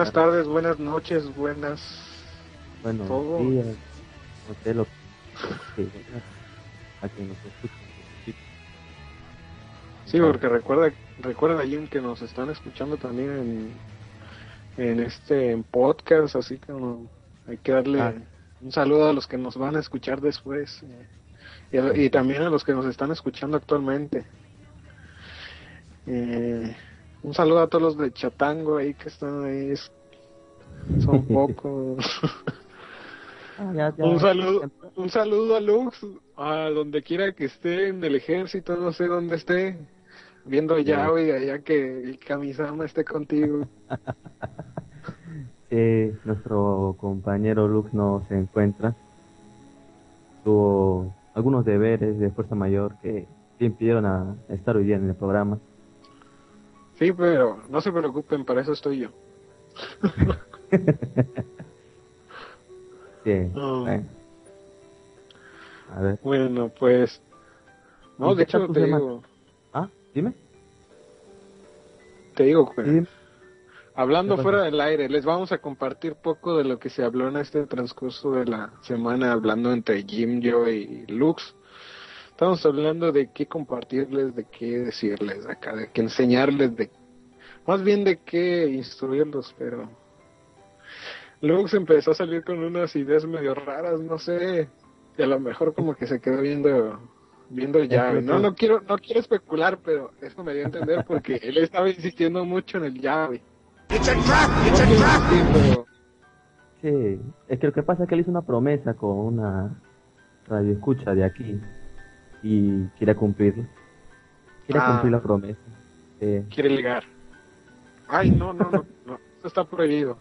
Buenas tardes, buenas noches, buenas. Buenos todo. días. Que a quien nos escucha. Sí, porque recuerda, recuerda Jim que nos están escuchando también en, en este en podcast, así que no, hay que darle Ah. un saludo a los que nos van a escuchar después eh, y, a- y también a los que nos están escuchando actualmente. Eh, un saludo a todos los de Chatango ahí que están ahí, son pocos. Ah, ya, ya. Un saludo, un saludo a Lux, a donde quiera que esté, en el ejército, no sé dónde esté, viendo ya, oiga, ya que el Kamisama esté contigo. Sí, nuestro compañero Lux no se encuentra. Tuvo algunos deberes de fuerza mayor que impidieron a estar hoy día en el programa. Sí, pero no se preocupen, para eso estoy yo. Sí, Ah. bueno. A ver. Bueno, pues, no, ¿Y de hecho te digo, Ah, dime. te digo, pues, Sí, hablando fuera del aire, les vamos a compartir poco de lo que se habló en este transcurso de la semana, hablando entre Jim, yo y Lux. Estamos hablando de qué compartirles, de qué decirles acá, de qué enseñarles, de más bien de qué instruirlos, pero Lux empezó a salir con unas ideas medio raras, no sé, y a lo mejor como que se quedó viendo viendo llave. No, no quiero no quiero especular, pero eso me dio a entender porque él estaba insistiendo mucho en el llave. Pero Sí, es que lo que pasa es que él hizo una promesa con una radio escucha de aquí y quiere cumplirla. Quiere Ah. cumplir la promesa. Sí. quiere ligar. Ay, no, no, no, no, eso está prohibido.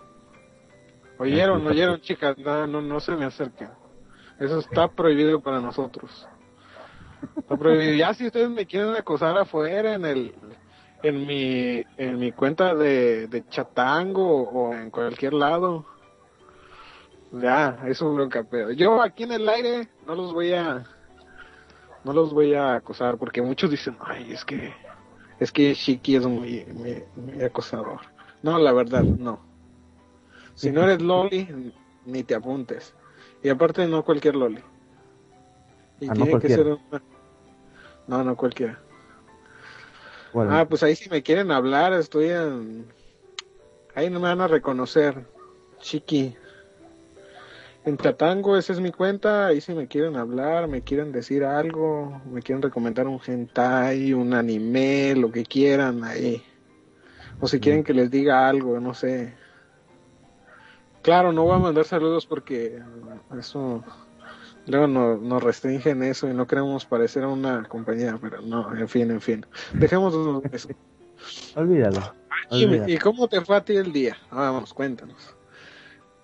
¿Oyeron, oyeron, chicas? No, no, no se me acerquen. Eso está prohibido para nosotros. Está prohibido. Ya si ustedes me quieren acosar afuera en el en mi en mi cuenta de, de Chatango o en cualquier lado, ya, eso es bronca, pero yo aquí en el aire no los voy a no los voy a acosar porque muchos dicen, ay, es que es que Shiki es muy, muy, muy acosador. No, la verdad, no. Si no eres Loli, ni te apuntes. Y aparte, no cualquier Loli. Y Ah, no tiene que ser una... No, no cualquiera. Bueno, Ah, pues ahí si me quieren hablar, estoy en... Ahí no me van a reconocer. Chiqui. En Chatango, esa es mi cuenta. Ahí si me quieren hablar, me quieren decir algo, me quieren recomendar un hentai, un anime, lo que quieran ahí. O si quieren que les diga algo, no sé. Claro, no voy a mandar saludos porque eso luego nos, nos restringen eso y no queremos parecer a una compañía, pero no, en fin, en fin. Dejemos eso. olvídalo. ¿y cómo te fue a ti el día? Ah, Vamos, cuéntanos.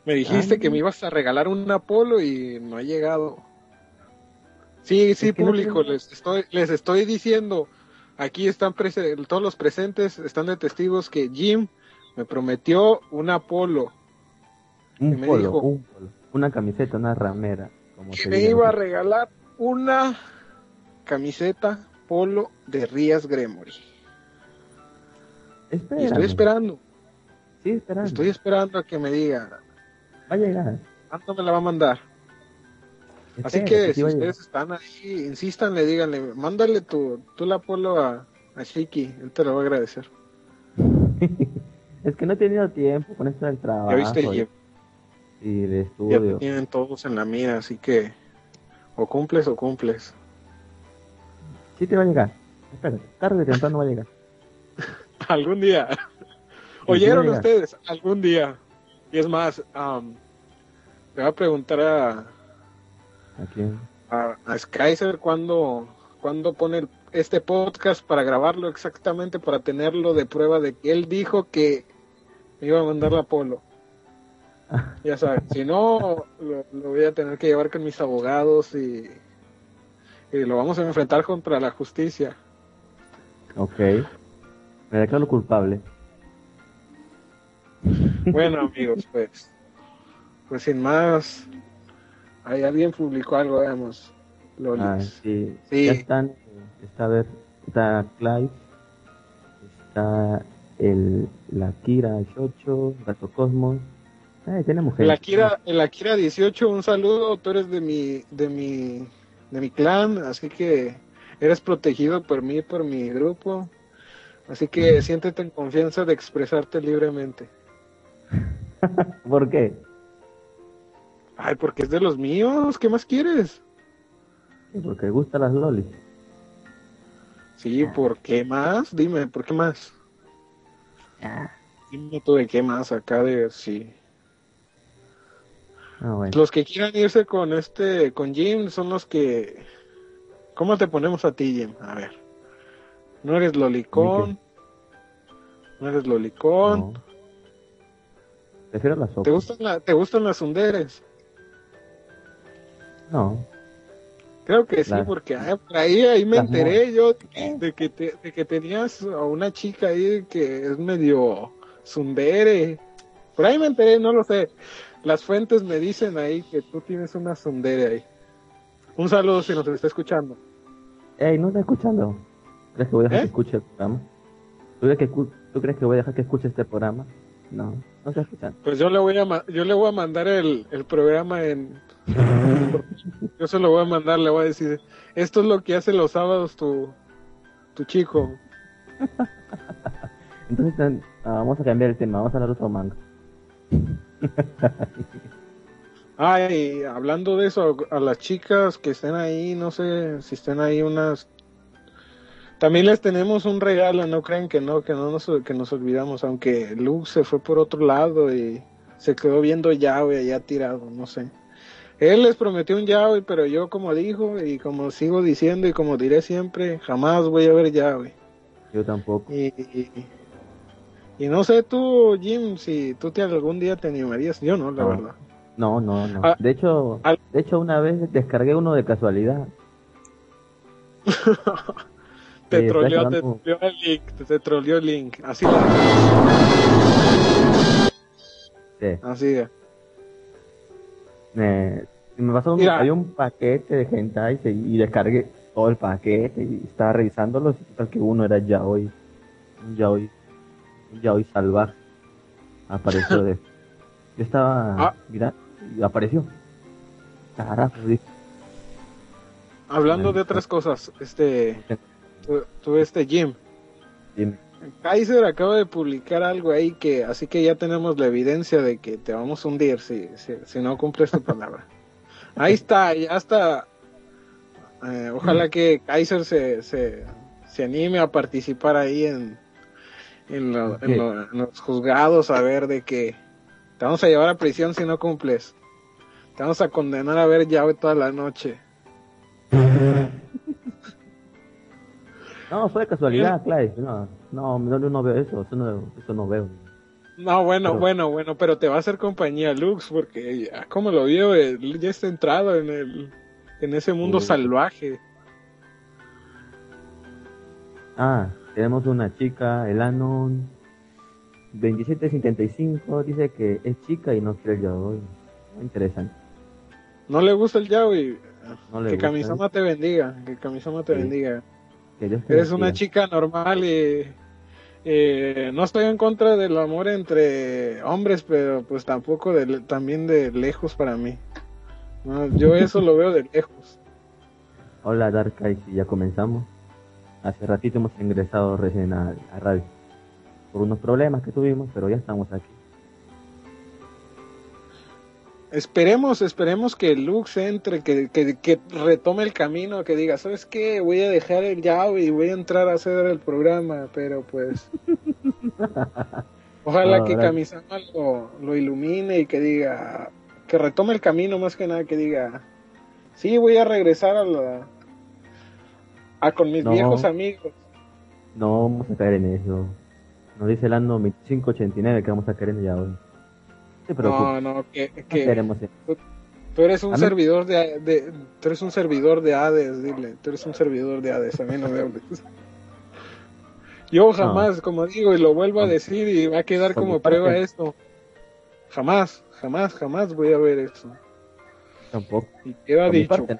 Me dijiste Ah. que me ibas a regalar un Apolo y no ha llegado. Sí, sí, público, les estoy les estoy diciendo, aquí están prese- todos los presentes están de testigos que Jim me prometió un Apolo Un me polo, dijo- un polo. Una camiseta, una ramera. Como que me iba a regalar una camiseta Polo de Rías Gremory. Y estoy esperando, Sí, esperando. estoy esperando a que me diga, Va a llegar. ¿cuánto me la va a mandar? Así que si ustedes están ahí, insístanle, díganle, mándale tu, tu la polo a, a Shiki, él te lo va a agradecer. es que no he tenido tiempo con esto del trabajo. Ya viste, y, y el ya estudio. tienen todos en la mira, así que o cumples o cumples. Sí te va a llegar. Espérate, tarde o temprano va a llegar. Algún día. ¿Oyeron sí ustedes? Algún día. Y es más, am, le voy a preguntar a, ¿A quién? a, a Skyzer cuándo, cuándo pone el- este podcast para grabarlo exactamente, para tenerlo de prueba de que él dijo que me iba a mandar la polo. Ya saben, si no, lo, lo voy a tener que llevar con mis abogados y, y lo vamos a enfrentar contra la justicia. Ok. Me declaro culpable. Bueno, amigos, pues, pues sin más, ahí alguien publicó algo, veamos. Lolis. Ah, sí. Sí. Ya están. Está, a ver, está Clive. Está el, la Kira 18, Gato Cosmos. Eh, tenemos gente. El Akira, el Akira 18, un saludo, tú eres de mi, de mi, de mi clan, así que eres protegido por mí, por mi grupo. Así que siéntete en confianza de expresarte libremente. ¿Por qué? Ay, porque es de los míos, ¿qué más quieres? Sí, Porque gustan las lolis. Sí, ¿por qué más? Dime, ¿por qué más? Ah, Dime tú de qué más acá de sí. ah, bueno. Los que quieran irse con este, con Jim, son los que. ¿Cómo te ponemos a ti, Jim? A ver. No eres lolicón. No eres lolicón. No. Prefiero la sopa. ¿Te gustan la, te gustan las sunderes? No. Creo que sí, Las- porque ah, por ahí, ahí me las enteré yo de que, te- de que tenías a una chica ahí que es medio sundere. Por ahí me enteré, no lo sé. Las fuentes me dicen ahí que tú tienes una sundere ahí. Un saludo si nos está escuchando. Ey, ¿no estás escuchando? ¿Crees que voy a dejar ¿Eh? que escuche el programa? ¿Tú crees, que, ¿Tú crees que voy a dejar que escuche este programa? No, no. Pues yo le voy a yo le voy a mandar el, el programa en yo se lo voy a mandar, le voy a decir, esto es lo que hace los sábados tu tu chico. Entonces ah, vamos a cambiar el tema, vamos a hablar de otro manga. Ay, hablando de eso, a las chicas que estén ahí, no sé si estén ahí unas. También les tenemos un regalo, no crean que no, que no nos, que nos olvidamos, aunque Luke se fue por otro lado y se quedó viendo Yaoi allá tirado, no sé. Él les prometió un Yaoi, pero yo como dijo y como sigo diciendo y como diré siempre, jamás voy a ver Yaoi. Yo tampoco. Y, y, y no sé tú, Jim, si tú te algún día te animarías, yo no, la No. verdad. No, no, no. Ah, De hecho, al- de hecho una vez descargué uno de casualidad. Te troleó, te troleó el link, te, troleó el link. Así la, Sí. así es. Me, me pasó un, Mira. había un paquete de hentai y, y descargué todo el paquete y estaba revisándolo y tal que uno era yaoi. Un yaoi. Un yaoi salvaje. Apareció de... Yo estaba Ah. mirando y apareció. Carajo. Hablando de otras cosas, este, tú, este Jim, Dime. Kaiser acaba de publicar algo ahí que, así que ya tenemos la evidencia de que te vamos a hundir si, si, si no cumples tu palabra. Ahí está, ya está. Eh, ojalá que Kaiser se, se, se anime a participar ahí en, en, lo- en lo- en los juzgados a ver de que te vamos a llevar a prisión si no cumples. Te vamos a condenar a ver llave toda la noche. No, fue de casualidad, Clay. No, no, no, no veo eso. Eso no, eso no veo. No, bueno, Pero- bueno, bueno, pero te va a hacer compañía Lux porque ya, como lo vio, ya está entrado en el en ese mundo salvaje. Ah, tenemos una chica, el Anon 2775, dice que es chica y no quiere el yaoi. Interesante. No le gusta el yaoi. No le que gusta. Kamisama te bendiga, que Kamisama te Sí. bendiga. Que Eres una chica normal y eh, no estoy en contra del amor entre hombres, pero pues tampoco de, también de lejos para mí. No, yo eso lo veo de lejos. Hola Dark y ya comenzamos. Hace ratito hemos ingresado recién a, a radio. Por unos problemas que tuvimos, pero ya estamos aquí. Esperemos, esperemos que Lux entre, que, que, que retome el camino, que diga, ¿sabes qué? Voy a dejar el Yao y voy a entrar a hacer el programa, pero pues... Ojalá No, que Kamisama lo, lo ilumine y que diga, que retome el camino más que nada, que diga, sí, voy a regresar a la... a con mis No. viejos amigos. No vamos a caer en eso. Nos dice el Ano 2589 que vamos a caer en el yaoi. No te preocupes, No, no, que, no que en- tú eres un servidor de, de, tú eres un servidor de Hades, dile, tú eres un servidor de Hades, a mí no me hables. Yo jamás, como digo, y lo vuelvo a decir y va a quedar Por como mi parte- prueba esto. Jamás, jamás, jamás voy a ver eso. Tampoco. Y queda Por dicho. parte,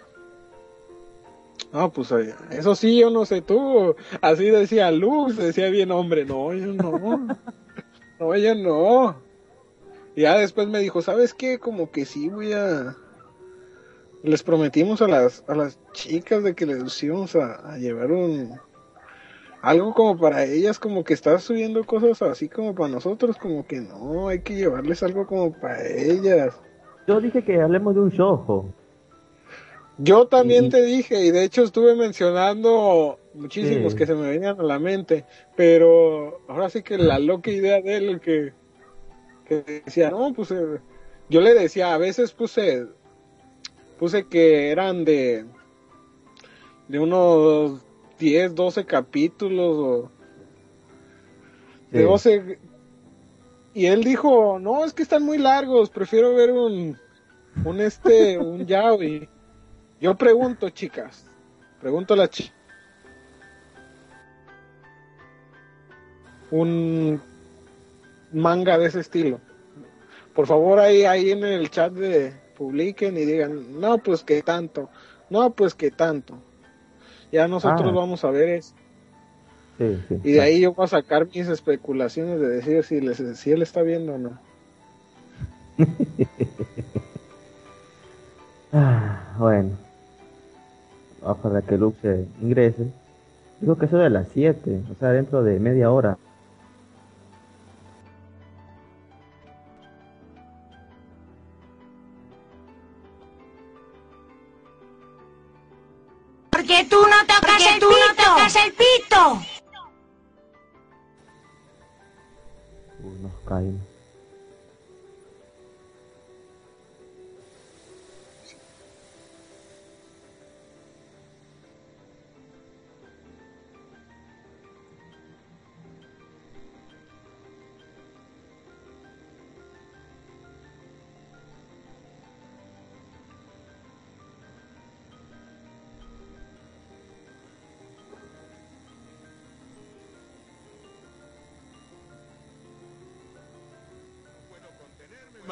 No, pues eh, eso sí, yo no sé tú. Así decía Luz, decía bien hombre. No, yo no. No, yo no. Y ya después me dijo, ¿sabes qué? Como que sí voy a... Les prometimos a las, a las chicas de que les íbamos a, a llevar un... Algo como para ellas, como que estás subiendo cosas así como para nosotros, como que no, hay que llevarles algo como para ellas. Yo dije que hablemos de un show. Yo también te dije, y de hecho estuve mencionando muchísimos Sí. que se me venían a la mente, pero ahora sí que la loca idea de él que, que decía, no, pues eh, yo le decía, a veces puse, puse que eran de, de unos 10, 12 capítulos o de Sí. 12, y él dijo, no, es que están muy largos, prefiero ver un, un este, un yaoi. Yo pregunto, chicas, pregunto a la chica. Un manga de ese estilo. Por favor, ahí, ahí en el chat de publiquen y digan, no, pues que tanto, no, pues que tanto. Ya nosotros Ah. vamos a ver eso. Sí, sí. Y de ahí yo voy a sacar mis especulaciones de decir si, les, si él está viendo o no. Ah, bueno. Ojalá que Luke se ingrese. Digo que eso de las 7, o sea, dentro de media hora. Porque tú no tocas el tú no pito. tocas el pito. Uy, nos caímos.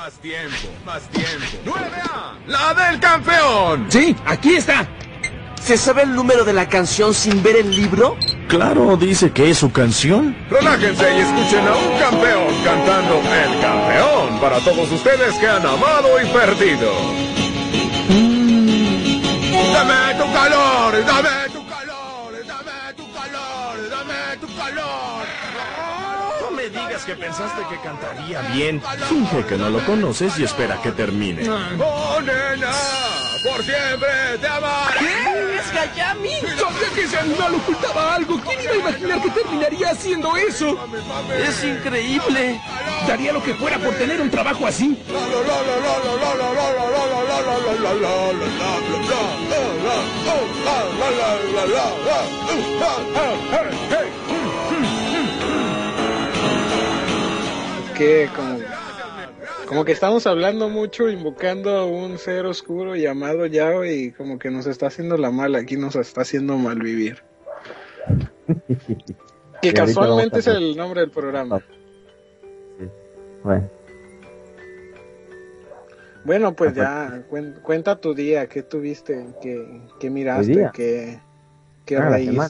Más tiempo, más tiempo. ¡9A! ¡La del campeón! Sí, aquí está. ¿Se sabe el número de la canción sin ver el libro? Claro, dice que es su canción. Relájense y escuchen a un campeón cantando El Campeón para todos ustedes que han amado y perdido. Dame tu calor, dame que pensaste que cantaría bien. Finge que no lo conoces y espera que termine. Oh, nena, por siempre te amaré. ¿Qué? ¿Es Hayami? Sabía que ese animal ocultaba algo. ¿Quién iba a imaginar que terminaría haciendo eso? Es increíble. Daría lo que fuera por tener un trabajo así. Que como, como que estamos hablando mucho, invocando a un ser oscuro llamado Yao y como que nos está haciendo la mala, aquí nos está haciendo mal vivir. Que casualmente es el nombre del programa. Sí. Bueno, Bueno, pues Ajá. ya, cuen- cuenta tu día, ¿qué tuviste? ¿Qué, qué ¿Mi miraste? ¿Qué, qué Ah?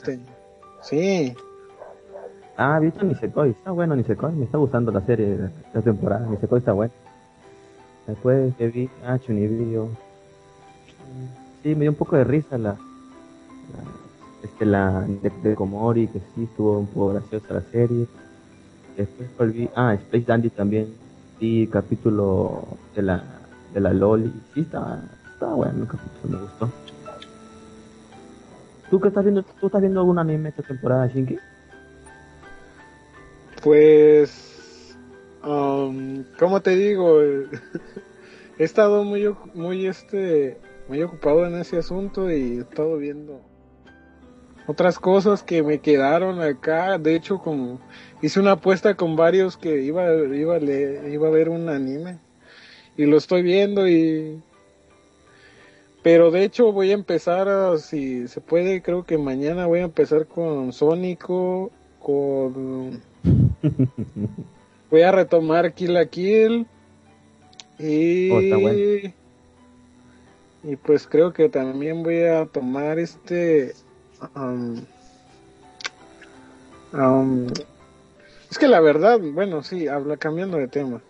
Sí, ah, visto Nisekoi. Está bueno Nisekoi, me está gustando la serie, la, la temporada. Nisekoi está bueno. Después que vi, ah, Chunibyo. Sí, me dio un poco de risa la, la este, la de, de Komori, que sí estuvo un poco graciosa la serie. Después vi, ah, Space Dandy también. Vi capítulo de la, de la Loli. Sí, estaba, estaba bueno el capítulo, me gustó. ¿Tú qué estás viendo? ¿Tú estás viendo algún anime esta temporada, Shinki? Pues, um, ¿cómo te digo? he estado muy, muy, este, muy ocupado en ese asunto y he estado viendo otras cosas que me quedaron acá. De hecho, como hice una apuesta con varios que iba, iba, a iba a ver un anime y lo estoy viendo y pero de hecho voy a empezar si se puede creo que mañana voy a empezar con Sónico con voy a retomar Kill la Kill y Oh, está bueno. Y pues creo que también voy a tomar este... um, um, es que la verdad, bueno, sí, habla cambiando de tema.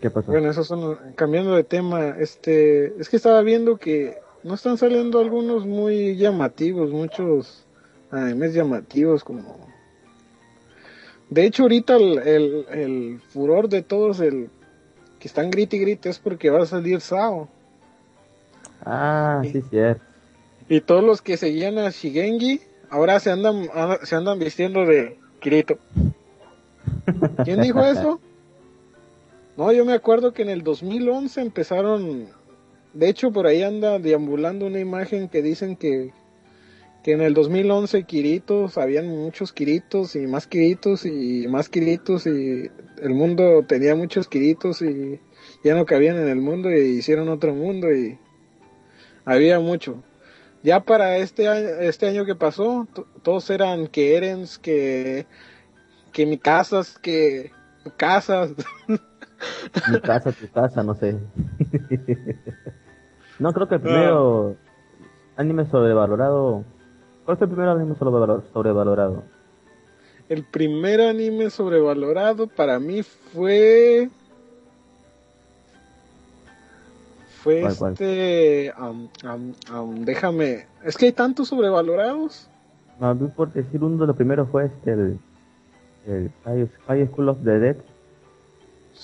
¿Qué pasó? Bueno, esos son cambiando de tema. Este, es que estaba viendo que no están saliendo algunos muy llamativos, muchos animes llamativos como. De hecho, ahorita el, el, el furor de todos, el que están grite y grite, es porque va a salir Sao. Ah, sí, cierto. Y todos los que seguían a Shigengi, ahora se andan, se andan vistiendo de Kirito. ¿Quién dijo eso? No, yo me acuerdo que en el 2011 empezaron, de hecho por ahí anda deambulando una imagen que dicen que, que en el 2011 Kiritos, habían muchos Kiritos y más Kiritos y más Kiritos y el mundo tenía muchos Kiritos y ya no cabían en el mundo y hicieron otro mundo y había mucho. Ya para este año, este año que pasó, to- todos eran que Erens, que, que mi casas, que casas. Mi casa, tu casa, no sé. no, creo que el primero anime sobrevalorado. ¿Cuál fue el primer anime sobrevalor- sobrevalorado? El primer anime sobrevalorado para mí fue. Fue ¿Cuál, cuál? este. am, am, déjame. Es que hay tantos sobrevalorados. A mí, por decir uno de los primeros fue este, el, el High, School of the Dead.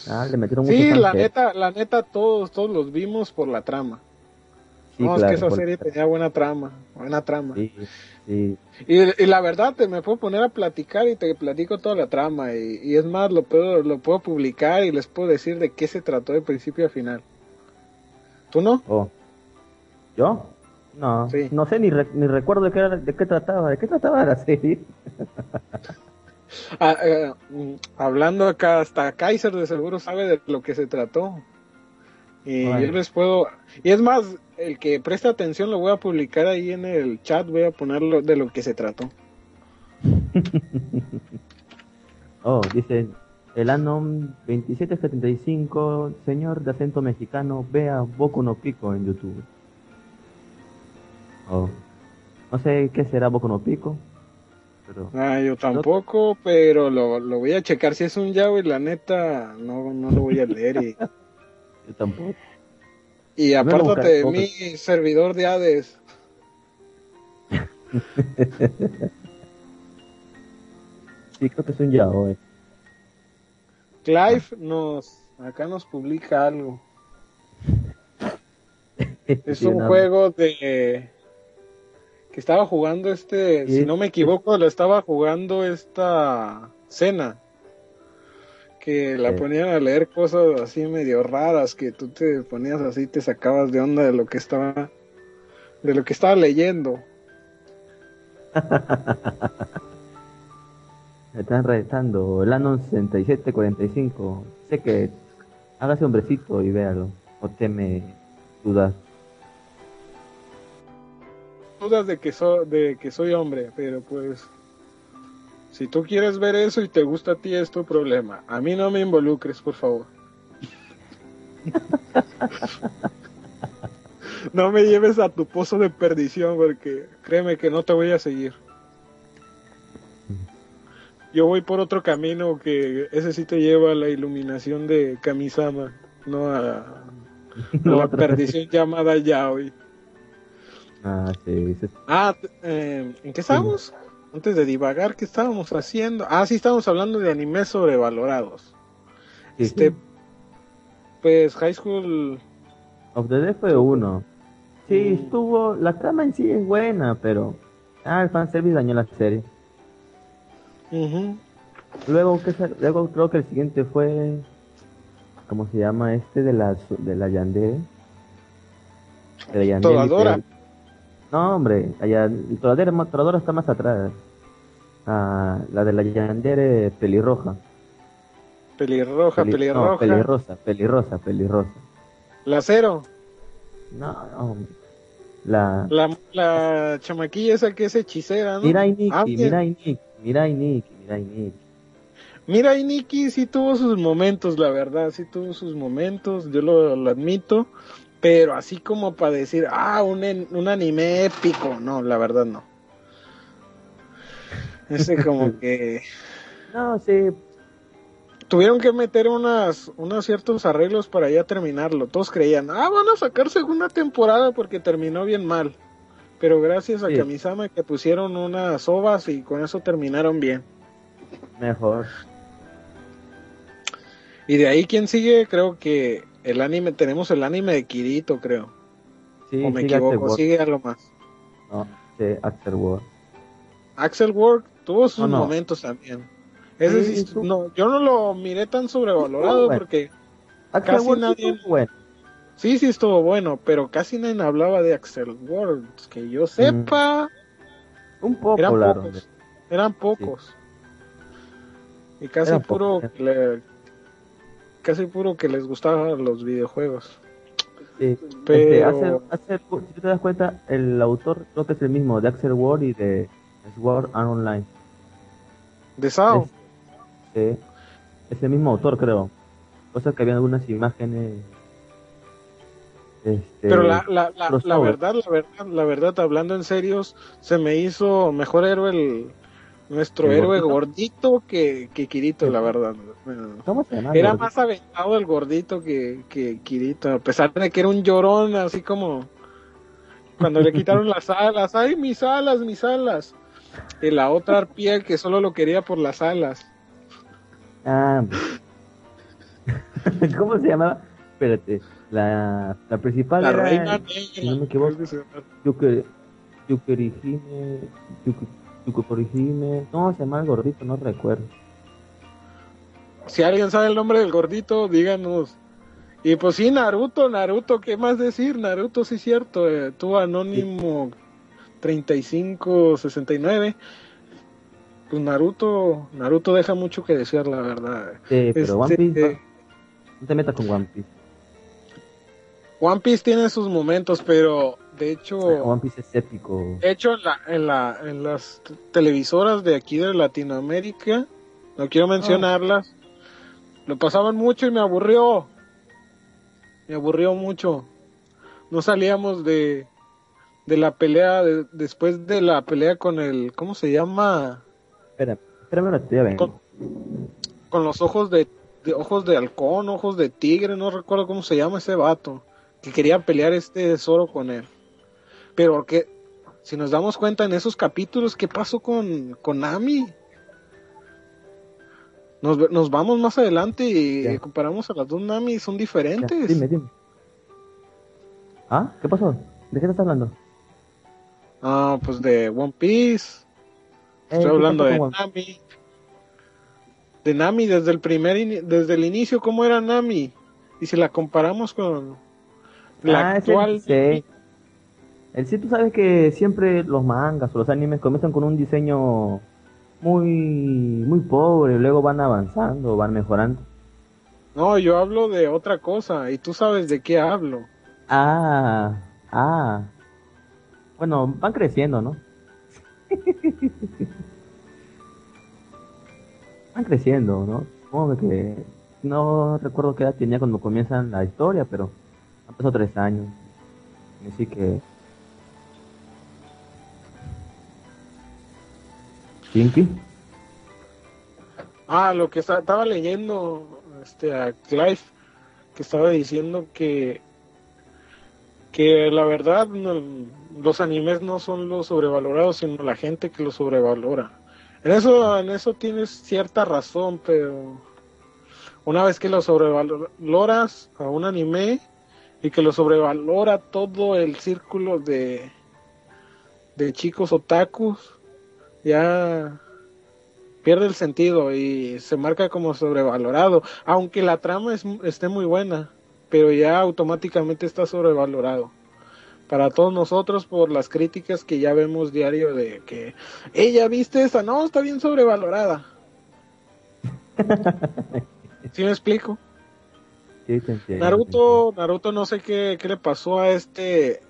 Ah, le metieron Sí, la neta, la neta, todos, todos los vimos por la trama. Sí, no, claro, es que esa serie tenía buena trama, buena trama. Sí, sí. Y, y la verdad, te me puedo poner a platicar y te platico toda la trama. Y, y es más, lo puedo, lo puedo publicar y les puedo decir de qué se trató de principio a final. ¿Tú no? Oh. ¿Yo? No, Sí. no sé ni, re- ni recuerdo de qué, de qué trataba, de qué trataba la serie. Ah, eh, mm, hablando acá, hasta Kaiser de seguro sabe de lo que se trató. Y Bueno. yo les puedo. Y es más, el que preste atención lo voy a publicar ahí en el chat. Voy a ponerlo de lo que se trató. Oh, dice el Anon 2775, señor de acento mexicano, vea Boku no Pico en YouTube. Oh. No sé qué será Boku no Pico, pero Ah, yo tampoco, pero lo, lo voy a checar. Si es un yaoi, la neta, no, no lo voy a leer. Y, yo tampoco. Y apártate de mí, servidor de Hades. Sí, creo que es un yaoi. Clive nos. Acá nos publica algo. Es un juego de que estaba jugando este, si no me equivoco, lo estaba jugando esta cena que la ponían a leer cosas así medio raras que tú te ponías así te sacabas de onda de lo que estaba de lo que estaba leyendo. Me están retando. El Anon 6745. Sé que hágase hombrecito y véalo. O teme dudar. Dudas de que soy de que soy hombre, pero pues si tú quieres ver eso y te gusta a ti es tu problema. A mí no me involucres, por favor. no me lleves a tu pozo de perdición porque créeme que no te voy a seguir. Yo voy por otro camino que ese sí te lleva a la iluminación de Kamisama, no a, a la perdición llamada Yaoi. Ah, sí. sí. Ah, eh, ¿en qué estábamos? Antes de divagar, ¿qué estábamos haciendo? Ah, sí, estábamos hablando de animes sobrevalorados. Sí, este, sí. pues High School, Of the Dead fue uno. Sí, Mm. estuvo. La trama en sí es buena, pero. Ah, el fanservice dañó la serie. Luego, ¿qué sa- Luego creo que el siguiente fue. ¿Cómo se llama este? De la, de la Yandere. De la Yandere. Toradora. No, hombre. Allá, el Toradora, Toradora está más atrás. Ah, la de la Yandere pelirroja. pelirroja, Peli- pelirroja, No, pelirrosa, pelirrosa, pelirrosa. la cero, No, hombre. La. la, la chamaquilla esa que es hechicera, ¿no? Mirai Nikki, Ah. Mirai Nikki, Mirai Nikki, Mirai Nikki. Mira, y Nikki sí tuvo sus momentos, la verdad, sí tuvo sus momentos, yo lo, lo admito, Pero así como para decir, ah, un, un anime épico, no, la verdad no. Ese como que No, sí, tuvieron que meter unas, unos ciertos arreglos para ya terminarlo. Todos creían, ah, van a sacar segunda temporada porque terminó bien mal. Pero gracias a Sí. Kamisama que pusieron unas ovas y con eso terminaron bien. mejor. Y de ahí, ¿quién sigue? Creo que el anime, tenemos el anime de Kirito, creo. Sí, o me sigue equivoco, sigue algo más. No, sí, Axel Ward. Axel Work tuvo sus no. momentos también. Ese Sí, sí, no, yo no lo miré tan sobrevalorado bueno. porque Axel Casi nadie- bueno. sí, sí estuvo bueno, pero casi nadie hablaba de Axel Work. Que yo sepa, Un poco, eran pocos. Eran pocos. Y casi puro, le- casi puro que les gustaban los videojuegos. Sí. Pero- Este, Axel Ward, si te das cuenta, el autor creo que es el mismo de Axel Ward y de Sword Art Online. De Sao. Es, sí, es el mismo autor, creo. Cosa que había algunas imágenes. Este, Pero la, la, la, la verdad, la verdad, la verdad, hablando en serios, se me hizo mejor héroe el nuestro ¿El héroe gordito? gordito que, que Kirito, la verdad. ¿Cómo se llama? Era Gordito? más aventado el gordito que, que Kirito, a pesar de que era un llorón, así como cuando le quitaron las alas, ay, mis alas, mis alas. Y la otra arpía que solo lo quería por las alas. Ah, ¿Cómo se llamaba? Espérate. La, la principal La era reina si no me negra. equivoco. creo que se llama. Yuke, Yukerihime, Yuke, Yukekorihime. No, se llama el gordito, no recuerdo. Si alguien sabe el nombre del gordito, díganos. Y pues sí, Naruto, Naruto, ¿qué más decir? Naruto, sí, cierto. Eh, tuvo Anónimo 3569. Pues Naruto, Naruto deja mucho que desear, la verdad. Sí, pero One Este, Piece, no te metas con One Piece. One Piece tiene sus momentos, pero de hecho, One Piece es épico. de hecho en, la, en, la, en las televisoras de aquí de Latinoamérica, no quiero mencionarlas, lo pasaban mucho y me aburrió. Me aburrió mucho. No salíamos de, de la pelea, de- después de la pelea con el, ¿cómo se llama? Espera, espérame ven. Con, con los ojos de, de ojos de halcón, ojos de tigre, no recuerdo cómo se llama ese vato, que quería pelear este Zoro con él. Pero que, si nos damos cuenta en esos capítulos, ¿qué pasó con, con Nami? Nos, nos vamos más adelante y Ya. comparamos a las dos Nami, son Ya, diferentes. dime, dime. ¿Ah? ¿Qué pasó? ¿De qué estás hablando? Ah, pues de One Piece. Eh, Estoy ¿qué hablando de One- Nami. De Nami desde el primer desde el inicio cómo era Nami y si la comparamos con la Ah, actual diseño. El sí, tú sabes que siempre los mangas o los animes comienzan con un diseño muy muy pobre, luego van avanzando, van mejorando. No, yo hablo de otra cosa y tú sabes de qué hablo. Ah, ah. Bueno, van creciendo, ¿no? van creciendo, ¿no? Supongo que no recuerdo qué edad tenía cuando comienzan la historia, pero han pasado tres años. Así que Kinky. Ah, lo que esta- estaba leyendo este a Clive que estaba diciendo que que la verdad los animes no son los sobrevalorados, sino la gente que los sobrevalora. En eso en eso tienes cierta razón, pero una vez que lo sobrevaloras a un anime y que lo sobrevalora todo el círculo de de chicos otakus, ya pierde el sentido y se marca como sobrevalorado, aunque la trama es, esté muy buena, pero ya automáticamente está sobrevalorado. Para todos nosotros por las críticas que ya vemos diario de que, ella viste esa, no, está bien sobrevalorada. ¿Sí me explico? Sí. Naruto, Naruto no sé qué, qué le pasó a este,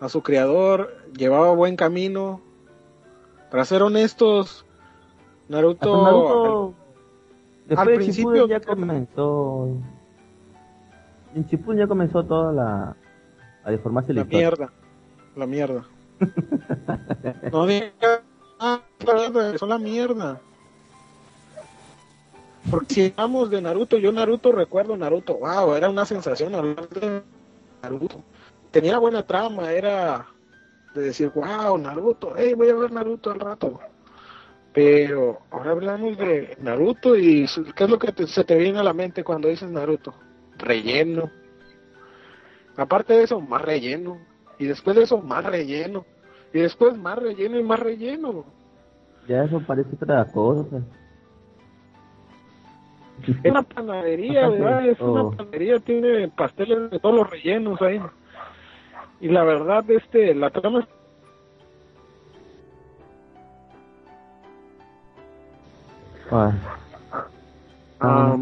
a su creador, llevaba buen camino. Para ser honestos, Naruto, Naruto, después al de principio- ya comenzó. En Shippuden ya comenzó toda la A deformarse la, La mierda. La mierda. no digas. Ah, la mierda, son la mierda. Porque si hablamos de Naruto, yo Naruto recuerdo Naruto. Wow, era una sensación hablar de Naruto. Tenía buena trama, era de decir, wow, Naruto, hey, voy a ver Naruto al rato. Pero ahora hablamos de Naruto y ¿qué es lo que te- se te viene a la mente cuando dices Naruto? Relleno. Aparte de eso, más relleno. Y después de eso, más relleno. Y después más relleno y más relleno. Ya eso parece otra cosa. Es una panadería, ¿verdad? Es oh. una panadería, tiene pasteles de todos los rellenos ahí. Y la verdad, este, la trama Ah, Ah.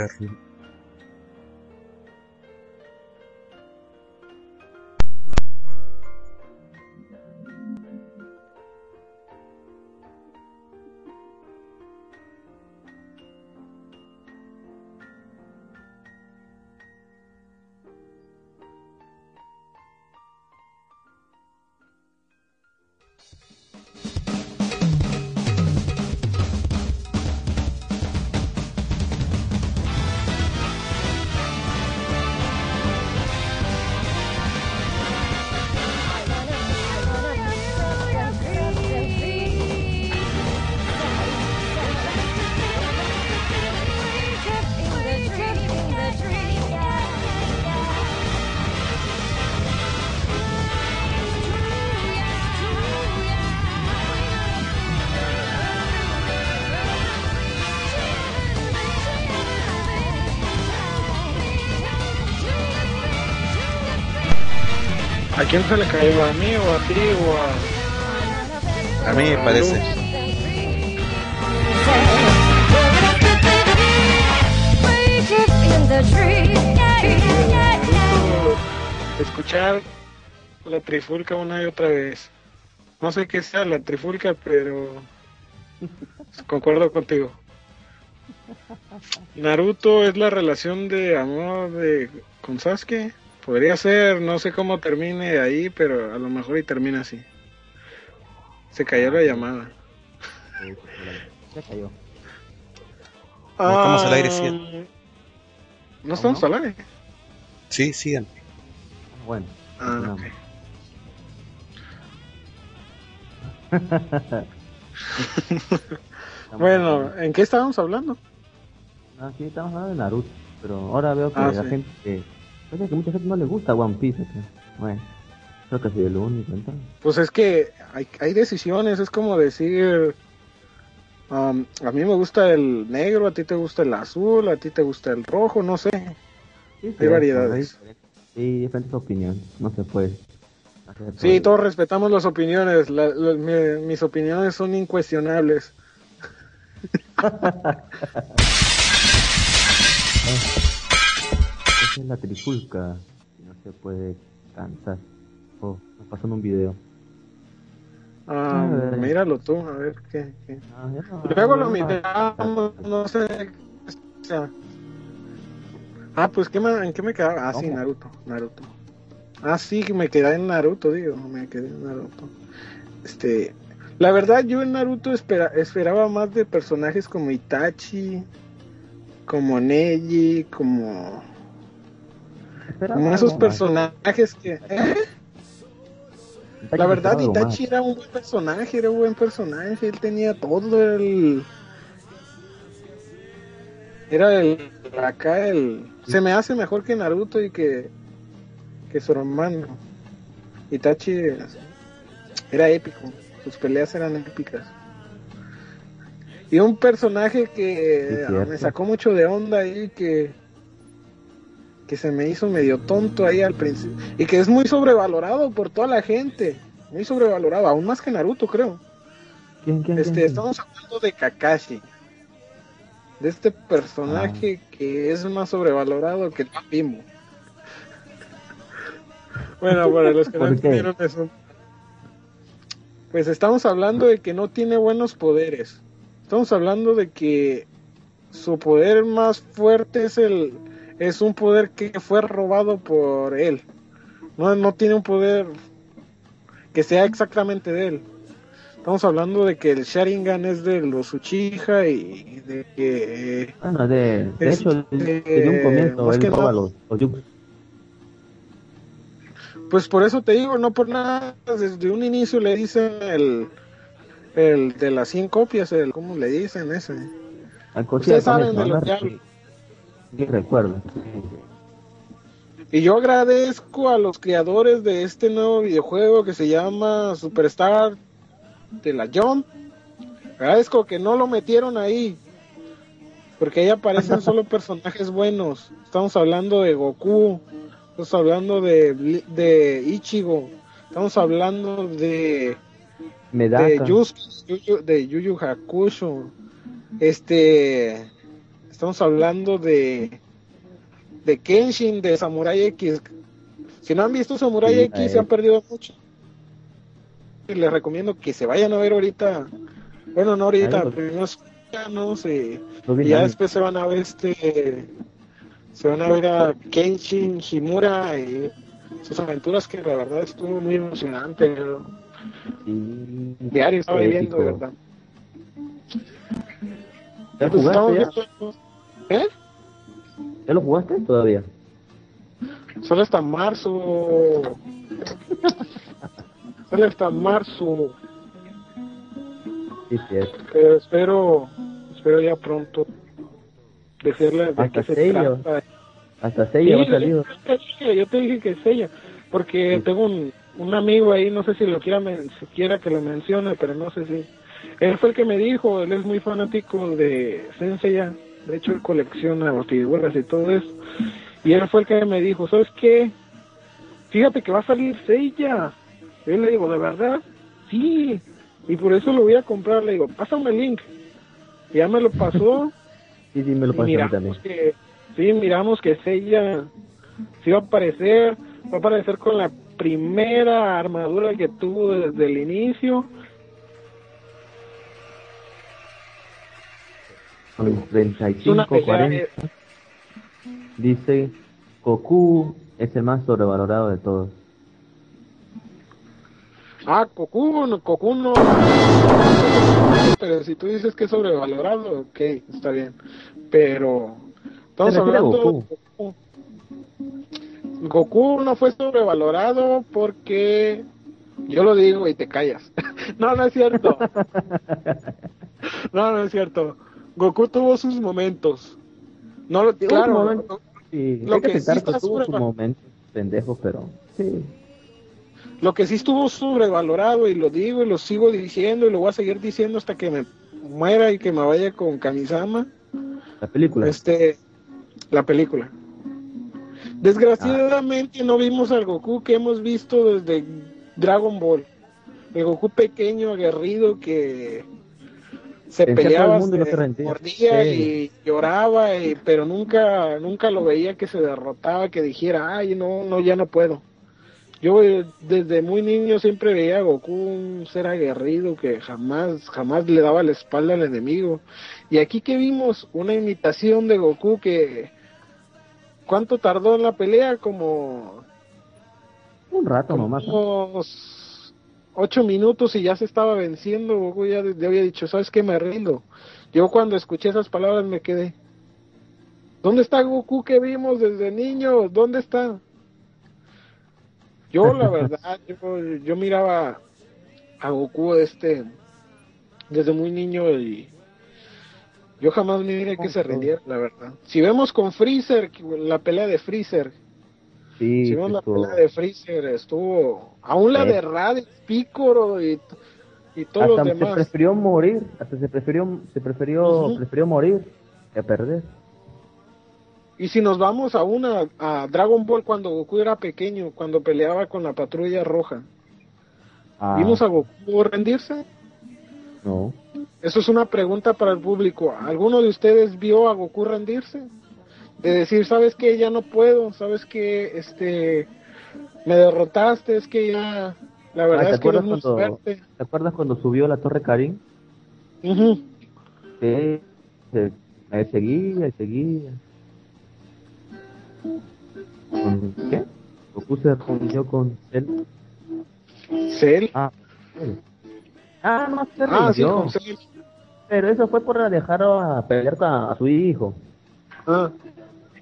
inverno quién se le cayó? ¿A mí o a ti o a.? A mí me parece. Escuchar la trifulca una y otra vez. No sé qué sea la trifulca, pero. Concuerdo contigo. Naruto es la relación de amor de con Sasuke. Podría ser, no sé cómo termine ahí, pero a lo mejor y termina así. Se cayó la llamada. se cayó. No estamos al aire, Ah, sí. ¿No estamos al aire? Sí, sigan. Ah, Bueno. Ah, no. ok. Bueno, ¿en qué estábamos hablando? Ah, sí, estamos hablando de Naruto. Pero ahora veo que Ah, la sí. gente. Parece que mucha gente no le gusta One Piece. acá. Bueno, creo que soy el único. Entonces. Pues es que hay, hay decisiones, es como decir, um, a mí me gusta el negro, a ti te gusta el azul, a ti te gusta el rojo, no sé. Sí, Hay variedades. Sí, diferentes opiniones. No se puede. hacer Sí, todo. todos respetamos las opiniones, la- la- mi- mis opiniones son incuestionables. es la trifulca. y No se puede cansar. Oh, me pasó en un video. Ah, míralo tú, a ver qué. qué. Ah, ya no- Luego lo miramos, no sé. o sea. Ah, pues ¿qué me, ¿en qué me quedaba? Ah, sí. Naruto, Naruto. Ah, sí, me quedé en Naruto, digo, me quedé en Naruto. Este, la verdad yo en Naruto espera, esperaba más de personajes como Itachi, como Neji, como, Esperaba esos más. personajes que... ¿eh? La verdad. Itachi era un buen personaje, era un buen personaje, él tenía todo el... Era el acá el se me hace mejor que Naruto y que que su hermano. Itachi era épico, sus peleas eran épicas. Y un personaje que Sí, cierto. me sacó mucho de onda ahí que que se me hizo medio tonto ahí al principio y que es muy sobrevalorado por toda la gente, muy sobrevalorado, aún más que Naruto creo. ¿Quién, quién, Este, quién? estamos hablando de Kakashi. De este personaje que es más sobrevalorado que el Bimbo. bueno, para los que no entendieron eso. Pues estamos hablando de que no tiene buenos poderes. Estamos hablando de que su poder más fuerte es el es un poder que fue robado por él. No, no tiene un poder que sea exactamente de él. Estamos hablando de que el Sharingan es de los Uchiha y de que Bueno, de, de hecho, desde un comienzo más él que roba nada- los, los yukos. Pues por eso te digo, no por nada, desde un inicio le dicen el, el de las 100 copias, el, ¿cómo le dicen ese? Ustedes saben de lo ¿no? que hablo. Sí, recuerdo. Y yo agradezco a los creadores de este nuevo videojuego que se llama Superstar de la Jump. Agradezco que no lo metieron ahí. Porque ahí aparecen solo personajes buenos. Estamos hablando de Goku. Estamos hablando de, de Ichigo. Estamos hablando de, Medaka. de Yusuke, Yuyu- de Yu Yu Hakusho. Este, estamos hablando de de Kenshin, de Samurai X. Si no han visto Samurai Sí, X, se han perdido mucho. Y les recomiendo que se vayan a ver ahorita. Bueno, no ahorita, primero escúchanos y, ya después se van a ver este. Se van a ver a Kenshin Shimura y sus aventuras que la verdad estuvo muy emocionante. ¿no? Sí. Diario estaba viviendo, verdad. ¿Ya Pues jugaste? Ya? ¿Eh? ¿Ya lo jugaste todavía? Solo hasta marzo. Solo hasta marzo. Sí, cierto. Pero espero, espero ya pronto decirles de Hasta qué se sello. trata. Hasta sello ha Sí, salido. yo te dije- que es ella, porque Sí. tengo un, un amigo ahí, no sé si lo quiera, si quiera que lo mencione, pero no sé si. Él fue el que me dijo, él es muy fanático de Senseiya, de hecho él colecciona las figuras y todo eso, y él fue el que me dijo, ¿sabes qué? Fíjate que va a salir Seiya. Yo le digo, ¿de verdad? Sí, y por eso lo voy a comprar, le digo, pásame el link. Y ya me lo pasó. Sí, sí, me lo miramos también. que sí miramos que Seiya sí va a aparecer va a aparecer con la primera armadura que tuvo desde el inicio Una 35, pelea 40. eh, Dice, Goku es el más sobrevalorado de todos. ah Goku no Goku no pero si tú dices que es sobrevalorado ok está bien pero estamos hablando de Goku. Goku. Goku no fue sobrevalorado porque yo lo digo y te callas no no es cierto No, no es cierto. Goku tuvo sus momentos. No lo Tuvo claro. momento. Sí, Lo hay que que sí tuvo su sobreval- momento pendejo, pero sí. Lo que sí estuvo sobrevalorado y lo digo y lo sigo diciendo y lo voy a seguir diciendo hasta que me muera y que me vaya con Kamisama, La película. este la película. Desgraciadamente no vimos al Goku que hemos visto desde Dragon Ball. El Goku pequeño, aguerrido que se peleaba, mundo no se mordía Sí. y lloraba, y- pero nunca nunca lo veía que se derrotaba, que dijera, ay, no, no, ya no puedo. Yo desde muy niño siempre veía a Goku un ser aguerrido que jamás, jamás le daba la espalda al enemigo. Y aquí que vimos una imitación de Goku que ¿cuánto tardó en la pelea? Como Un rato nomás. ¿no? unos ocho minutos y ya se estaba venciendo. Goku ya, ya había dicho, ¿sabes qué? Me rindo. Yo cuando escuché esas palabras me quedé. ¿Dónde está Goku que vimos desde niño? ¿Dónde está? Yo, la verdad, yo, yo miraba a Goku este desde muy niño y Yo jamás miré que se rindiera, la verdad. Si vemos con Freezer, la pelea de Freezer, Sí, vemos la pelea de Freezer, estuvo. Aún la Sí. de Raditz, Picoro y, y todos hasta los se demás. prefirió morir, hasta se prefirió, se prefirió, prefirió morir que perder. Y si nos vamos a una a Dragon Ball cuando Goku era pequeño, cuando peleaba con la patrulla roja, Ah, ¿vimos a Goku rendirse? no. Eso es una pregunta para el público. ¿Alguno de ustedes vio a Goku rendirse? De decir, ¿sabes qué? Ya no puedo, ¿sabes qué? Este, me derrotaste, es que ya, la verdad Ah, ¿te es que acuerdas muy cuando- fuerte. ¿Te acuerdas cuando subió a la Torre Karim? Ujú. Sí, se- me seguía y seguía. ¿Con qué? Goku se reunió con él. Cell. Ah. Ah, no se Ah, sí, con Cell. Pero eso fue por dejar a pelear con- a su hijo. Ah.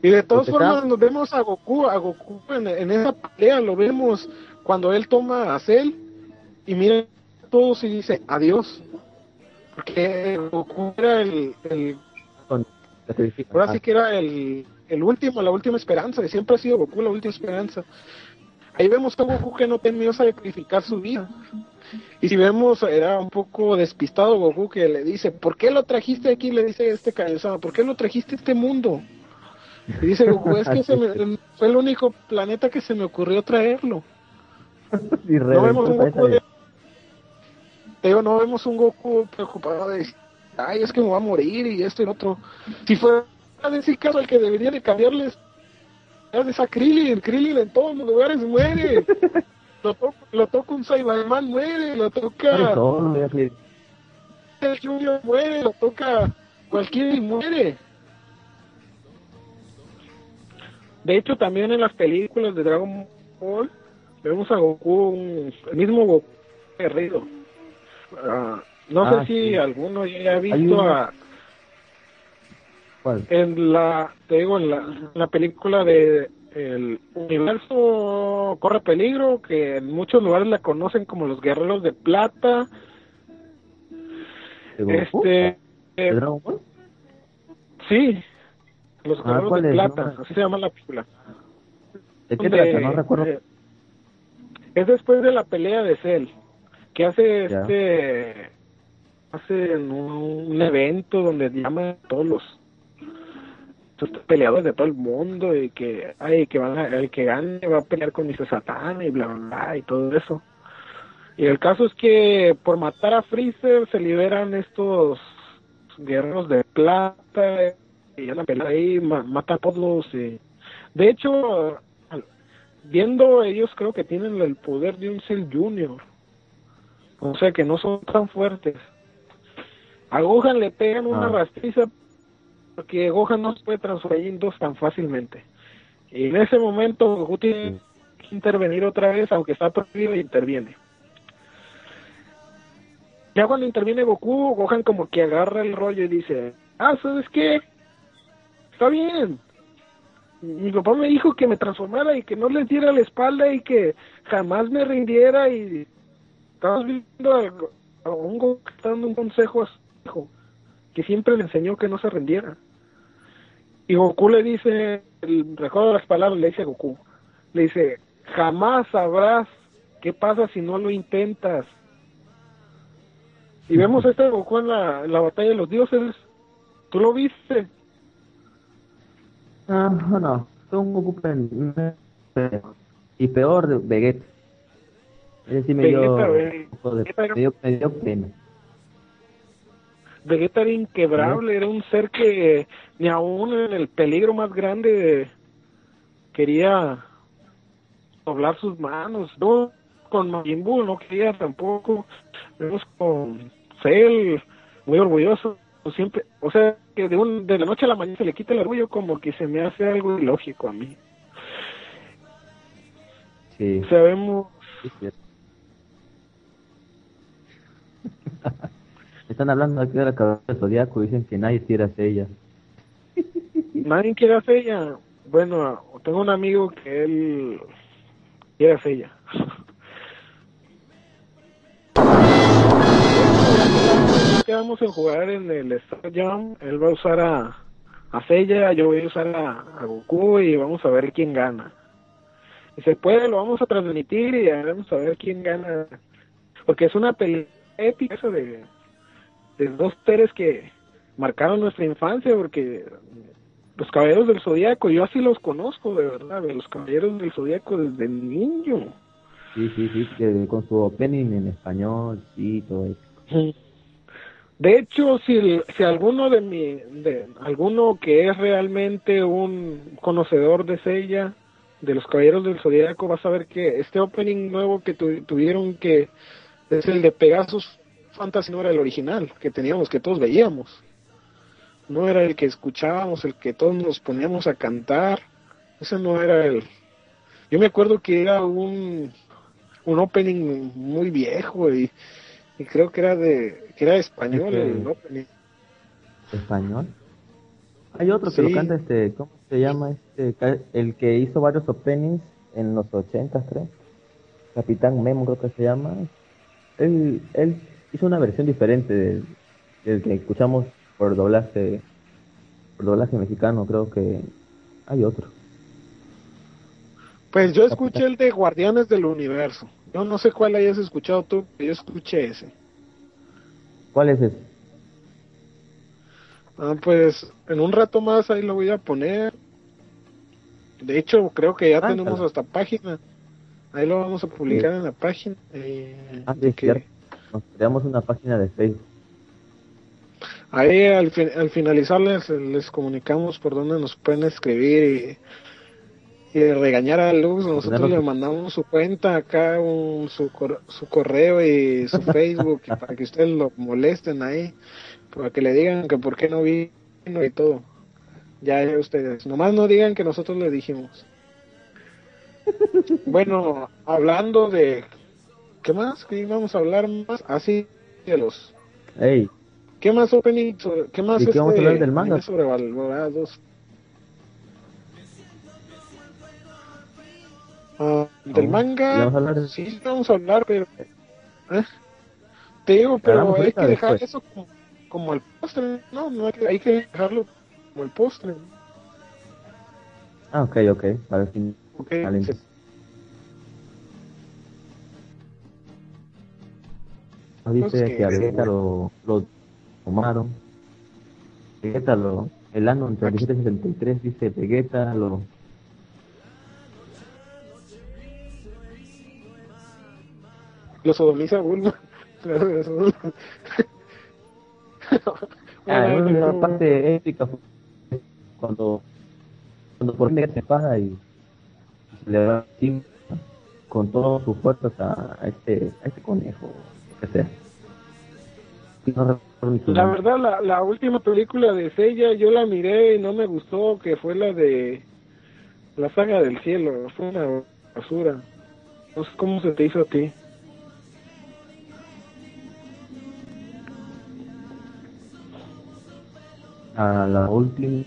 Y de todas Porque formas nos vemos a Goku, a Goku en, en esa pelea, lo vemos cuando él toma a Cell y mira a todos y dice adiós. Porque Goku era el, el ahora Ah, sí que era el, el último, la última esperanza, y siempre ha sido Goku la última esperanza. Ahí vemos a Goku que no temió sacrificar su vida. Y si vemos, era un poco despistado Goku que le dice, ¿por qué lo trajiste aquí? Le dice este Kaiosama, ¿por qué lo trajiste a este mundo? Y dice Goku, es que se me- fue el único planeta que se me ocurrió traerlo. y No vemos un Goku de... de- Te digo, no vemos un Goku preocupado de ay, es que me va a morir y esto y lo otro. Si fuera a decir caso al que debería de cambiarles es a Krillin, Krillin en todos los lugares muere. lo, to lo toca un Saiyaman, muere, lo toca el Junior, muere, lo toca cualquiera y muere. De hecho, también en las películas de Dragon Ball vemos a Goku, un- el mismo Goku guerrero. Ah, no Ah, sé si sí. alguno ya Hay visto a, ¿Cuál? en la, te digo, en la, en la película de el universo corre peligro, que en muchos lugares la conocen como los guerreros de plata. ¿De? Este, ¿De Dragon Ball? sí, los Ah, guerreros ¿cuál de plata, No así se llama la película. ¿De qué trata? No recuerdo. eh, es después de la pelea de Cell, que hace Ya. este hacen un, un evento donde llaman a todos los peleadores de todo el mundo y que ay que van a, el que gane va a pelear con Mr. Satan y bla bla bla y todo eso. Y el caso es que por matar a Freezer se liberan estos guerreros de plata y ya la pelea ahí ma- mata a todos y de hecho viendo ellos creo que tienen el poder de un Cell Junior. O sea que no son tan fuertes. A Gohan le pegan una Ah. rastriza porque Gohan no se puede transformar en dos tan fácilmente. Y en ese momento Goku tiene que intervenir otra vez aunque está prohibido y interviene. Ya cuando interviene Goku Gohan como que agarra el rollo y dice ah sabes qué está bien. Mi papá me dijo que me transformara y que no les diera la espalda y que jamás me rindiera y estabas viendo a, un dando un consejo a su hijo que siempre le enseñó que no se rindiera. Y Goku le dice el, recuerdo las palabras le dice a Goku le dice jamás sabrás qué pasa si no lo intentas y vemos a este Goku en la, en la batalla de los dioses. Tú lo viste no, no. Fue un Goku. Y peor Vegeta. Ese sí me dio, Vegeta, me dio, me dio pena. Vegeta era inquebrable, era un ser que ni aún en el peligro más grande quería doblar sus manos. No, con Majin Buu no quería tampoco. Vemos con Cell muy orgulloso, siempre, o sea, que de, un, de la noche a la mañana se le quita el orgullo como que se me hace algo ilógico a mí. Sí, cierto. Están hablando aquí de la cabeza del zodiaco. Dicen que nadie quiere hacer ella. nadie quiere hacer ella. Bueno, tengo un amigo que él quiere hacer ella. Quedamos en jugar en el Star Jam. Él va a usar a, a yo voy a usar a, a Goku y vamos a ver quién gana. Y se puede, lo vamos a transmitir y ya vamos a ver quién gana. Porque es una pelea épica eso de, de dos seres que marcaron nuestra infancia, porque los Caballeros del Zodíaco, yo así los conozco, de verdad, de los Caballeros del Zodíaco desde niño. Sí, sí, sí, que con su opening en español, sí, todo eso. De hecho, si, si alguno de mi, de alguno que es realmente un conocedor de Seiya, de los Caballeros del Zodíaco, va a saber que este opening nuevo que tu- tuvieron que es el de Pegasus Fantasy, no era el original que teníamos, que todos veíamos. No era el que escuchábamos, el que todos nos poníamos a cantar. Ese no era el. Yo me acuerdo que era un, un opening muy viejo y, y creo que era de que era español Este- el opening. ¿Español? Hay otro que lo canta, este, ¿cómo se llama? este El que hizo varios openings en los 80, creo. Capitán Memo, creo que se llama. Él, él hizo una versión diferente del, del que escuchamos por doblaje, por doblaje mexicano, creo que hay otro. Pues yo escuché el de Guardianes del Universo. Yo no sé cuál hayas escuchado tú, pero yo escuché ese. ¿Cuál es ese? Ah, pues en un rato más ahí lo voy a poner. De hecho, creo que ya Ah, tenemos claro. hasta página. Ahí lo vamos a publicar en la página. eh, Ah, sí, que- cierto. Nos creamos una página de Facebook. Ahí al, fin- al finalizar les, les comunicamos por dónde nos pueden escribir y, y regañar a Luz. Nosotros Claro. le mandamos su cuenta acá, un, su, cor- su correo y su Facebook para que ustedes lo molesten ahí, para que le digan que por qué no vino y todo. Ya ya ustedes, nomás no digan que nosotros le dijimos. Bueno, hablando de... ¿Qué más? ¿Qué íbamos a hablar más? Así de los... Ey, ¿Qué más opening? ¿Qué más ¿Y qué vamos a este, hablar del manga? animes sobrevalorados? Ah, del ¿y manga, vamos a hablar sí vamos a hablar, pero ¿eh? te digo, pero hay que dejar después. eso como, como el postre, no, no hay que, hay que dejarlo como el postre. Ah, ok, ok. Para el fin. ¿ok? Vale, Se- Nos dice que- a Vegeta lo, lo tomaron. Vegeta lo. El año 3763 dice Vegeta lo. Lo sodomiza a Bulma. Ah, la parte épica cuando. Cuando por fin se paga y. Se le va con todas sus fuerzas a, a este, a este conejo. Que sea. No La verdad, la, la última película de Seiya yo la miré y no me gustó, que fue la de la saga del cielo, fue una basura. No sé cómo se te hizo a ti. A la última.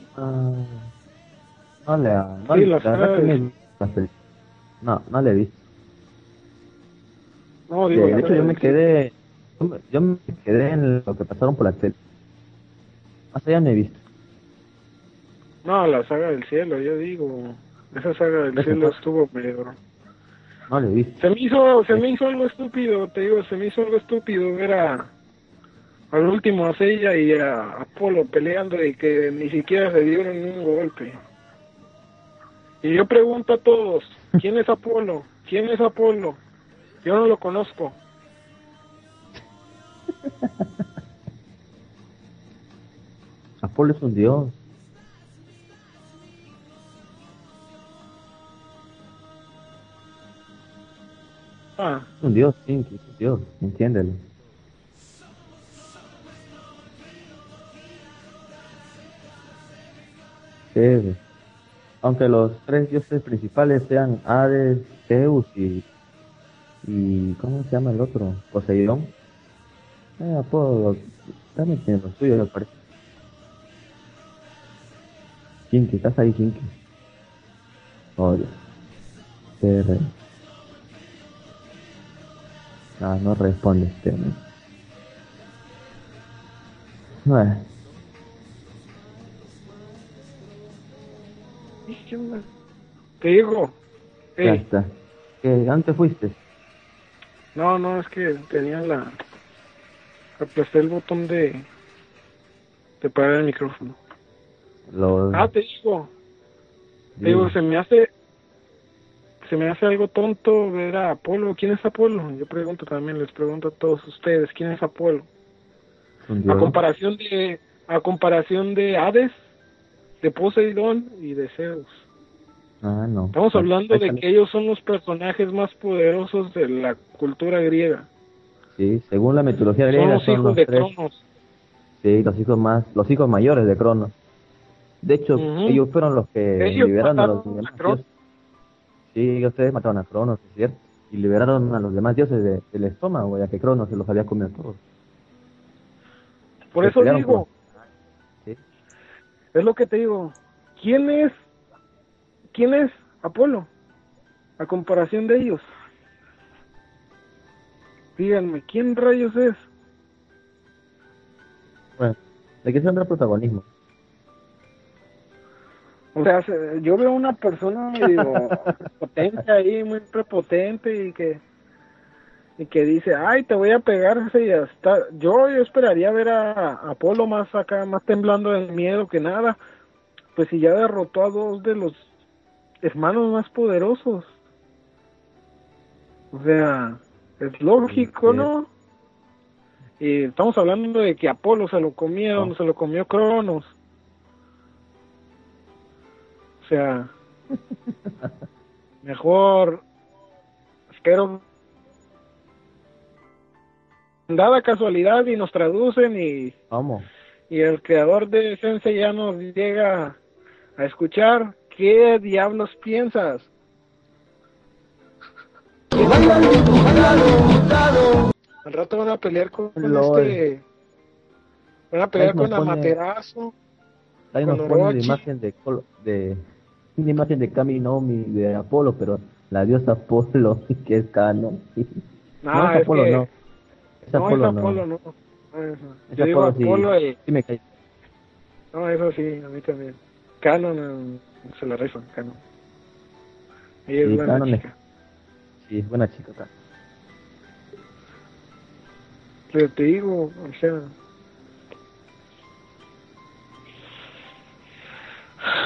No le. No, Sí, la la verdad que me- No, no le he visto. No, De, digo, de la hecho, yo me quedé. Yo me, quedé en lo que pasaron por la tele. Más allá no he visto. No, la saga del cielo, yo digo. Esa saga del cielo estuvo peor. No le he visto. Se me hizo, se me hizo algo estúpido, te digo, se me hizo algo estúpido ver a al último a Seiya y a Apolo peleando y que ni siquiera se dieron un golpe. Y yo pregunto a todos, ¿quién es Apolo? ¿Quién es Apolo? Yo no lo conozco. Apolo es un dios. Ah, un dios, es un dios. Entiéndelo. Aunque los tres dioses principales sean Hades, Zeus y, y ¿cómo se llama el otro? Poseidón. Eh, Apolo también tiene lo suyo, me parece. Kinky, ¿estás ahí, Kinky? Oh, Dios. Qué re- Ah, no responde este. ¿no? Bueno, ¿Qué onda? Te digo. ya está. ¿Qué? ¿A dónde te fuiste? no, no, es que tenía la... Aplasté el botón de... De parar el micrófono. Lo... Ah, te digo. Te digo, se me hace... Se me hace algo tonto ver a Apolo. ¿Quién es Apolo? Yo pregunto también, les pregunto a todos ustedes, ¿quién es Apolo? A comparación de... A comparación de Hades, de Poseidón y de Zeus. Ah, no. Estamos hablando Ahí de que ellos son los personajes más poderosos de la cultura griega. Sí, según la mitología Son griega los son hijos los de tres. Cronos. Sí, los hijos más, los hijos mayores de Cronos. De hecho, ellos fueron los que Ellos liberaron a los a demás Cronos. dioses. Sí, ustedes mataron a Cronos, es cierto. Y liberaron a los demás dioses de- del estómago, ya que Cronos se los había comido todos. Por Se eso digo. Es lo que te digo. ¿Quién es, quién es Apolo? A comparación de ellos. Díganme, ¿quién rayos es? Bueno, le quise dar protagonismo. O sea, se- yo veo una persona medio potente ahí, muy prepotente y que y que dice, ay, te voy a pegar ese y ya está. Yo, yo esperaría ver a Apolo más acá, más temblando de miedo que nada. Pues si ya derrotó a dos de los hermanos más poderosos. O sea, es lógico. ¿no? Y estamos hablando de que Apolo se lo comieron, No. se lo comió Cronos. O sea, mejor espero dada casualidad y nos traducen y, Vamos. y el creador de Sensei ya nos llega a escuchar qué diablos piensas. Al rato van a pelear con, este van a pelear con pone- Amaterasu. Ahí nos la Orochi. imagen de, de una imagen de Kami Nomi de Apolo, pero la diosa Apolo, que es canon. No, no es Apolo, que- no. Es no, es no. Apolo, no. No, eso. Es Yo digo Apolo, sí. Y- Sí me cae. No, eso sí, a mí también. Canon eh, se la rifan, Canon. Ella es Sí, buena Canon es- chica. Sí, es buena chica acá. Pero te digo, o sea,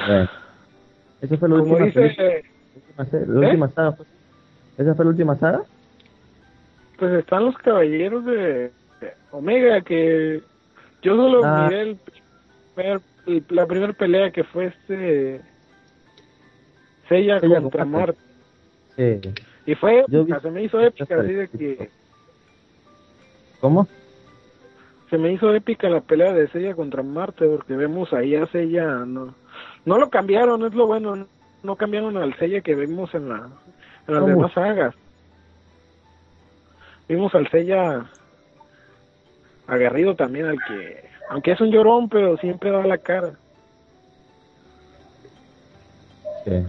Bueno. Esa fue la última, dice, última la ¿Eh? última saga. pues. ¿Esa fue la última saga? Pues están los caballeros de, Omega que yo solo Ah. miré el primer, el- la primera pelea que fue este Seiya contra con Marte. Sí. Y fue, se me hizo épica, así de que ¿Cómo? se me hizo épica la pelea de Seiya contra Marte porque vemos ahí a Seiya no no lo cambiaron es lo bueno no cambiaron al Seiya que vimos en la en las ¿Cómo? demás sagas vimos al Seiya agarrido también al que aunque es un llorón pero siempre da la cara Sí.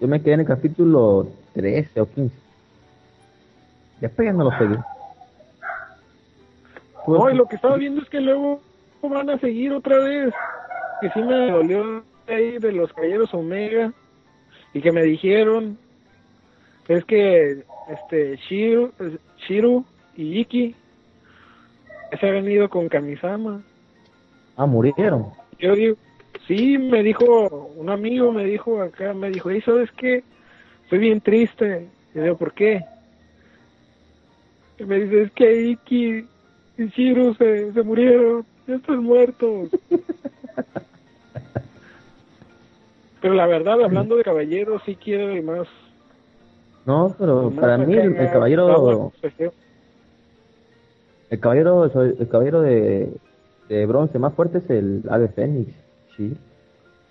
Yo me quedé en el capítulo 13 o 15. Después ya no lo seguí. no y lo que estaba viendo es que luego van a seguir otra vez que sí me dolió ahí de los caballeros Omega y que me dijeron es que este Shiru, Shiru y Iki se habían ido con Kamisama. Ah, murieron. Yo digo, sí, me dijo un amigo, me dijo acá, me dijo, ¿y sabes qué? Estoy bien triste. Y yo, ¿por qué? Y me dice, es que Iki y Shiru se, se murieron, ya están muertos. Pero la verdad, hablando de caballeros, sí quiero más. No, pero para mí el, caballero, pues, yo- el caballero, el caballero de, de bronce más fuerte es el ave fénix. Sí.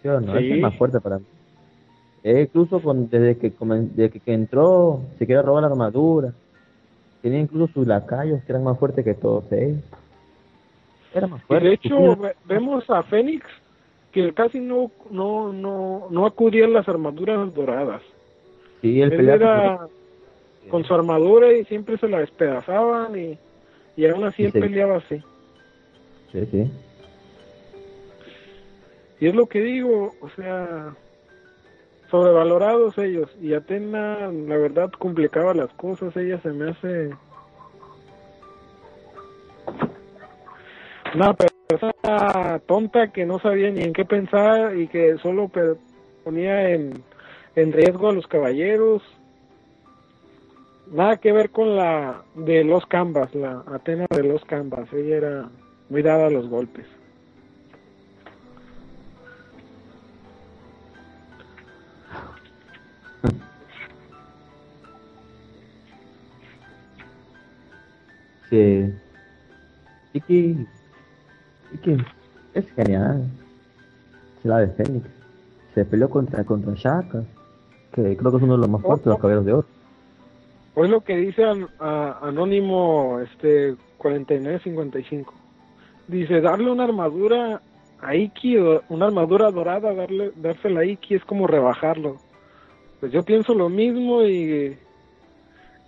¿Sí o no? Ese Sí. es más fuerte para mí. Eh, incluso con, desde que comen- desde que, que entró, se quiere robar la armadura. Tenía incluso sus lacayos que eran más fuertes que todos ellos. Era más Y fuerte. de hecho, vemos a Fénix que casi no, no, no, no acudía a las armaduras doradas. Sí, él Él pelea era con- con su armadura y siempre se la despedazaban y, y aún así él se- peleaba así. Sí, sí. Y es lo que digo, o sea, sobrevalorados ellos. Y Atena, la verdad, complicaba las cosas. Ella se me hace una persona tonta que no sabía ni en qué pensar y que solo ponía en, en riesgo a los caballeros. Nada que ver con la de los Canvas, la Atena de los Canvas. Ella era muy dada a los golpes. Sí. Iki. Iki es genial. Se la de Fénix. Se peleó contra, contra Shaka. Que creo que es uno de los más fuertes de los caballeros de oro. Hoy lo que dice an- a- Anónimo este 4955. Dice, darle una armadura a Iki, o una armadura dorada, darle dársela a Iki es como rebajarlo. Pues yo pienso lo mismo y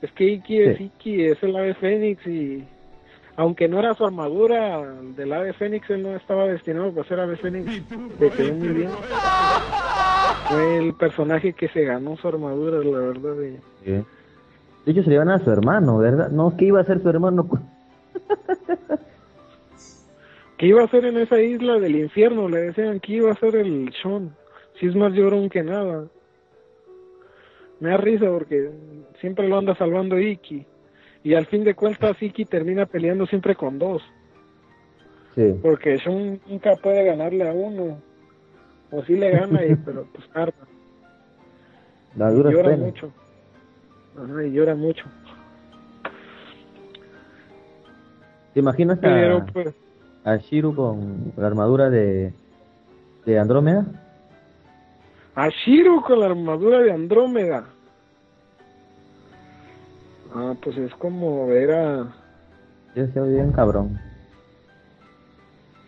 es que Iki es Sí. Iki, es el ave Fénix y aunque no era su armadura del ave Fénix, él no estaba destinado para ser ave Fénix. Le quedó muy bien. Fue el personaje que se ganó su armadura, la verdad. y- Sí. De hecho, se le iban a su hermano, ¿verdad? No, ¿qué iba a hacer su hermano? ¿Qué iba a hacer en esa isla del infierno? Le decían que iba a hacer el Sean. Si es más llorón que nada. Me da risa porque siempre lo anda salvando Iki. Y al fin de cuentas Iki termina peleando siempre con dos. Sí. Porque Sean nunca puede ganarle a uno. O sí le gana, y, pero pues tarda. La Y dura llora pena. mucho. Ajá, y llora mucho. ¿Te imaginas Pero a, pues, a Shiru con la armadura de, de Andrómeda? a Shiro con la armadura de Andrómeda. Ah, pues es como ver a... Yo se bien cabrón.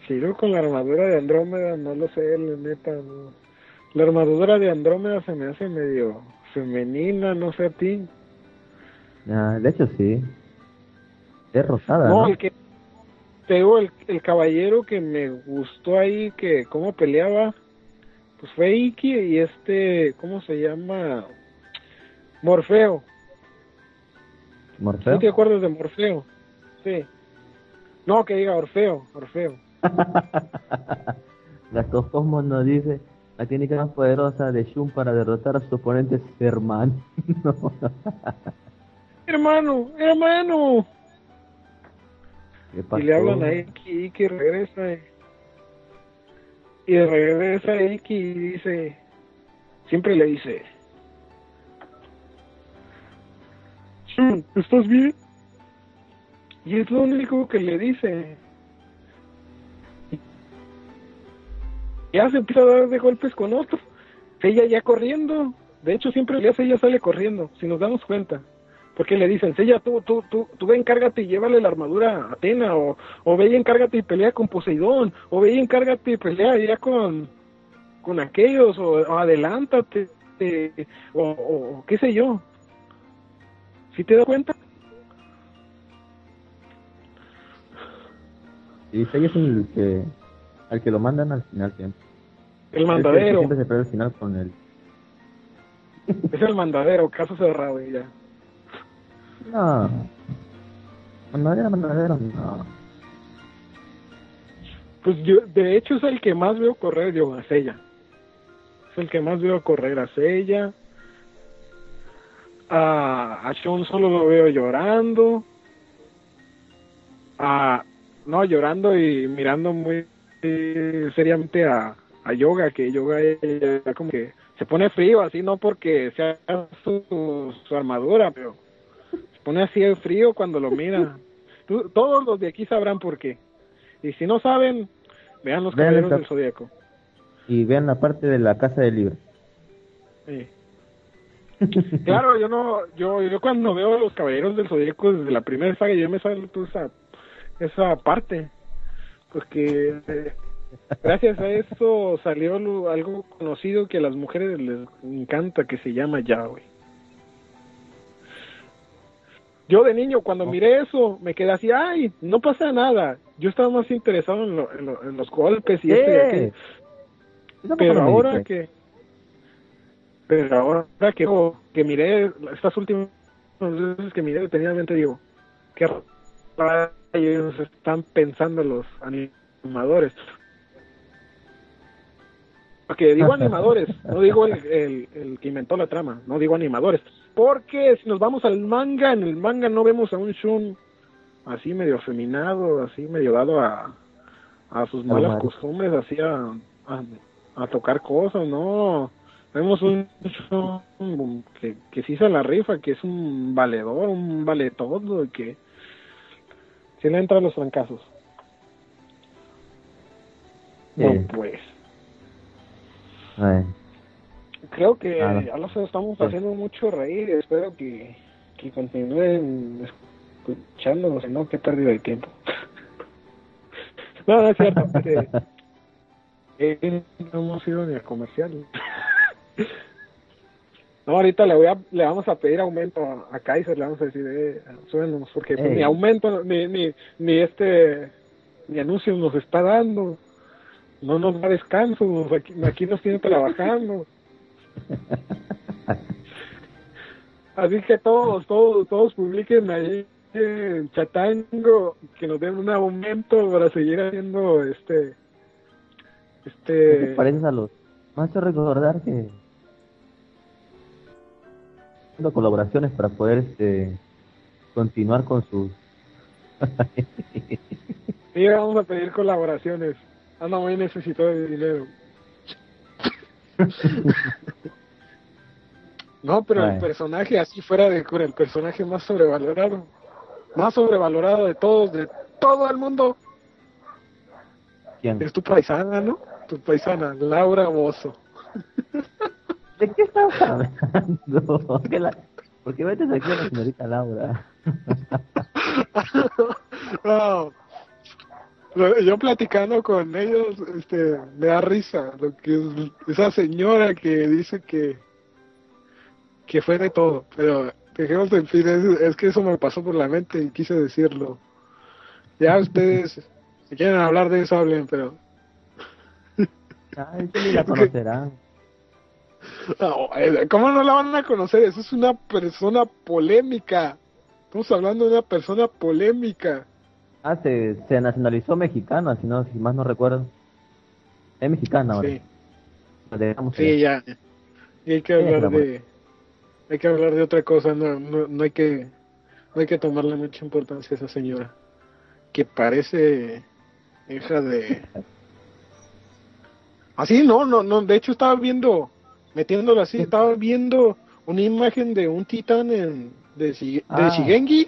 Shiro con la armadura de Andrómeda, no lo sé, la neta. no. La armadura de Andrómeda se me hace medio femenina, no sé a ti. Ah, de hecho, sí. Es rosada, No, ¿no? el que. Te digo, el, el caballero que me gustó ahí, que cómo peleaba, pues fue Iki y este, ¿cómo se llama? Morfeo. Morfeo. ¿Sí te acuerdas de Morfeo? Sí. No, que diga Orfeo, Orfeo. La Cosmos nos dice, la técnica más poderosa de Shun para derrotar a sus oponentes hermano. No. Hermano, hermano. Y le hablan a Iki, Iki regresa. Y, y regresa Iki y dice, siempre le dice, "Shun, ¿estás bien? Y es lo único que le dice. Ya se empieza a dar de golpes con otro. Ella ya corriendo. De hecho, siempre le hace, ella sale corriendo, si nos damos cuenta. Porque le dicen, ella tú, tú, tú, tú ve, encárgate y llévale la armadura a Atena, o, o ve y encárgate y pelea con Poseidón, o ve y encárgate y pelea ya con, con aquellos, o, adelántate, o, qué sé yo. ¿Sí te das cuenta? Y ella es el que, al que lo mandan al final siempre. El el mandadero, Siempre se pelea al final con él. es el mandadero, caso cerrado y ya. No. Mandadera, mandadera, no. Pues yo, de hecho es el que más veo correr, yo, a Sella. Es el que más veo correr a Sella. A, a Sean solo lo veo llorando. A, no, llorando y mirando muy seriamente a, a Yoga, que Yoga ella como que se pone frío, así no porque sea su, su armadura, pero se pone así de frío cuando lo mira. Tú- todos los de aquí sabrán por qué. Y si no saben, vean los caballeros del zodiaco. Y vean la parte de la casa del libro. Sí. Claro, yo no, yo, yo cuando veo a los caballeros del zodiaco desde la primera saga, yo me salto esa, esa parte, porque eh, gracias a eso salió lo- algo conocido que a las mujeres les encanta, que se llama Yahweh. Yo de niño cuando miré eso me quedé así, ay, no pasa nada. yo estaba más interesado en, lo- en lo- en los golpes y ¿Qué? esto y Pero ahora que. Pero ahora que, que miré estas últimas veces que miré detenidamente, digo, qué rayos están pensando los animadores. Porque digo animadores, no digo el, el, el que inventó la trama, no digo animadores. Porque si nos vamos al manga, en el manga no vemos a un Shun así medio afeminado, así medio dado a, a sus malas Normal. costumbres, así a, a, a tocar cosas, no. Vemos un Shun que, que sí se la rifa, que es un valedor, un vale todo, y que sí le entra a los fracasos. Sí. No, pues. Ay, Creo que Claro. a los estamos Sí. haciendo mucho reír. Espero que, que continúen escuchándonos, si no, qué pérdida de tiempo. no, no es cierto. este, eh, no hemos ido ni a comercial. no, ahorita le voy a, le vamos a pedir aumento a, a Kaiser, le vamos a decir, eh, súbenos, porque pues, ni aumento, ni, ni, ni este, ni anuncios nos está dando. No nos da descanso, aquí, aquí nos tiene trabajando. Así que todos, todos, todos publiquen ahí en Chatango que nos den un aumento para seguir haciendo este, ¿qué este, te a los? Me recordar que haciendo colaboraciones para poder este continuar con sus sí, vamos a pedir colaboraciones. Anda muy necesitado de dinero. No, pero el personaje así fuera de cura, el personaje más sobrevalorado, más sobrevalorado de todos, de todo el mundo, ¿Quién? es tu paisana, ¿no? Tu paisana, Laura Bozo. ¿De qué estás hablando? ¿Por qué, la... ¿Por qué metes aquí a la señorita Laura? No. Yo platicando con ellos, este, me da risa lo que es esa señora que dice que que fue de todo, pero dejemos en fin, es, es que eso me pasó por la mente y quise decirlo. Ya ustedes, si quieren hablar de eso, hablen, pero Ay, que la conocerán. No, eh, ¿cómo no la van a conocer? Eso es una persona polémica. Estamos hablando de una persona polémica. Ah, se, se nacionalizó mexicana, si no, si más no recuerdo. Es mexicana ahora. Sí, sí, ya. Y hay que hablar de hay que hablar de otra cosa, no, no, no hay que no hay que tomarle mucha importancia a esa señora que parece hija de así no no no de hecho estaba viendo metiéndolo así estaba viendo una imagen de un titán en de, de Ah. Shigengi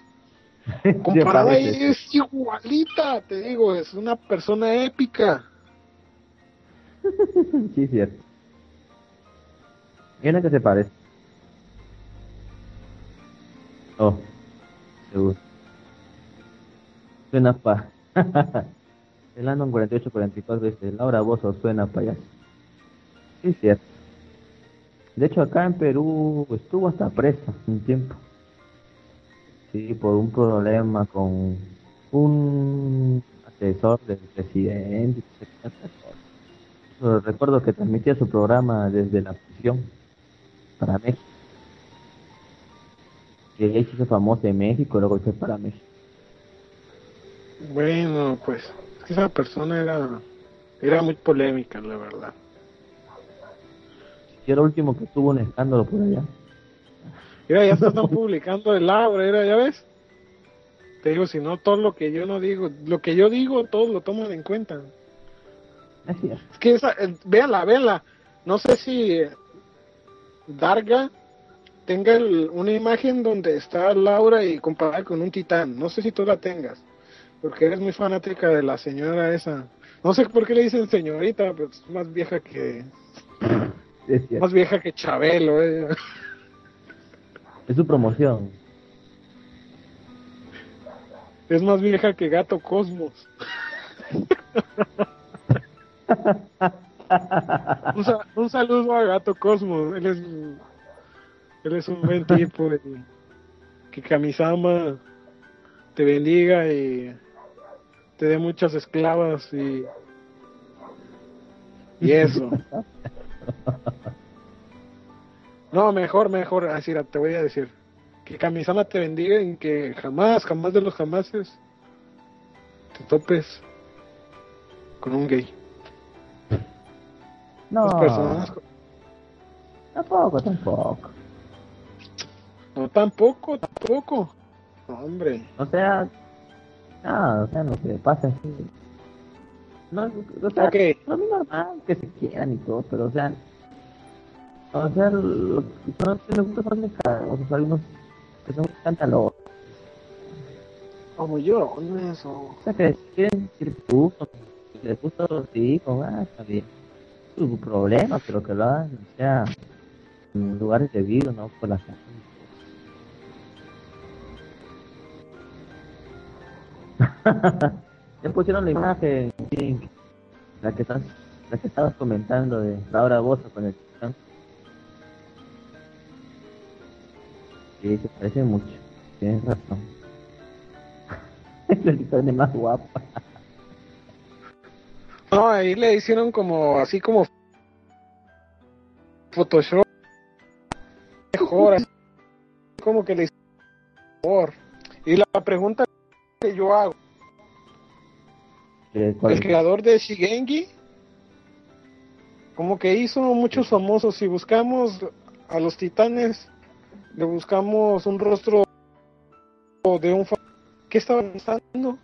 comparada es igualita te digo es una persona épica Sí, cierto. Y una que se parece. Oh, seguro. Suena pa. El Andon 4844 dice, Laura Bozo suena payaso. Sí, cierto. De hecho, acá en Perú estuvo hasta presa un tiempo. Sí, por un problema con un asesor del presidente. Recuerdo que transmitía su programa desde la prisión para México. Ella se hizo famosa en México, luego fue para México. Bueno, pues es que esa persona era era muy polémica, la verdad. Y era el último que tuvo un escándalo por allá. Mira, ya se están publicando el Laura, era, ¿ya ves? Te digo, si no, todo lo que yo no digo, lo que yo digo, todos lo toman en cuenta. Es cierto. Es que esa, eh, véanla, véanla. No sé si Darga tenga el- una imagen donde está Laura y comparada con un titán. No sé si tú la tengas, porque eres muy fanática de la señora esa. No sé por qué le dicen señorita, pero es más vieja que Es más vieja que Chabelo. eh. Es su promoción. Es más vieja que Gato Cosmos. un, sa- un saludo a Gato Cosmos. Él es, él es un buen tipo. y que Kamisama te bendiga y te dé muchas esclavas y y eso. No, mejor, mejor, así te voy a decir. Que Kamisama te bendiga y que jamás, jamás de los jamases te topes con un gay. No, Las personas- tampoco, tampoco. No, tampoco, tampoco. No, hombre. O sea, no, o sea, no que pasa así. No, o sea, Ok. no es normal que se quieran y todo, pero o sea, o sea, lo que les gusta son de cada- o sea, algunos que son cántalos, Como yo, no eso. o sea, que quieren que les gusta, que les gusta los hijos, ah, está bien. Su problema, pero que lo hagan, o sea, en lugares debidos, no por la calle. ya pusieron la imagen, la que estás, la que estabas comentando de Laura Bozo con el Sí, se parece mucho, tienes razón. el titán es más guapa. No, ahí le hicieron como, así como Photoshop. Mejor, así como que le hicieron mejor. Y la pregunta que yo hago, el creador de Shigengi, como que hizo muchos famosos. Si buscamos a los titanes, le buscamos un rostro de un ¿Qué estaba pensando?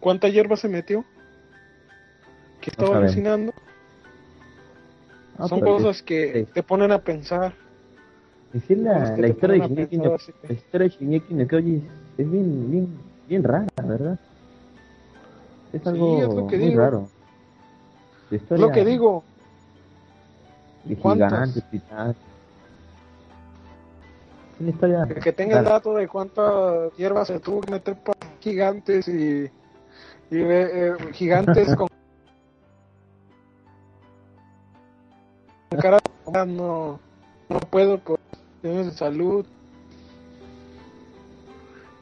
¿Cuánta hierba se metió? ¿Qué estaba alucinando? Ah, Son cosas que sí. te ponen a pensar. Es la, historia de Shingeki no, así la historia de Shingeki no Kyojin es, bien, bien, bien rara, ¿verdad? Es Sí, algo es lo que muy digo. raro. Historia lo que digo. de gigantes, titanes. Una historia que tenga el dato de cuánta hierba se tuvo que meter para gigantes y, y eh, gigantes con con cara de- no no puedo por cuestiones de salud.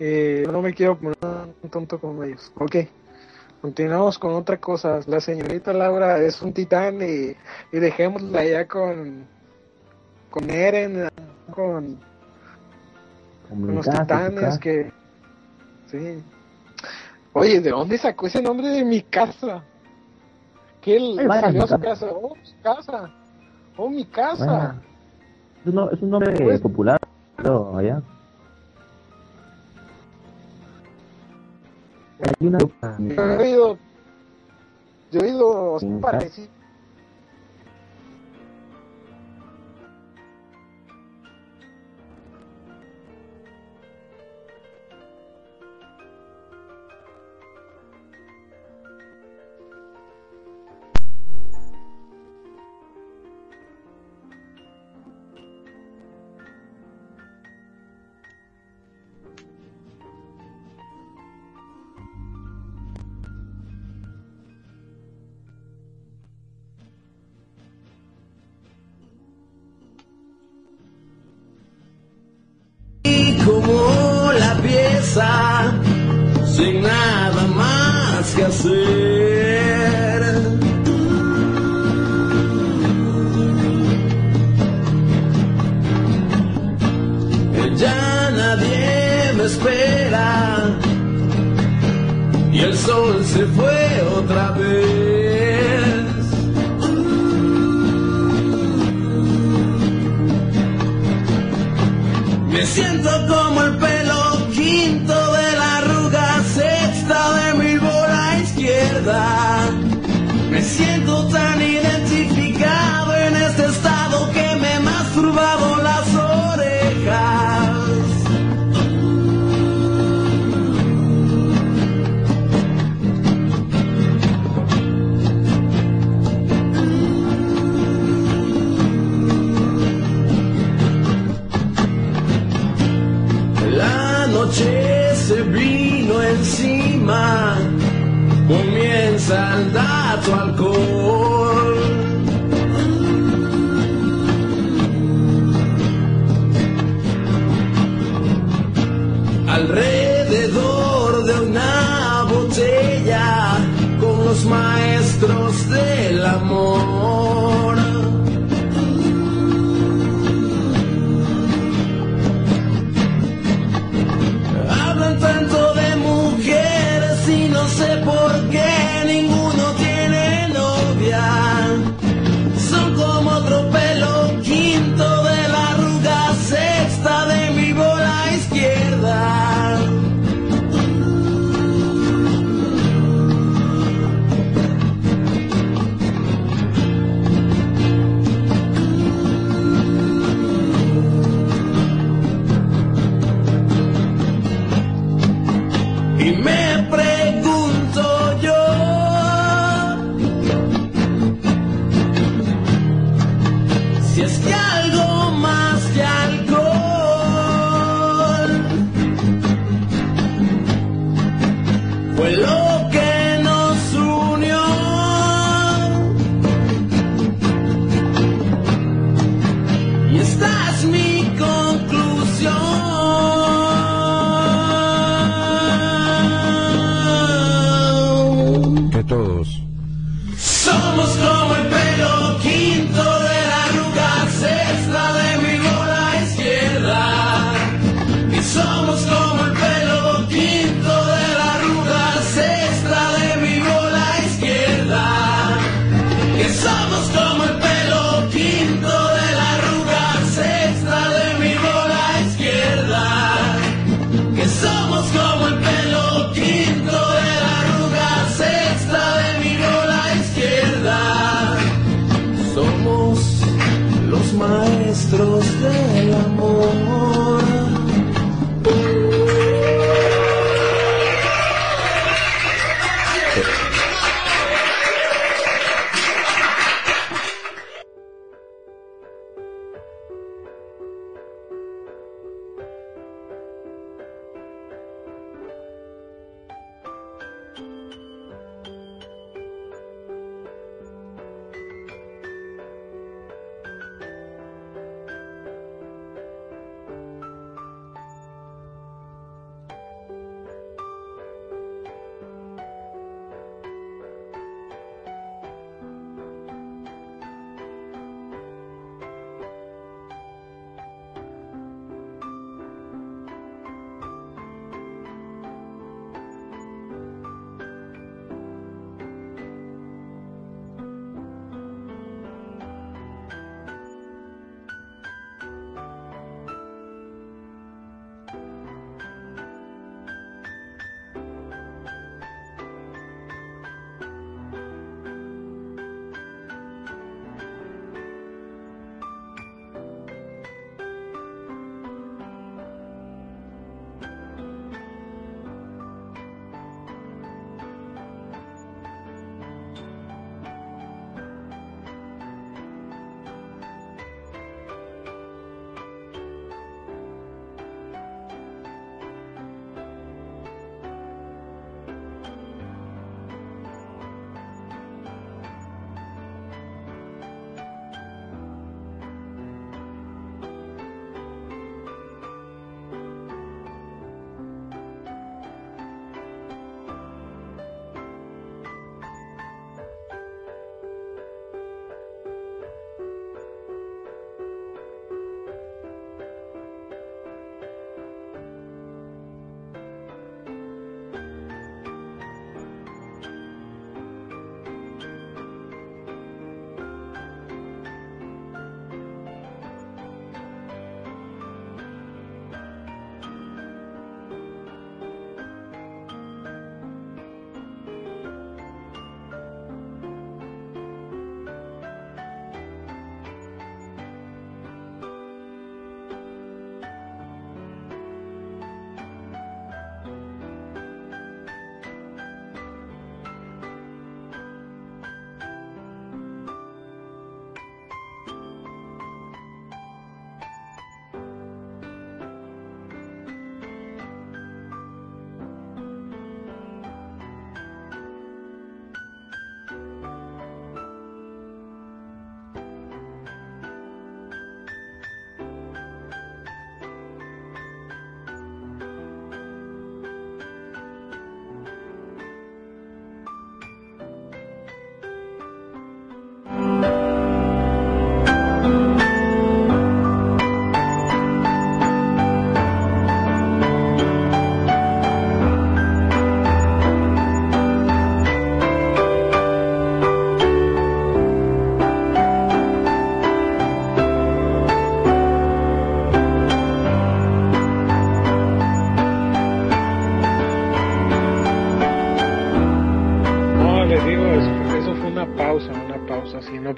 Eh, no me quiero poner un tonto como ellos. Ok continuamos con otra cosa. La señorita Laura es un titán y, y dejémosla ya con con Eren con los titanes que sí oye de dónde sacó ese nombre de mi casa que él salió a su casa. oh mi casa oh mi casa Bueno, es, un, no- es un nombre Pues- popular, pero allá. Hay una yo he oído yo he casa. parecido izquierda. Me siento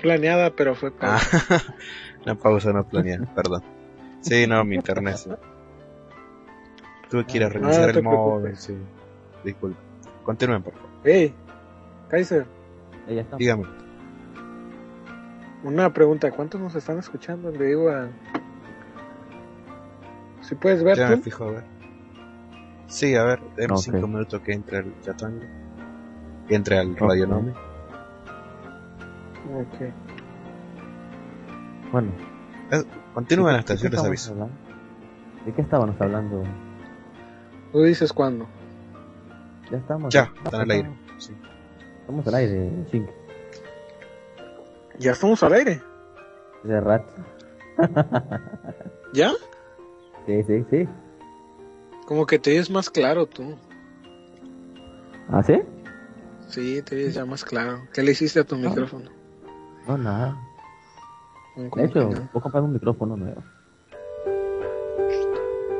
planeada, pero fue Ah, pausa. una pausa no planeada, perdón. Sí, no, mi internet. sí. Tuve que ir a No, reiniciar no te el móvil, sí. Disculpe. Continúen, por favor. Hey, Kaiser, Ahí está. Dígame. Una pregunta, ¿cuántos nos están escuchando? Le digo a... Si puedes ver Ya me fijo a ver. Sí, a ver, demos Ok. cinco minutos que entre el chatango. Y entre al Ok. radionome. Ok. Bueno. ¿de qué yo les estábamos aviso. hablando? ¿De qué estábamos hablando? ¿Tú dices cuándo? Ya estamos. Ya, están al aire. Estamos, Sí. estamos al aire, ching. ¿Ya estamos al aire? De rato. ¿Ya? Sí, sí, sí. Como que te ves más claro tú. ¿Ah, sí? Sí, te ves ya más claro. ¿Qué le hiciste a tu micrófono? No, nada. De hecho, no. voy a comprar un micrófono nuevo.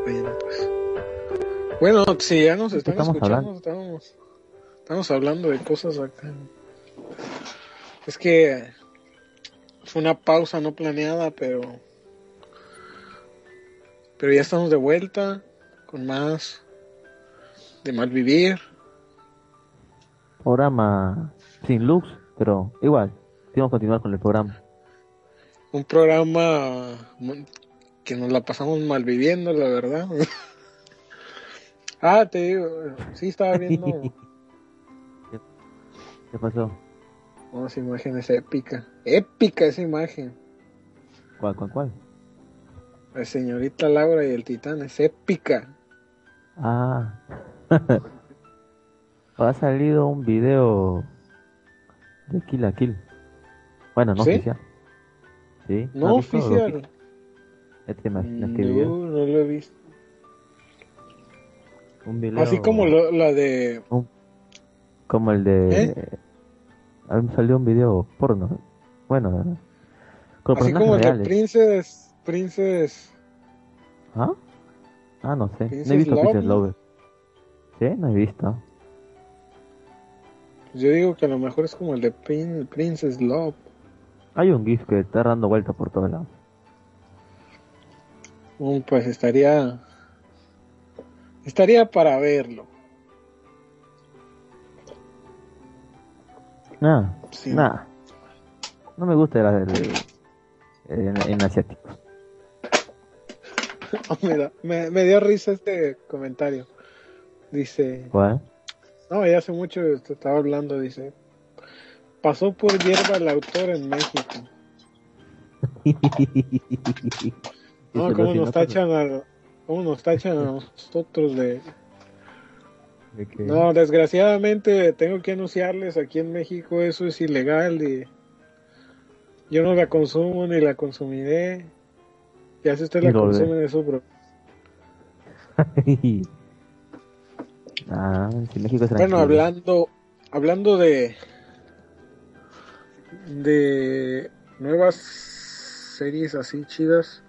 Bueno, pues. Bueno, si ya nos están estamos escuchando, hablando? estamos, estamos hablando de cosas acá. Es que fue una pausa no planeada, pero pero ya estamos de vuelta con más de malvivir. Programa sin luz, pero igual. Vamos a continuar con el programa. Un programa que nos la pasamos malviviendo, la verdad. ah, te digo, sí estaba viendo ¿Qué pasó? unas imágenes épicas. Épica esa imagen. ¿Cuál, cuál, cuál? La señorita Laura y el titán es épica. Ah. ha salido un video de Kill a Kill. Bueno, no ¿Sí? oficial. Sí. No ¿has visto lo oficial. que- Es que imaginas No, no lo he visto. Un video. Así como lo- la de. Como el de. ¿Eh? A mí me salió un video porno. Bueno, con Así como el de. Princess. Princess. ¿Ah? Ah, no sé. no he visto Love, Princess ¿no? Lover. ¿Sí? No he visto. Yo digo que a lo mejor es como el de Prin- Princess Love. Hay un GIF que está dando vueltas por todos lados. Pues estaría. Estaría para verlo. Nada, Sí. nada. No me gusta el, el- en, en asiático. me, me- me dio risa este comentario. Dice. ¿Cuál? No, ya hace mucho estaba hablando. Dice. Pasó por hierba el autor en México. No, Díselo, ¿cómo si nos no, tachan a, cómo nos tachan a nosotros de... de No, desgraciadamente tengo que anunciarles, aquí en México eso es ilegal y yo no la consumo ni la consumiré. Ya si usted la de- consume de su pro- ah, si México es Bueno, hablando, hablando de de nuevas series así chidas,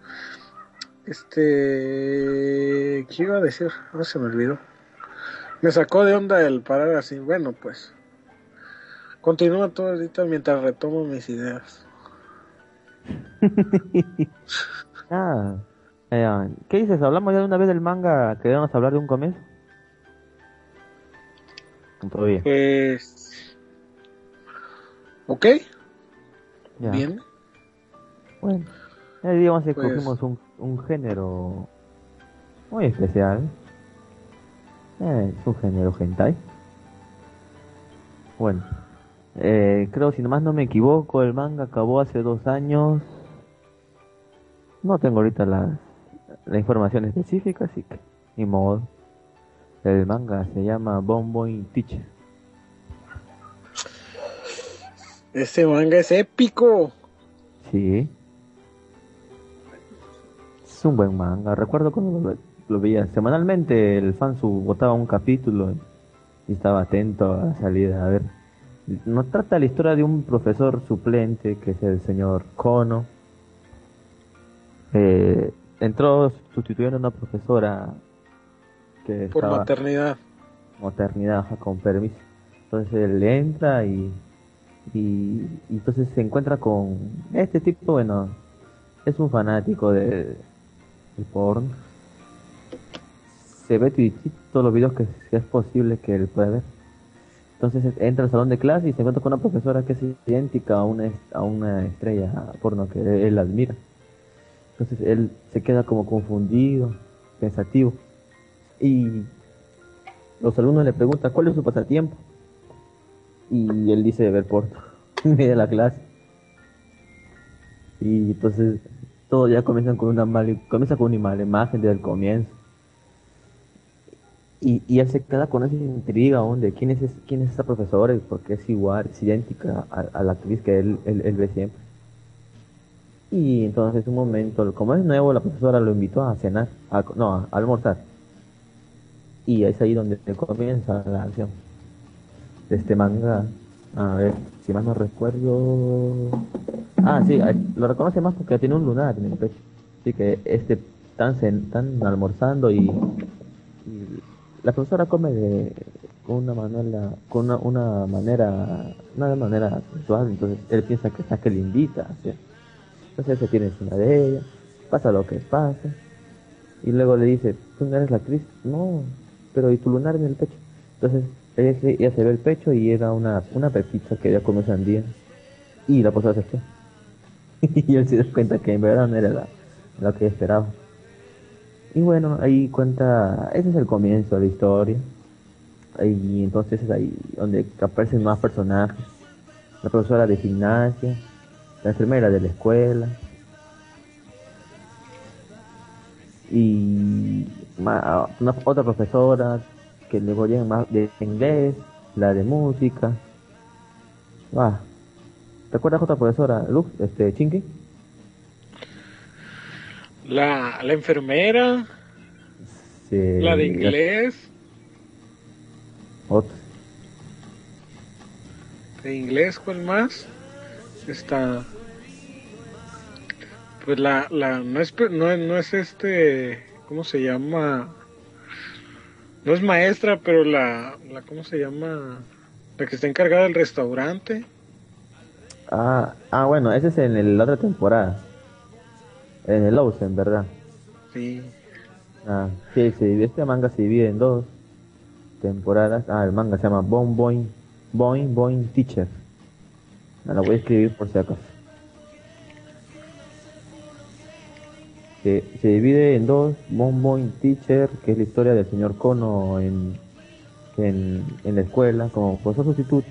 este, ¿qué iba a decir? No se me olvidó. Me sacó de onda el parar así. Bueno, pues continúa todo ahorita mientras retomo mis ideas. Ah, eh, ¿qué dices? ¿Hablamos ya de una vez del manga que íbamos a hablar de un comienzo? Todavía. Pues, ok, Ya. bien. Bueno, ya digamos que Pues- escogimos un, un género muy especial. Eh, es un género hentai. Bueno, eh, creo si nomás no me equivoco, el manga acabó hace dos años. No tengo ahorita la, la información específica, así que ni modo. El manga se llama Bomboy Teacher. Este manga es épico. Sí. Es un buen manga. Recuerdo cuando lo, lo veía semanalmente, el fansub botaba un capítulo y estaba atento a la salida. A ver, nos trata la historia de un profesor suplente que es el señor Kono. Eh, entró sustituyendo a una profesora que Por estaba maternidad. maternidad con permiso. Entonces él entra y, y, entonces se encuentra con este tipo, bueno, es un fanático de, del porno. Se ve todos los videos que es posible que él pueda ver. Entonces entra al salón de clase y se encuentra con una profesora que es idéntica a una, a una estrella porno que él admira. Entonces él se queda como confundido, pensativo. Y los alumnos le preguntan cuál es su pasatiempo. Y él dice ver porno en medio de la clase. Y entonces todo ya comienza con una mala, comienza con una mala imagen desde el comienzo. Y, y él se queda con esa intriga de quién es, quién es esa profesora y por qué es igual, es idéntica a, a la actriz que él, él, ve siempre. Y entonces un momento, como es nuevo, la profesora lo invitó a cenar, a, no, a almorzar. Y es ahí donde comienza la acción de este manga. A ver, si más no recuerdo. Ah, sí, lo reconoce más porque tiene un lunar en el pecho. Así que este están, están almorzando y, y la profesora come de con una manera, con una, una manera, una manera sensual, entonces él piensa que está que le invita, ¿sí? entonces se tiene encima de ella, pasa lo que pasa, y luego le dice, tú no eres la actriz, no, pero y tu lunar en el pecho, entonces ella, se- ve el pecho y era una, una pepita que ella comió sandía, y la profesora se fue, y él se da cuenta que en verdad no era la, lo que esperaba. Y bueno, ahí cuenta, ese es el comienzo de la historia. Y entonces es ahí donde aparecen más personajes. La profesora de gimnasia, la enfermera de la escuela. Y ma- una, otra profesora que luego llega más de inglés, la de música. Ah, ¿Te acuerdas otra profesora, Lux, este, Chinky? La, la enfermera, Sí, la de inglés, Otra. de inglés, ¿cuál más? Está, pues la, la, no es, no, es- no es este, ¿cómo se llama? No es maestra, pero la, la, ¿cómo se llama? La que está encargada del restaurante. Ah, ah, bueno, ese es en el- la otra temporada. En el Lawson, ¿verdad? Sí. Ah, sí, se divide- este manga se divide en dos temporadas. Ah, el manga se llama Bon Boing, Boing Boing Teacher. Ah, lo voy a escribir por si acaso. Se, se divide en dos, Bon Boing Teacher, que es la historia del señor Kono en, en, en la escuela como profesor sustituto.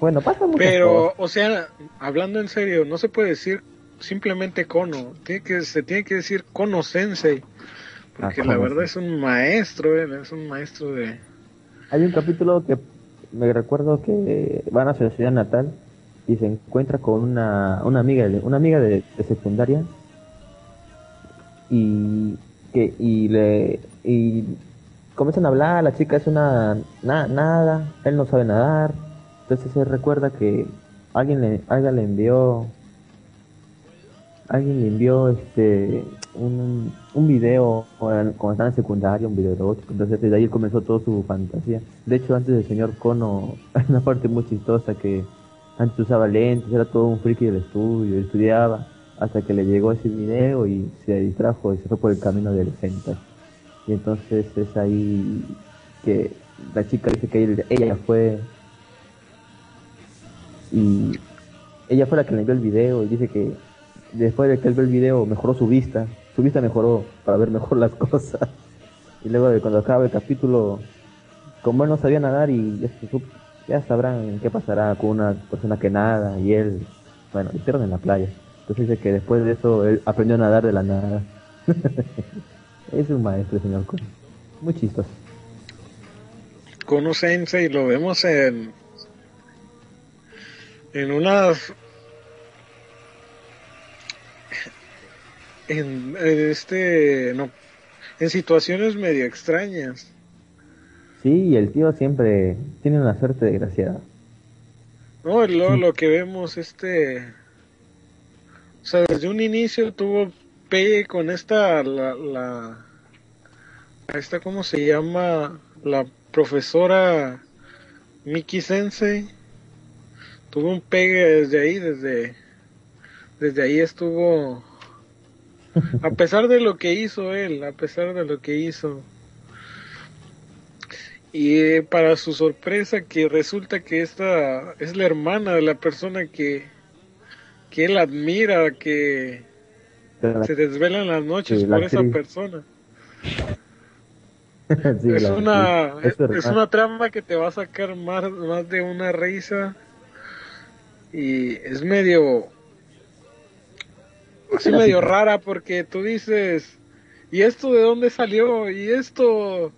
Bueno, pasa mucho. Pero, o sea, hablando en serio, no se puede decir simplemente Kono, tiene que, se tiene que decir Kono Sensei, porque Ah, la verdad es un maestro, él es un maestro de... Hay un capítulo que me recuerdo que van a su ciudad natal y se encuentra con una, una amiga de, una amiga de, de secundaria y que y le y comienzan a hablar, la chica es una na- nada, él no sabe nadar, entonces él recuerda que alguien le alguien le envió alguien le envió este un, un video cuando estaba en secundaria, un video erótico, entonces desde ahí comenzó toda su fantasía. De hecho, antes del señor hay una parte muy chistosa que antes usaba lentes, era todo un friki del estudio, estudiaba, hasta que le llegó ese video y se distrajo y se fue por el camino del hentai. Y entonces es ahí que la chica dice que ella fue y ella fue la que le envió el video y dice que después de que él vio el video mejoró su vista, su vista mejoró para ver mejor las cosas. Y luego de cuando acaba el capítulo, como él no sabía nadar y ya, ya sabrán qué pasará con una persona que nada y él, bueno, hicieron en la playa. Entonces dice que después de eso él aprendió a nadar de la nada. es un maestro, señor Kun. Muy chistoso. Kono Sensei lo vemos en en unas en, en este no en situaciones medio extrañas Sí, y el tío siempre tiene una suerte desgraciada. no luego lo que vemos este sea desde un inicio tuvo pegue con esta la, la esta cómo se llama la profesora Miki Sensei. Tuvo un pegue desde ahí desde desde ahí estuvo a pesar de lo que hizo él a pesar de lo que hizo. Y eh, para su sorpresa que resulta que esta es la hermana de la persona que, que él admira, que la- se desvela en las noches Sí, la por esa persona. Sí, es una es una trama que te va a sacar más, más de una risa y es medio así medio rara porque tú dices y esto de dónde salió y esto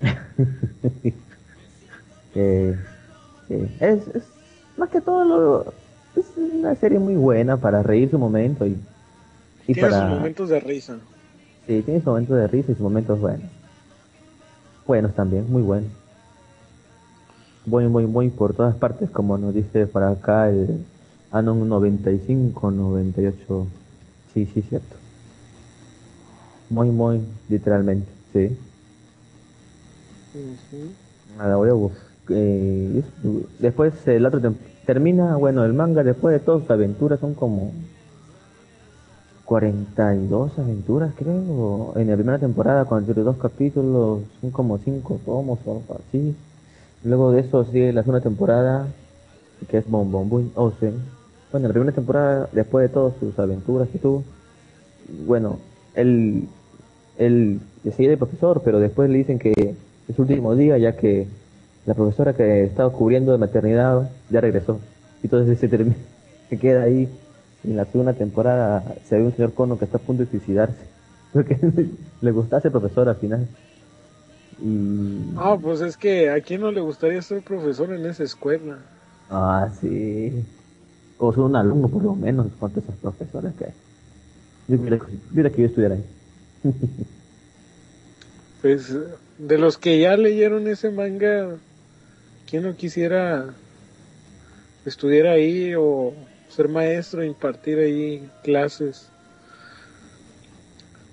Eh. Es, es más que todo lo, es una serie muy buena para reír su momento y, y tiene para sus momentos de risa. Sí tiene sus momentos de risa y sus momentos buenos. Buenos también muy buenos. Muy muy muy por todas partes como nos dice para acá el Anon 95 98 sí sí cierto. Muy muy literalmente sí. Nada, voy a bus- eh, es- después el otro tem- termina, bueno, el manga después de todas sus aventuras son como 42 aventuras, creo. En la primera temporada, 42 capítulos, son como 5 tomos o algo así. Luego de eso sigue la segunda temporada, que es Bon Bon Boom Ocean. Bueno, la primera temporada, después de todas sus aventuras que tuvo, bueno, él, él sigue de profesor, pero después le dicen que es su último día, ya que la profesora que estaba cubriendo de maternidad ya regresó. Y entonces se, termina, se queda ahí. Y en la segunda temporada se ve un señor Cono que está a punto de suicidarse. Porque le gustaba ser profesor al final. Y. ah pues es que a quién no le gustaría ser profesor en esa escuela Ah, sí. O ser un alumno, por lo menos, con todas esas profesoras que hay. Yo hubiera, yo hubiera querido estudiar ahí. Pues de los que ya leyeron ese manga, ¿quién no quisiera estudiar ahí o ser maestro, impartir ahí clases?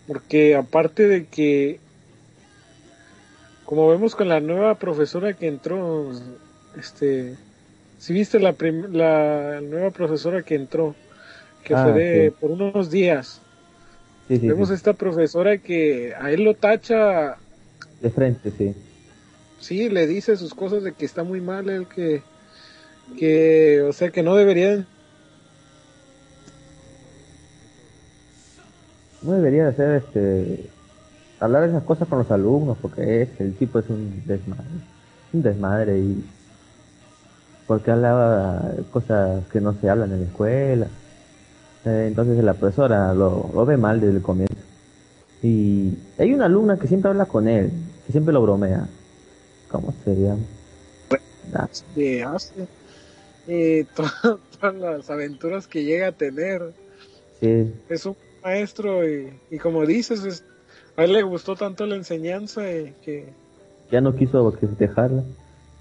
Porque aparte de que, como vemos con la nueva profesora que entró, este, si viste la, la nueva profesora que entró, que Ah, fue de, sí. por unos días, Sí, vemos sí. esta profesora que a él lo tacha De frente, sí. Sí le dice sus cosas de que está muy mal él que que o sea que no deberían No debería hacer este hablar esas cosas con los alumnos porque es el tipo es un desmadre, un desmadre y porque hablaba cosas que no se hablan en la escuela. Eh, entonces la profesora lo, lo ve mal desde el comienzo. Y hay una alumna que siempre habla con él, que siempre lo bromea. ¿Cómo se llama? Ah, de hace eh, to- todas las aventuras que llega a tener sí, es un maestro y, y como dices es- a él le gustó tanto la enseñanza y que ya no quiso dejarla.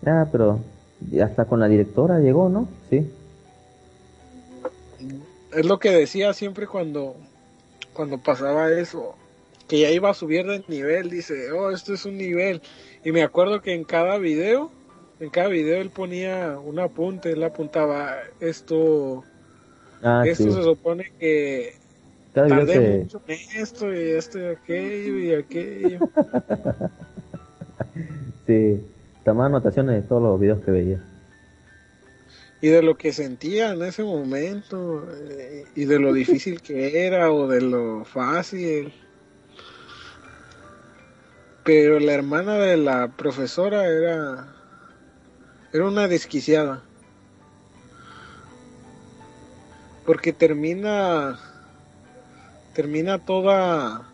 Ya, pero hasta con la directora llegó, ¿no? Sí. es lo que decía siempre cuando cuando pasaba eso que ya iba a subir de nivel dice oh esto es un nivel y me acuerdo que en cada video en cada video él ponía un apunte él apuntaba esto Ah, esto sí. se supone que tardé que- mucho en esto y esto y aquello y aquello Sí, tomaba anotaciones de todos los videos que veía. y de lo que sentía en ese momento eh, y de lo difícil que era o de lo fácil pero la hermana de la profesora era era una desquiciada. Porque termina termina toda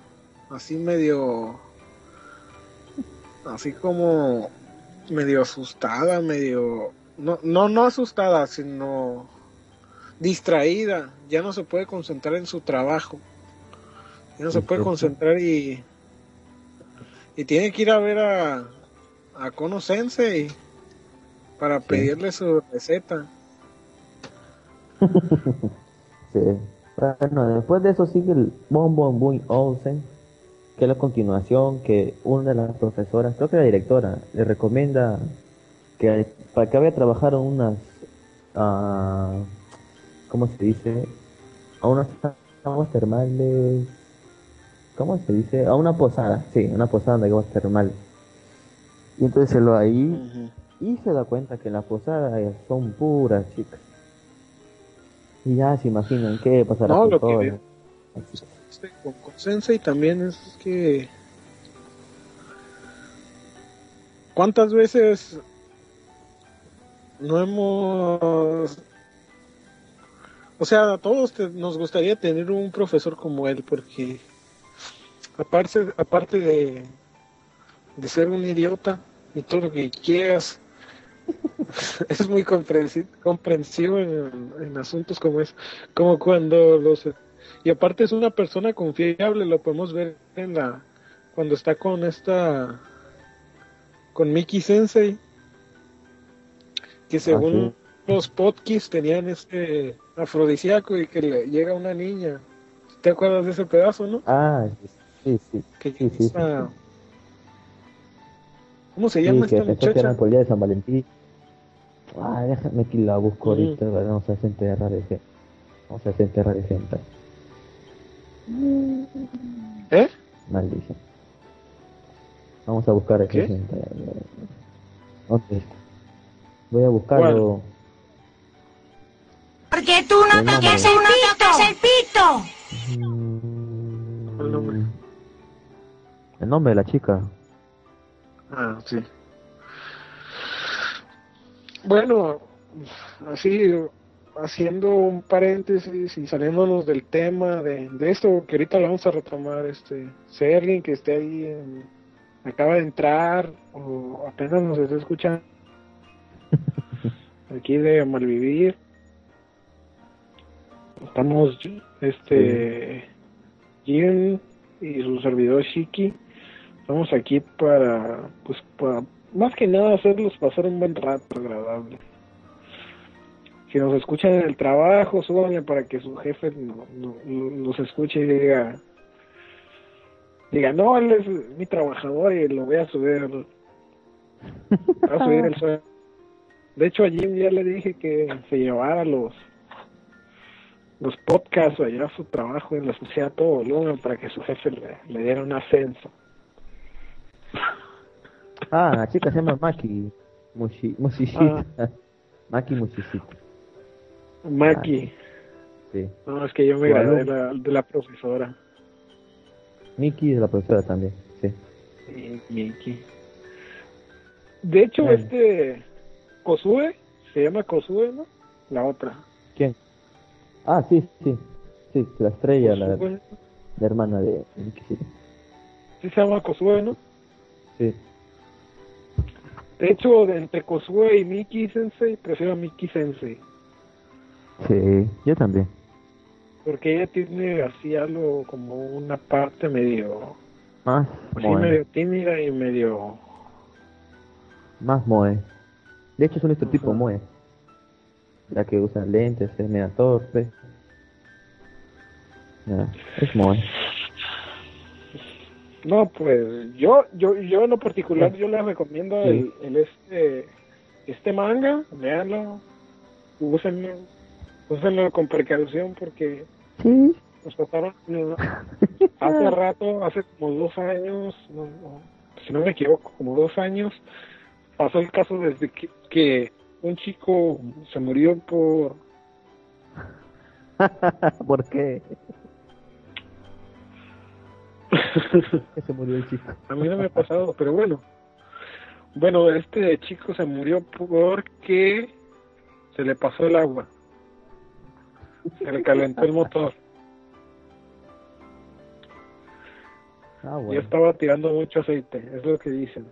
así medio así como medio asustada medio no no no asustada sino distraída. Ya no se puede concentrar en su trabajo. Ya no se puede concentrar y y tiene que ir a ver a a Kono Sensei para pedirle su receta Sí. Bueno, después de eso sigue el Bon Bon Boom Olsen, que es la continuación que una de las profesoras, creo que la directora, le recomienda que para que vaya a trabajar a unas, ah, ¿cómo se dice? A unas aguas termales, ¿cómo se dice? A una posada, sí, una posada de aguas termales. Y entonces se lo ahí Ujú. y se da cuenta que en la posada son puras chicas. Y ya se imaginan qué pasará No, lo que. Este, con, con Sensei también es que cuántas veces no hemos o sea a todos te- nos gustaría tener un profesor como él porque aparte aparte de de ser un idiota y todo lo que quieras es muy comprensi- comprensivo en, en asuntos como es como cuando los y aparte es una persona confiable, lo podemos ver en la cuando está con esta con Mickey Sensei que según los podcasts tenían este afrodisíaco y que le llega una niña. ¿Te acuerdas de ese pedazo, no? Ah, sí, sí. Que Sí, sí, esta- ¿Cómo se Sí, llama esta muchacha? por el día de San Valentín. Ah, déjame que la busco Ujú. ahorita, ¿verdad? vamos a desenterrar de gente. Vamos a desenterrar de gente. ¿Eh? Maldición. Vamos a buscar ¿Qué? ese gente. ¿Dónde está? Voy a buscarlo. Porque tú no El nombre. tocas el pito. el pito. Mm. El nombre de la chica. Ah, sí. Bueno, así haciendo un paréntesis y saliéndonos del tema de, de esto que ahorita lo vamos a retomar, este, si hay alguien que esté ahí, en- acaba de entrar o apenas nos está escuchando aquí de Malvivir, estamos, este, Jim y su servidor Shiki, estamos aquí para, pues, para, más que nada hacerlos pasar un buen rato agradable. Si nos escuchan en el trabajo, súbanle para que su jefe no- no- los escuche y diga, diga, no, él es mi trabajador y lo voy a subir, a subir el sueldo. De hecho, a Jim ya le dije que se llevara los los podcasts allá a su trabajo y los pusiera a todo volumen para que su jefe le, le diera un ascenso. Ah, la chica se llama Maki. Mushi, Mushishita. Maki Mushishita. Maki, Sí. no, es que yo me gradué de la, de la profesora. Miki es la profesora también. Sí. Sí, Miki. De hecho, este Kosue, se llama Kosue, ¿no? La otra. ¿Quién? Ah, sí, sí. Sí, la estrella, la, la hermana de Miki. Sí se llama Kosue, ¿no? sí. De hecho, entre Kosue y Miki Sensei, prefiero a Miki Sensei. Sí, yo también. Porque ella tiene así algo como una parte medio, Más así moe. medio tímida y medio... Más moe. De hecho, es un tipo Ujú. moe. La que usa lentes, es media torpe. Ya, es moe. No, pues yo, yo, yo en lo particular yo les recomiendo el, el este, este manga, veanlo, úsenlo, úsenlo con precaución porque Sí. nos pasaron hace rato, hace como dos años, no, no, si no me equivoco, como dos años, pasó el caso desde que, que un chico se murió por ¿Por qué? Que se murió el chico. A mí no me ha pasado, pero bueno. Bueno, este chico se murió porque se le pasó el agua. Se le calentó el motor. Ah, Y bueno. estaba tirando mucho aceite, es lo que dicen.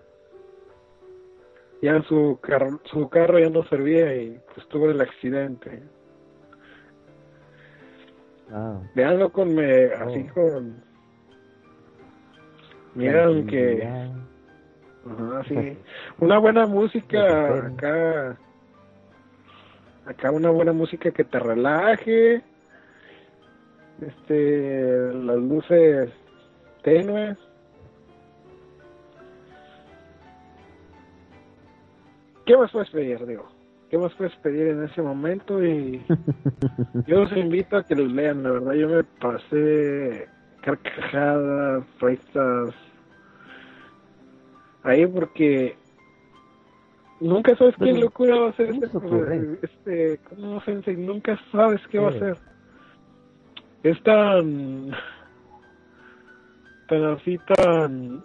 Ya su carro, su carro ya no servía y pues tuvo el accidente. Ah, Veanlo con me, así Oh. con... Miran que... Ajá, sí. Una buena música acá. Acá una buena música que te relaje. Este, las luces tenues. ¿Qué más puedes pedir, digo? ¿Qué más puedes pedir en ese momento? Y yo los invito a que los lean, la verdad yo me pasé carcajadas, risas, ahí porque Nunca sabes qué locura va a ¿cómo este, este ¿cómo sensei? Nunca sabes qué va a hacer. Es tan, tan así, tan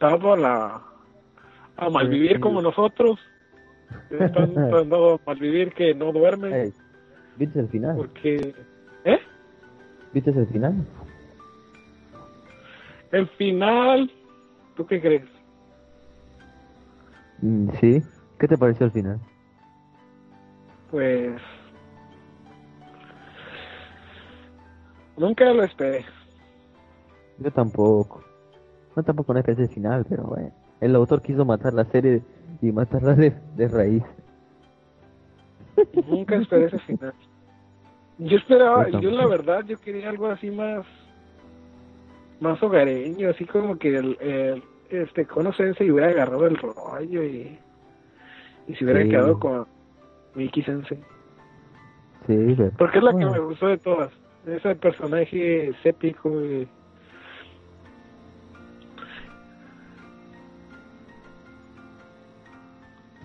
dado a la, a malvivir como nosotros. Es tan, tan dado a malvivir que no duerme. ¿Viste el final? Porque, ¿eh? ¿Viste el final? El final, ¿tú qué crees? Mm, sí. ¿Qué te pareció el final? Pues nunca lo esperé. Yo tampoco. No tampoco no esperé el final, pero bueno. El autor quiso matar la serie y matarla de, de raíz. Nunca esperé ese final. Yo esperaba, Yo la verdad, yo quería algo así más, más hogareño, así como que el, el este Kono Sensei hubiera agarrado el rollo y, y se hubiera Sí. quedado con Miki Sensei. Sí, pero... Porque es la bueno, que me gustó de todas. Ese personaje es épico y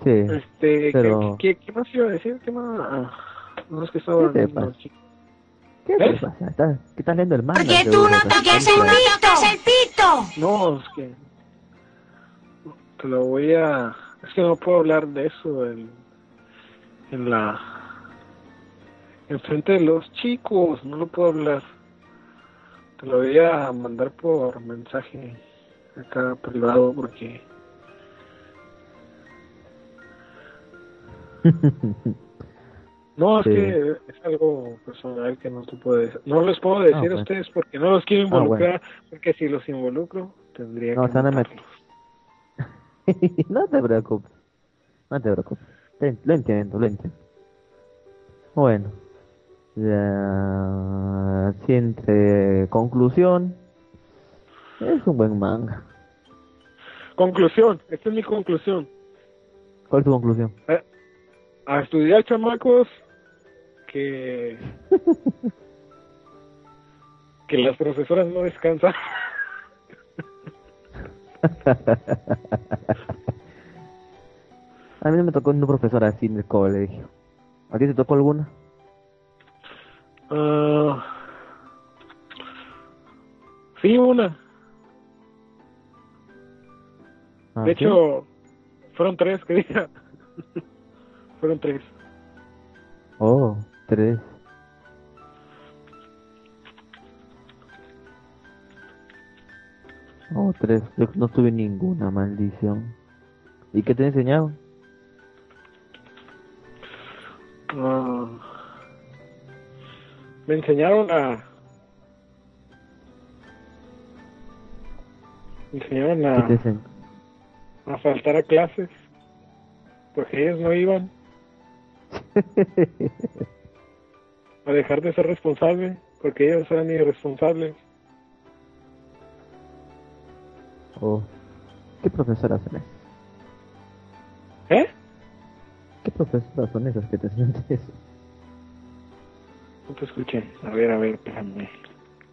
Sí. este, Pero- ¿qué, qué, qué más iba a decir? ¿Qué más? Ah, No es que estaba ¿Qué ¿Qué ¿Eh? te pasa? ¿Estás, ¿Qué estás leyendo el manga? Porque tú no toques el pito, toques el pito. No, es que te lo voy a... Es que no puedo hablar de eso en, en la... En frente de los chicos, no lo puedo hablar. Te lo voy a mandar por mensaje acá privado porque... No, es Sí. que es algo personal que no te puedo decir. No les puedo decir Ah, a ustedes porque no los quiero Ah, bueno. involucrar, porque si los involucro tendría No, que no te preocupes. No te preocupes. Lo entiendo, lo entiendo. Bueno. La siguiente conclusión. Es un buen manga. Conclusión, esta es mi conclusión. ¿Cuál es tu conclusión? A estudiar chamacos que que las profesoras no descansan. A mí no me tocó una profesora así en el colegio. ¿A ti te tocó alguna? Ah, sí, una. Ah, De ¿sí? hecho, fueron tres, que diga. fueron tres. Oh, tres. Oh, tres. Yo no tuve ninguna maldición. ¿Y qué te enseñaron? Ah, me enseñaron a me enseñaron ¿Qué a, a faltar a clases porque ellos no iban a dejar de ser responsable porque ellos eran irresponsables oh. ¿Qué profesoras son esas? ¿eh? ¿Qué profesoras son esas que te enseñan eso? no te escuché a ver a ver espérame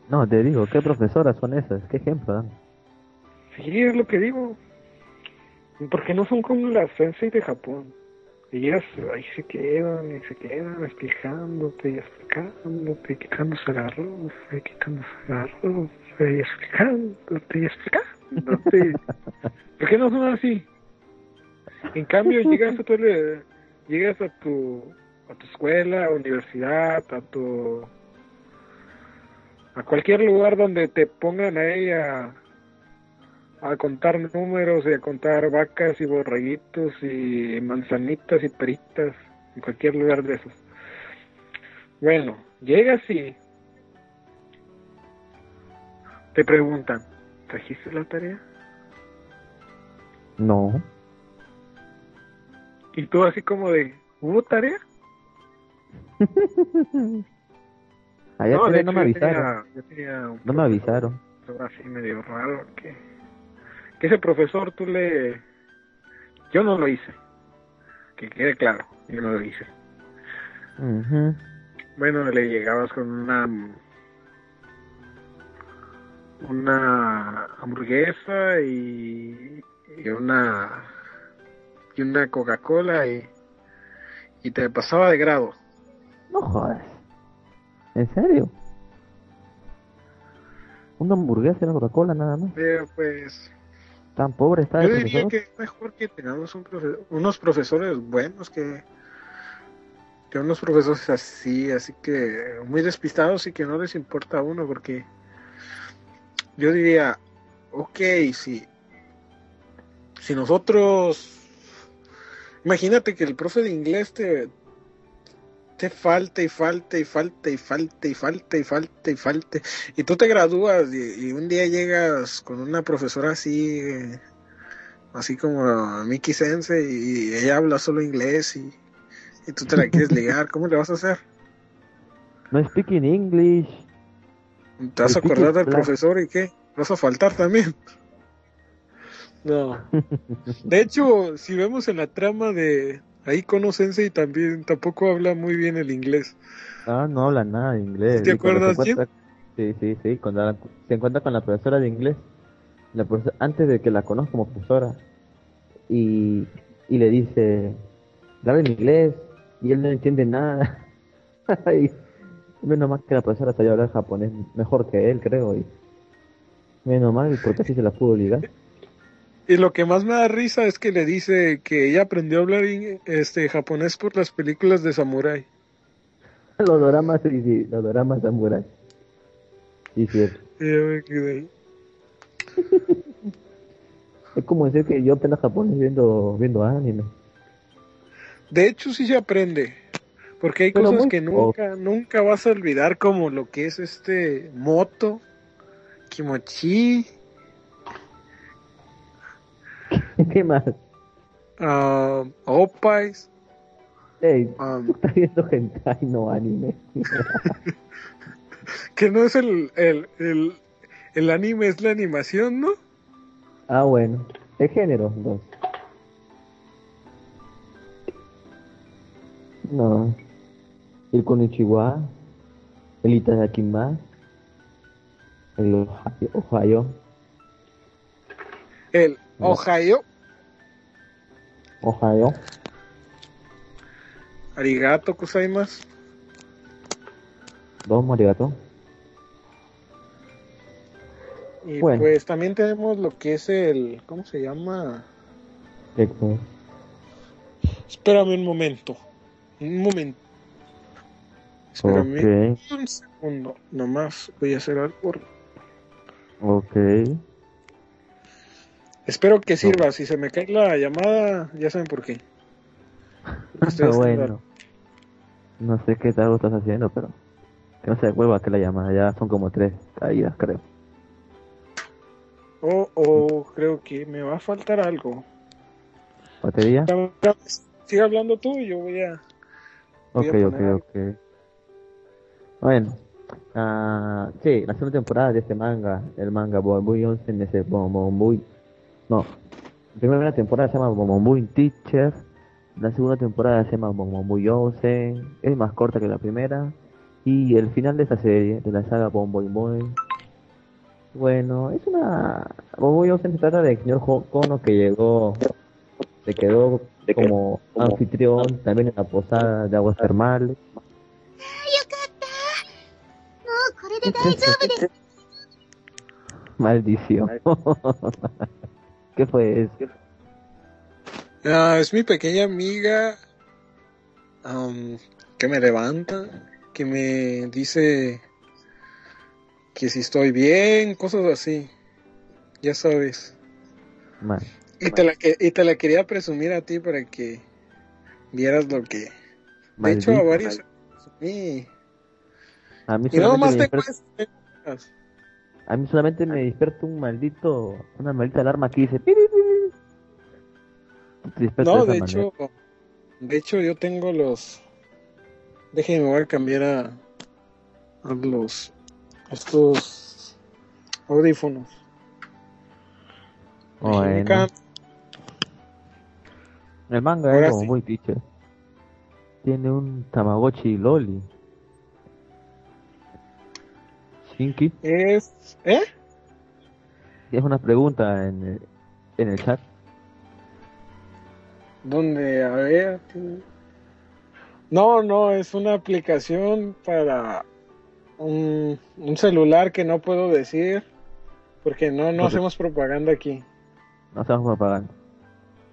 No, te digo, ¿qué profesoras son esas? ¿Qué ejemplo dan? sí es lo que digo porque no son como las sensei de Japón ellas ahí se quedan y se quedan explicándote y explicándote y quitándose y quitándose el arroz y explicándote y explicándote ¿por qué no son así? en cambio llegas a tu llegas a tu a tu escuela, universidad, a tu a cualquier lugar donde te pongan ahí a a contar números y a contar vacas y borreguitos y manzanitas y peritas en cualquier lugar de esos. Bueno, llegas y te preguntan, ¿trajiste la tarea? No. Y tú así como de, ¿hubo tarea? Allá no, de no hecho, me yo tenía- avisaron. tenía un No me avisaron. así medio raro que, que ese profesor tú le yo no lo hice que quede claro yo no lo hice bueno le llegabas con una una hamburguesa y, y una y una Coca-Cola y, y te pasaba de grado. No jodas. ¿En serio? Una hamburguesa y una Coca-Cola nada más. Pero pues Tan pobre está yo diría profesor. que es mejor que tengamos un profe- unos profesores buenos que, que unos profesores así, así que muy despistados y que no les importa a uno porque yo diría, ok, si, si nosotros, imagínate que el profe de inglés te, te falta y falta y falta y falta y falta y falta y falta y tú te gradúas y, y un día llegas con una profesora así, eh, así como Mickey Sense y ella habla solo inglés y, y tú te la quieres ligar, ¿cómo le vas a hacer? No speaking English. ¿Te vas a acordar del profesor y qué? ¿Vas a faltar también? No. De hecho, si vemos en la trama de ahí Sensei también tampoco habla muy bien el inglés. Ah, no habla nada de inglés. ¿Te Y acuerdas, se encuentra- Sí, sí, sí. Cuando la- se encuentra con la profesora de inglés, la profesora- antes de que la conozca como profesora, y, y le dice, habla en inglés, y él no entiende nada. y menos mal que la profesora sabía hablar japonés mejor que él, creo. Y menos mal, porque así se la pudo ligar. Y lo que más me da risa es que le dice que ella aprendió a hablar este japonés por las películas de samurái. los doramas, sí, sí, los doramas samurai. Sí, cierto. Y yo me quedé. Es como decir que yo aprendo japonés viendo, viendo anime. De hecho, sí se aprende. Porque hay Pero cosas muy que nunca, nunca vas a olvidar, como lo que es este moto, kimochi, ¿Qué más? ah, opais. Ey, um, tú estás viendo hentai, no anime. que no es el, el, el, el anime, es la animación, ¿no? ah, bueno. El género, entonces. No. El Konichiwa. El Itadakima. El Ohio. Ohio. El. Ohio, Ohio. arigato kusaimasu. Dos arigato. Y Bueno. pues también tenemos lo que es el, ¿cómo se llama? ¿Qué? Espérame un momento, un momento. Espérame un segundo, nomás voy a hacer algo. Ok. Espero que sirva, si se me cae la llamada, ya saben por qué. Haciendo bueno. No sé qué tal estás haciendo, pero que no se devuelva que la llamada. Ya son como tres caídas, creo. Oh, oh, creo que me va a faltar algo. ¿Batería? Sigue hablando tú y yo voy a... voy Ok, a ok, algo. ok. Bueno, ah, sí, la segunda temporada de este manga, el manga Bomboy 11 en ese Bomboy. No, la primera temporada se llama Bomboy Teacher, la segunda temporada se llama Bomboy 11, es más corta que la primera. Y el final de esta serie, de la saga Bomboy Boy. Bueno, es una. Bomboy 11 se trata del señor Kono que llegó, se quedó como anfitrión también en la posada de aguas termales. も ¿Qué fue? ¿Qué es mi pequeña amiga que me levanta, que me dice que si estoy bien, cosas así. Ya sabes. Y. Te la quería presumir a ti para que vieras lo que... De hecho, a varios... A mí y no más te cuesta a mí solamente me despierta un maldito, una maldita alarma que dice pi, pi, pi, pi. Te despierta No, de hecho, de hecho yo tengo los... Déjenme, voy a cambiar a, a los... Estos audífonos. Bueno, el manga Ahora es como sí. muy teacher. Tiene un Tamagotchi Loli. Es... ¿Eh? es una pregunta en el, en el chat. Donde, a ver. No, no, es una aplicación para un, un celular que no puedo decir porque no, no hacemos propaganda aquí. No estamos propagando.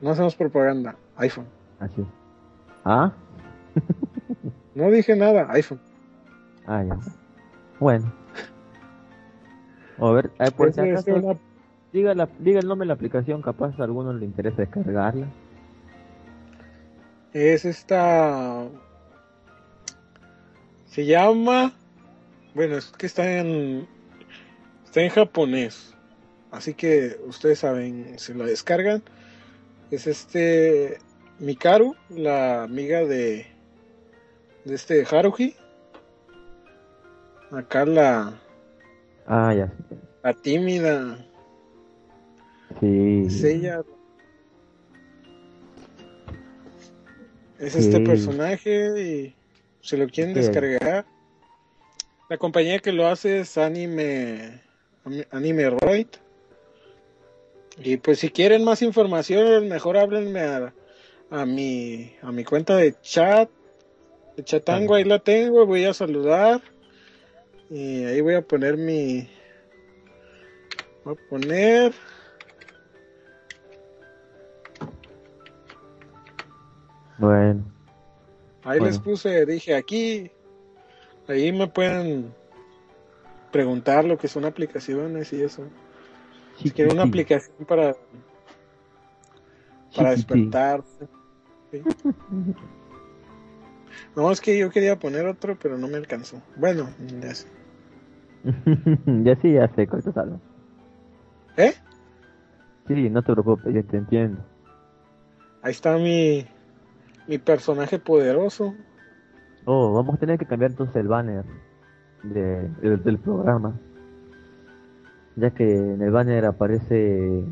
No hacemos propaganda. iPhone. Así. ¿Ah? No dije nada. iPhone. Ah, ya. Bueno. A ver, eh, por si acaso, diga, la, diga el nombre de la aplicación, capaz a alguno le interesa descargarla. es esta. Se llama. Bueno, es que está en. Está en japonés. Así que ustedes saben, si lo descargan. Es este. Mikaru, la amiga de. De este Haruhi. Acá la. Ah, ya. La tímida. Sí. Es ella. Es Sí. este personaje y si lo quieren Sí. descargar. La compañía que lo hace es Anime Anime Roid. Y pues si quieren más información, mejor háblenme a, a mi a mi cuenta de chat de chatango, ahí la tengo, voy a saludar. Y ahí voy a poner mi voy a poner Bueno. Ahí les puse, dije aquí, ahí me pueden preguntar lo que son aplicaciones y eso. Si quieren una aplicación para, para despertarse. ¿sí? No, es que yo quería poner otro, pero no me alcanzó. Bueno, ya sé. ya sí, ya sé, cuál te salvo. ¿Eh? Sí, no te preocupes, yo te entiendo. Ahí está mi, mi personaje poderoso. Oh, vamos a tener que cambiar entonces el banner de, del- del programa. Ya que en el banner aparece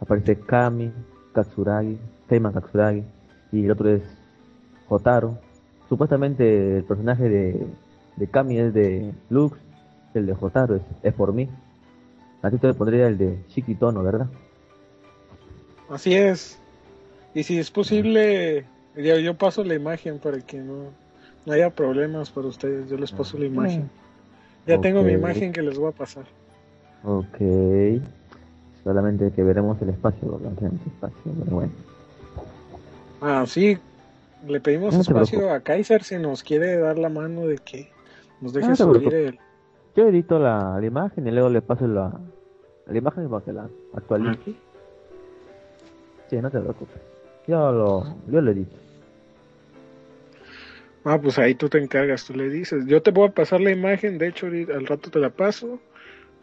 aparece Kami, Katsuragi, Seiman Katsuragi y el otro es Jotaro. Supuestamente el personaje de, de Kami es de Lux, el de Jotaro es, es por mí. A ti te pondría el de Shikitono, ¿verdad? Así es. Y si es posible, yo, yo paso la imagen para que no, no haya problemas para ustedes. Yo les paso la imagen. Ya tengo mi imagen que les voy a pasar. Ok. Solamente que veremos el espacio, tenemos espacio, pero bueno. Ah, sí. Le pedimos No espacio a Kaiser si nos quiere dar la mano de que nos deje No te subir el... Yo edito la, la imagen y luego le paso la, la imagen para que la actualice. Sí, no te preocupes. Yo lo, yo lo edito. Ah, pues ahí tú te encargas, tú le dices. Yo te voy a pasar la imagen, de hecho al rato te la paso,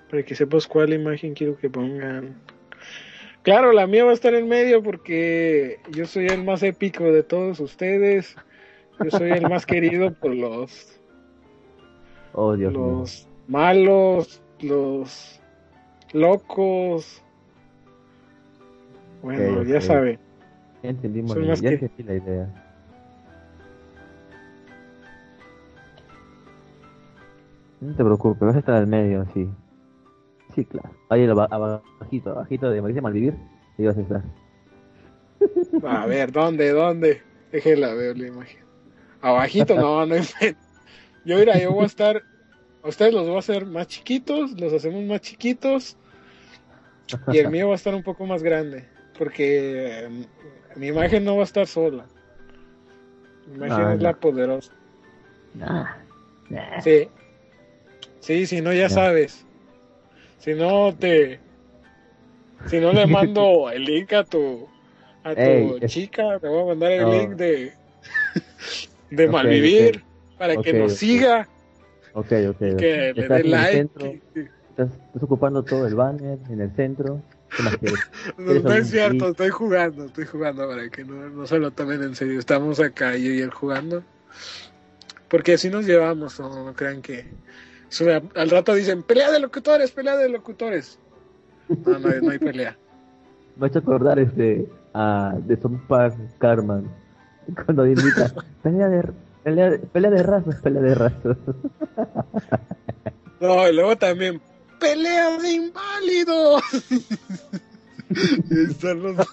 para que sepas cuál imagen quiero que pongan. Claro, la mía va a estar en medio porque yo soy el más épico de todos ustedes. Yo soy el más querido por los, Oh, Dios mío. los malos, los locos. Bueno, Ok, ya sabe. Ya entendimos, la- ya que- entendí la idea. No te preocupes, vas a estar al medio, sí. Sí, claro. Ahí aba- abajito, abajito de Mauricio Malvivir, y vas a estar. A ver, ¿dónde, dónde? Déjela ver la imagen. Abajito, no, no inventes. Yo, mira, yo voy a estar. A ustedes los voy a hacer más chiquitos, los hacemos más chiquitos. Y el mío va a estar un poco más grande. Porque eh, mi imagen no va a estar sola. Mi imagen es no. la poderosa. Nah, nah. Sí. Sí, si no, ya sabes. Si no, te. Si no le mando el link a tu. A tu Ey, chica, te voy a mandar el No. link de. De Malvivir. Para que nos siga. Ok, ok. y que le dé like. centro, estás, estás ocupando todo el banner en el centro. ¿Qué más quieres? No, ¿Eres no es cierto, estoy jugando, estoy jugando para que no, no se lo tomen en serio. Estamos acá yo y él jugando. Porque así nos llevamos, no, no crean que. de- al rato dicen, pelea de locutores, pelea de locutores. No, no, hay- no hay pelea. Me ha hecho acordar este, a de Son Park Carman. Cuando invita, pelea de, pelea, de- pelea de razas, pelea de razas. No, y luego también, pelea de inválidos. Y están los...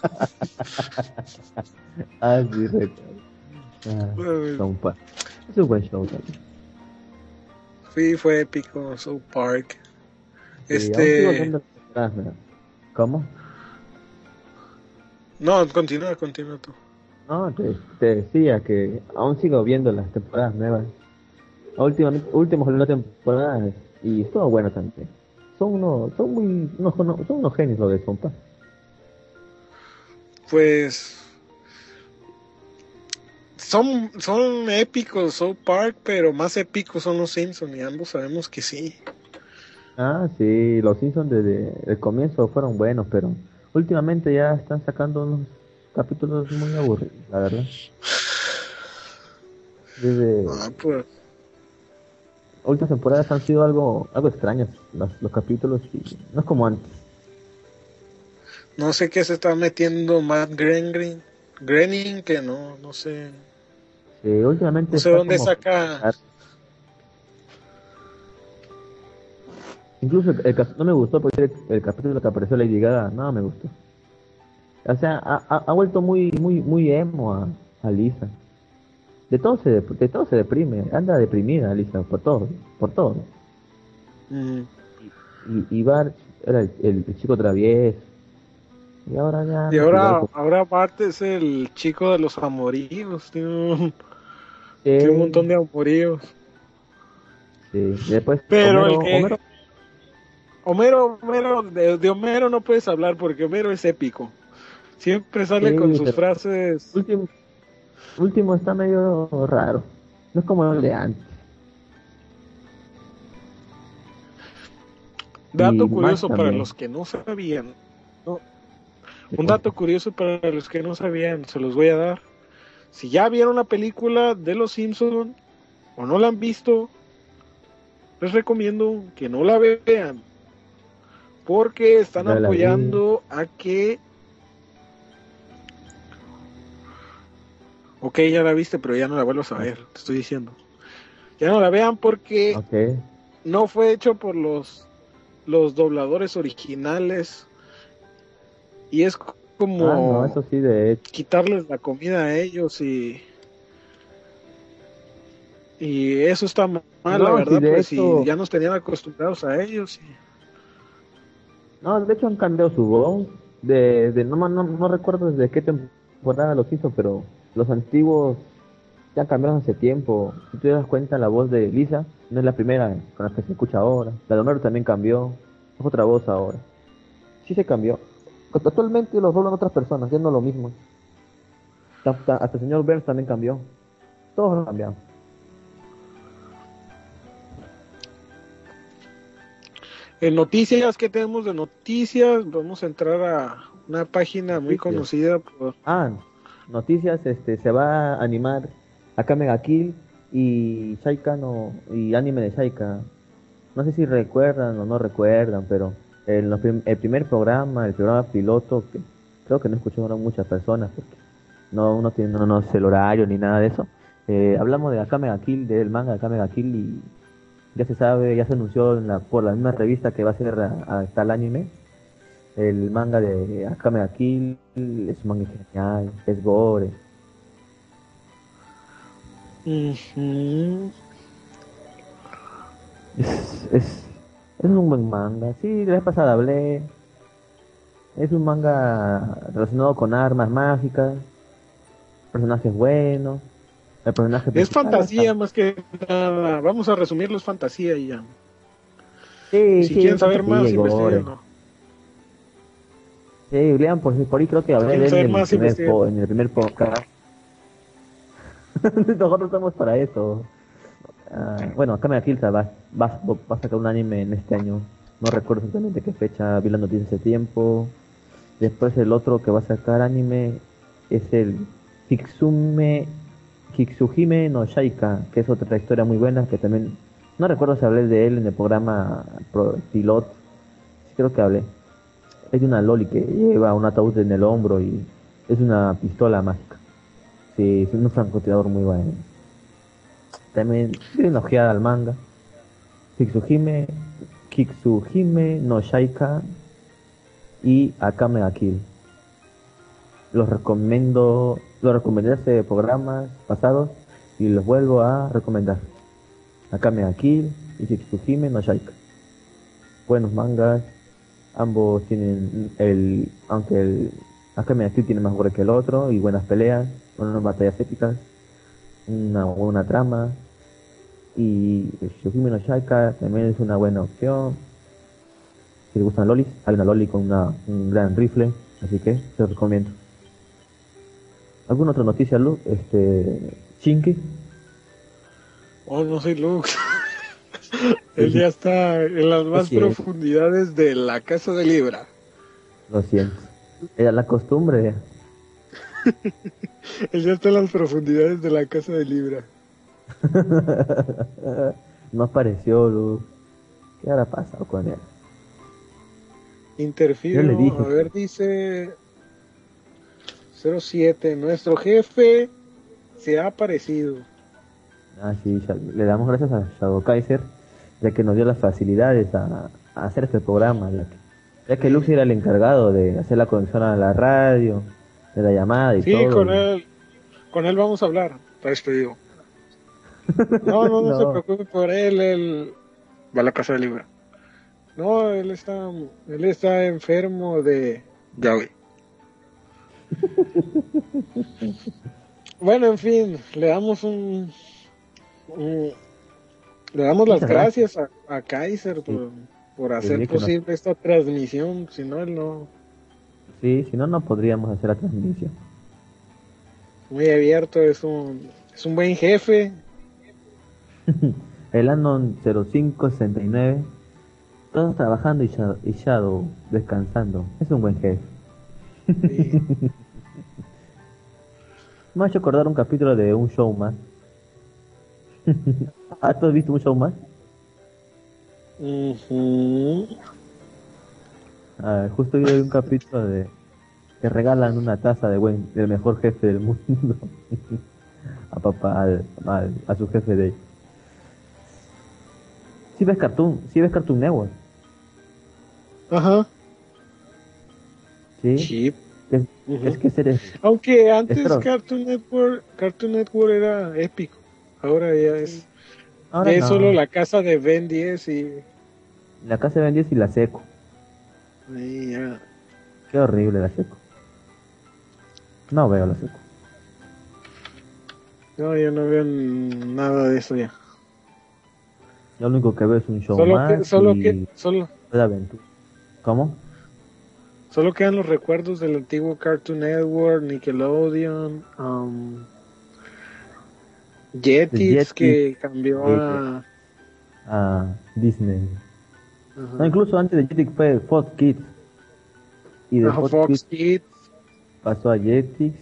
Ah, sí. Ah. Es un buen show también. Sí, fue épico, South Park. Sí, Este... ¿Cómo? No, continúa, continúa tú. No, te, te decía que aún sigo viendo las temporadas nuevas. Últimamente, últimos una temporada y estuvo bueno también. Son unos, son muy, unos, son unos genios los de Park. Pues... Son, son épicos South Park, pero más épicos son los Simpsons y ambos sabemos que sí. Ah, sí, los Simpsons desde el comienzo fueron buenos, pero últimamente ya están sacando unos capítulos muy aburridos, la verdad. Desde Ah, pues... últimas temporadas han sido algo, algo extraños los, los capítulos y no es como antes. No sé qué se está metiendo Matt Groening, Groening que no, no sé, Eh, últimamente no sé dónde como- saca. Incluso el, el no me gustó porque el, el capítulo que apareció Lady Gaga, no me gustó. O sea, ha, ha- ha vuelto muy muy muy emo a, a Lisa. De todo se de todo se deprime, anda deprimida Lisa por todo, por todo. Mm, Y, y Bart era el, el- el chico travieso. Y ahora ya Y ahora, ahora aparte es el chico de los amoríos, tiene un, Eh, tiene un montón de amoríos. sí. Después Pero Homero- el que- Homero- Homero, Homero, de, de Homero no puedes hablar porque Homero es épico. Siempre sale Sí, con sus frases. último, último está medio raro. No es como el de antes. Dato y curioso para los que no sabían. ¿no? Un dato curioso para los que no sabían, se los voy a dar. Si ya vieron la película de Los Simpson o no la han visto, les recomiendo que no la vean. Porque están apoyando a que... Ok, ya la viste, pero ya no la vuelvas a ver, te estoy diciendo. Ya no la vean porque no fue hecho por los los dobladores originales y es como Ah, no, eso sí, de hecho. quitarles la comida a ellos y y eso está mal la verdad de pues hecho- si ya nos tenían acostumbrados a ellos y- No, de hecho han cambiado su voz. De, de no, no, no recuerdo desde qué temporada los hizo, pero los antiguos ya cambiaron hace tiempo. Si te das cuenta, la voz de Lisa no es la primera con la que se escucha ahora. La de Homero también cambió. Es otra voz ahora. Sí se cambió. Actualmente los doblan otras personas, ya no lo mismo. Hasta, hasta el señor Burns también cambió. Todos han cambiado. en noticias que tenemos de noticias vamos a entrar a una página muy Noticias. conocida por Ah, noticias, este, se va a animar Akame ga Kill y Shaika no, y anime de Shaika. No sé si recuerdan o no recuerdan, pero prim- el primer programa, el programa piloto, que creo que no escucharon muchas personas porque no uno tiene no, no sé el horario ni nada de eso. eh, hablamos de Akame ga Kill, del manga Akame ga Kill y ya se sabe, ya se anunció en la, por la misma revista que va a ser a, a tal anime. El manga de Akame ga Kill es un manga genial, es gore. Es, es, es un buen manga. Sí, la vez pasada hablé. Es un manga relacionado con armas mágicas, personajes buenos. El personaje es fantasía está- más que nada vamos a resumirlo es fantasía y ya Sí, si sí, quieren saber más y gore. investiguen Sí, lean por, por ahí creo que hablé de él en el, primer po- en el primer podcast. Nosotros estamos para eso. Ah, bueno, acá me va, va, va a sacar un anime en este año. No recuerdo exactamente qué fecha, vi la noticia hace tiempo. Después el otro que va a sacar anime es el Kitsume Kitsuhime no Shaika, que es otra historia muy buena que también no recuerdo si hablé de él en el programa Pro- Pilot. Sí creo que hablé. Es de una loli que lleva un ataúd en el hombro y es una pistola mágica. Sí, es un francotirador muy bueno. También tiene una ojeada al manga. Kitsuhime, Kitsuhime no Shaika. y Akame ga Kill. Los recomiendo, los recomendé hace programas pasados y los vuelvo a recomendar. Akame ga Kill y Shikisuhime no Shaika. Buenos mangas, ambos tienen el, aunque el Akame tiene más gore que el otro y buenas peleas, buenas batallas épicas, una buena trama y Shikisuhime no Shaika también es una buena opción. Si le gustan lolis, hay una loli con una, un gran rifle, así que se los recomiendo. ¿Alguna otra noticia, Lu? Este, Shinki, Oh, no soy Luke. Él ya está en las más Así es. profundidades de la casa de Libra. lo siento. Era la costumbre. Él ya está en las profundidades de la casa de Libra. no apareció, Lu. ¿Qué habrá pasado con él? Dije. a ver, dice 07, nuestro jefe se ha aparecido. Ah, sí, le damos gracias a Shadow Kaiser, ya que nos dio las facilidades a, a hacer este programa, ya que, ya que Lux era el encargado de hacer la conexión a la radio, de la llamada y Sí, todo. con y- él, con él vamos a hablar, está despedido. No, no, no, se No. preocupe por él, él va a la casa de Libra. No, él está, él está enfermo de Yaoi. bueno, en fin, le damos un, un- le damos las gracias a, a Kaiser por, por hacer Sí, posible esta transmisión, si no él no, Sí, si no, no podríamos hacer la transmisión. muy abierto, es un, es un buen jefe, El Anon 0569, todos trabajando y Shadow, y Shadow descansando. Es un buen jefe. y- Me ha hecho acordar un capítulo de un show más. ¿Has tú visto un show más? Ah, justo hoy hay un capítulo de que regalan una taza de buen del mejor jefe del mundo a papá al, al- a su jefe de si ves Cartoon si ves Cartoon Network Ajá. sí, Sí. Es, Ujú. es que eres Aunque antes. Cartoon Network, Cartoon Network era épico. Ahora ya es, ahora ya es no. solo la casa de Ben 10 y, la casa de Ben 10 y la seco y ya. qué horrible la seco no veo la seco No, yo no veo nada de eso ya. yo lo único que veo es un show Solo más que, solo y que, solo, de aventura ¿cómo? solo quedan los recuerdos del antiguo Cartoon Network, Nickelodeon, um, Jetix, que cambió a, a Disney ajá, No, incluso antes de Jetix fue Fox Kids. Y de Fox, Fox Kids Kids. pasó a Jetix.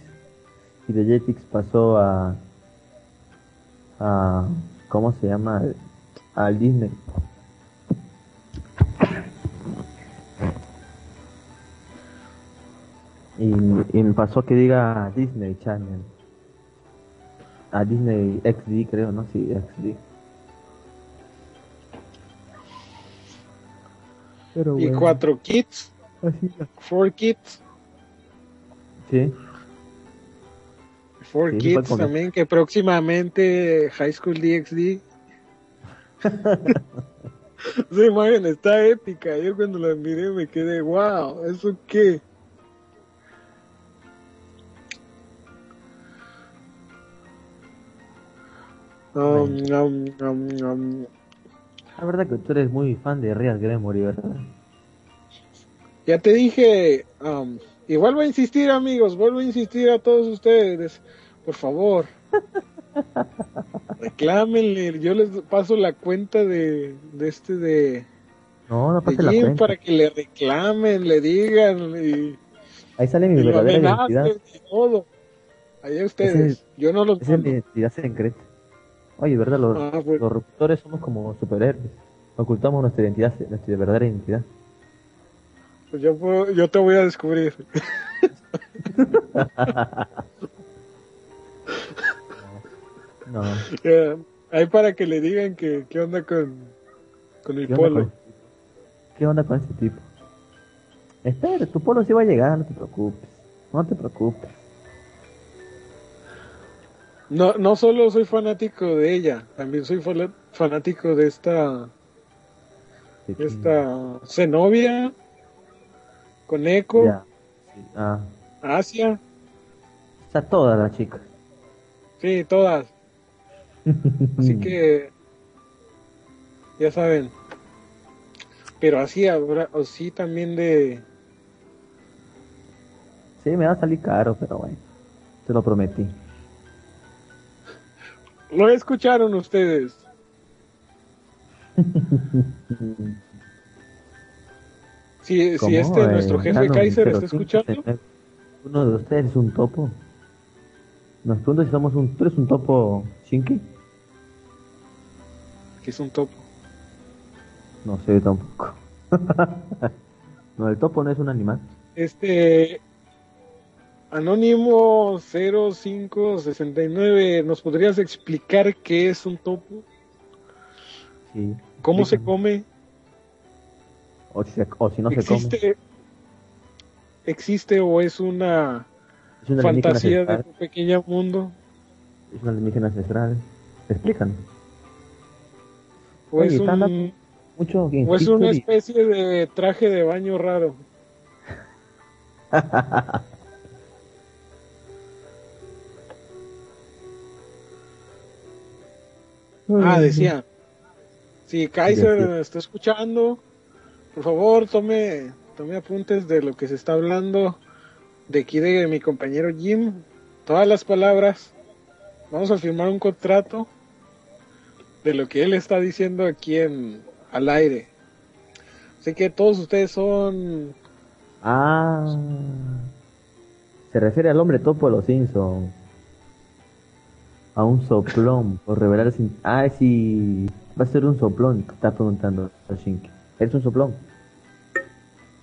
Y de Jetix pasó a. a ¿Cómo se llama? Al Disney. Y, y pasó que diga Disney Channel. A Disney XD, creo, ¿no? Sí, XD. Pero y cuatro Kids, así Four Kids. Sí. Four Sí, Kids también, que próximamente High School DxD. Esa imagen está épica. Yo cuando la miré me quedé, wow, ¿eso qué? La verdad que tú eres muy fan de Real Gremory, ¿verdad? Ya te dije, um, y vuelvo a insistir amigos, vuelvo a insistir a todos ustedes, por favor. Reclámenle, yo les paso la cuenta de, de este de, No, no de pase la cuenta. para que le reclamen, le digan y, Ahí sale mi verdadera identidad. todo. Allá ustedes, Ese- yo no los Esa es mi identidad secreta. Oye, ¿verdad? Los, Ah, pues, los locutores somos como superhéroes. Ocultamos nuestra identidad, nuestra verdadera identidad. pues yo, puedo- yo te voy a descubrir. No. Ya, Ahí para que le digan que qué onda con, con el ¿Qué onda, polo. con, ¿Qué onda con ese tipo? Espera, tu polo sí va a llegar, no te preocupes. No te preocupes. No, no solo soy fanático de ella, también soy fanático de esta, de esta Zenobia, con Echo, Ya. Sí, Ah, Asia, o sea, todas las chicas. sí, todas. Así que, ya saben. Pero así habrá, o sí también de, Sí, me va a salir caro, pero bueno. Te lo prometí. Lo escucharon ustedes. Si, si este, Eh, nuestro jefe Nano, Kaiser está escuchando, Uno de ustedes es un topo. Nos pregunta si somos un... ¿Tú eres un topo Shinki? que es un topo. No sé, tampoco. no, el topo no es un animal. Este Anónimo 0569, ¿nos podrías explicar qué es un topo? Sí. ¿Cómo se come? O si, se- o si no se come. ¿Existe, ¿Existe o es una Es un alienígena fantasía de tu pequeño mundo? Es un alienígena ancestral. Explícanos. ¿O es, un, Mucho o es una especie de traje de baño raro? Ah, decía. Si Kaiser está escuchando, por favor tome, tome apuntes de lo que se está hablando de aquí de mi compañero Jim. Todas las palabras. Vamos a firmar un contrato de lo que él está diciendo aquí en al aire. Así que todos ustedes son Ah. Se refiere al hombre topo de los Simpsons. A un soplón, por revelar sin... Ah, sí. Va a ser un soplón, te está preguntando Shinki. ¿Eres un soplón?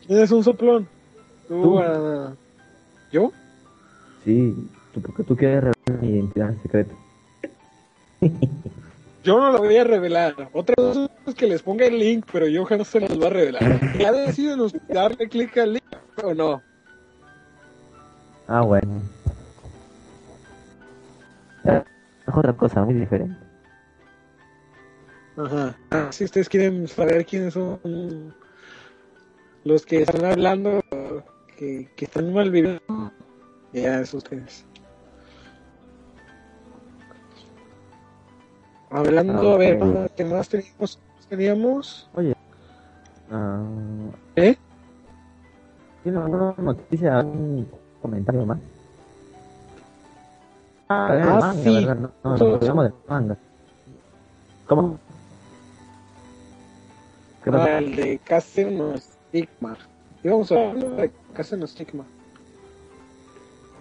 ¿Quién es un soplón? ¿Tú, Tú. ah, ¿Yo? Sí, tú- porque tú quieres revelar mi identidad secreta. Yo no lo voy a revelar. Otra cosa es que les ponga el link, pero yo no se los voy a revelar. Ya deciden darle clic al link o no. Ah, bueno. Es otra cosa muy diferente. Ajá. Ah, Si ustedes quieren saber quiénes son los que están hablando, que, que están mal viviendo, ya es ustedes. Hablando, a ver. ¿qué más teníamos? teníamos? Oye. Ah, ¿Eh? ¿Tiene alguna noticia, algún comentario más? Ah, Ah, manga, sí. ¿verdad? No, no, nos olvidamos del manga. ¿Cómo? ¿Qué pasó? Ah, el de Casino Stigma. Íbamos a hablar de Casino Stigma.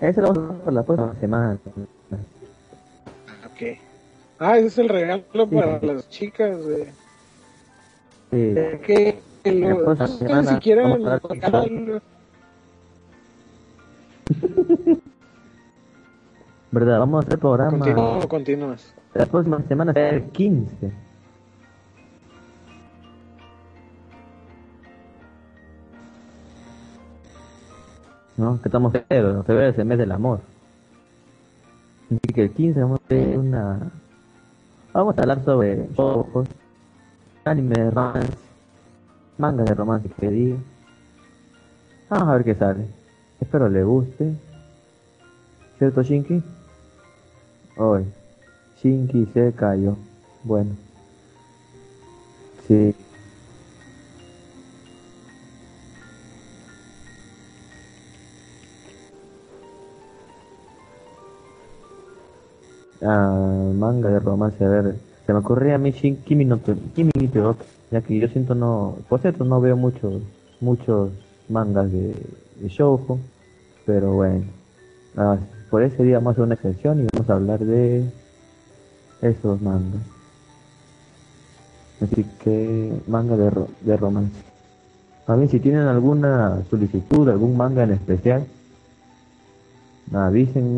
Ese lo vamos a por la próxima semana. Ok. Ah, ese es el regalo para Sí. las chicas. De, Sí. de que lo, próxima ustedes semana ¿Verdad? Vamos a hacer programa. Continúa o continúas. La próxima semana será el 15. ¿No? Que estamos en febrero. Febrero es el mes del amor. Así que el 15 vamos a hacer una. Vamos a hablar sobre ojos, anime de romance, manga de romance que diga. Vamos a ver qué sale. Espero le guste. ¿Cierto, Shinky? Hoy. Shinky se cayó. Bueno. Sí. Ah, manga de romance, a ver. Se me ocurría a mí Shin Kimi no Kimi Todoke, ya que yo siento no, por cierto no veo muchos muchos mangas de, de shoujo, pero bueno. Ah, por ese día vamos a hacer una excepción y vamos a hablar de esos mangas. Así que manga de, ro- de romance. Mí si tienen alguna solicitud, algún manga en especial, avísenme.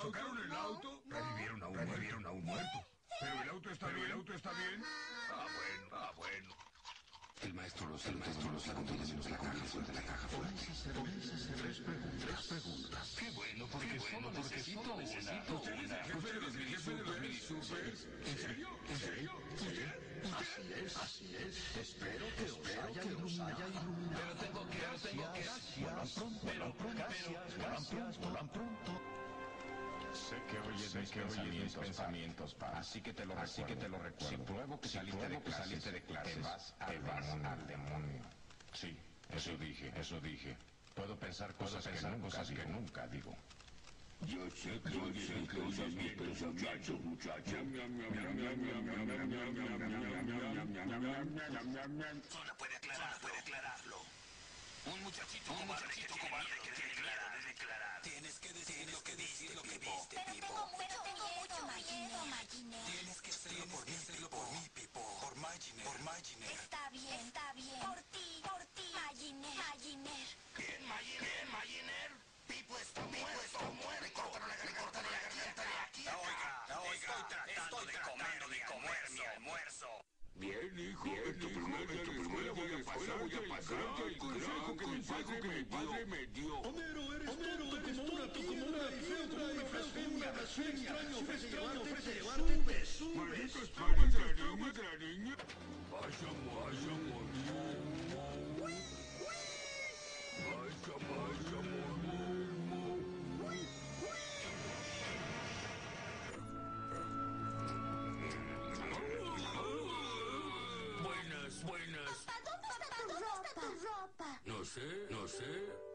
¿Tocaron el auto? Revivieron a un, revivieron a un muerto. Pero el auto está bien, el auto está bien. Ah, bueno, ah, bueno. El maestro los el maestro los acompañamientos de la caja fuerte, la caja fuerte. Tres preguntas, tres preguntas. Qué bueno, porque solo necesito una. ¿Usted es el jefe de los jefe de los? ¿En serio? ¿En serio? Así es, así es. Espero que os haya iluminado. Pero tengo que, pero tengo que. Pronto, pronto, pronto, vuelvan pronto. Sé que oyes mis pensamientos, pensamientos pa. Así que te lo así que te lo recuerdo. Si pruebo que saliste de clases, saliste de clases, te vas, te vas al demonio. Sí, eso dije, eso dije. Puedo pensar cosas, pensar que, nunca cosas que nunca digo. Yo sé que oyes mis pensamientos, muchacho, muchacho. Solo puede aclararlo. puede aclararlo. Un muchachito un muchachito que cobarde que tiene miedo de declarar. Tienes que decir lo que viste, lo que viste, Pero Pipo. tengo mucho miedo, Maginer. Tienes que hacerlo por mí, hacerlo por mí, Pipo. Por Maginer. Por Maginer. Está bien, está bien. Por ti, por ti, Maginer. Maginer. Bien, Maginer. Bien, Maginer. Pipo está muerto. Está muerto. Recórtale la garganta de la garganta de aquí. Oiga, oiga. Estoy tratando de comer, de comer mi almuerzo. Bien, hijo, en tu escuela voy a pasar, voy a pasarte el consejo que mi padre, que mi padre me dio. Homero, eres tonto como una como una piedra y blasfemia, blasfemia, extraño ofrece llevarte, te subes, Maldito estabas la niña, la niña. Vas a, vas a morir. No sé, no sé.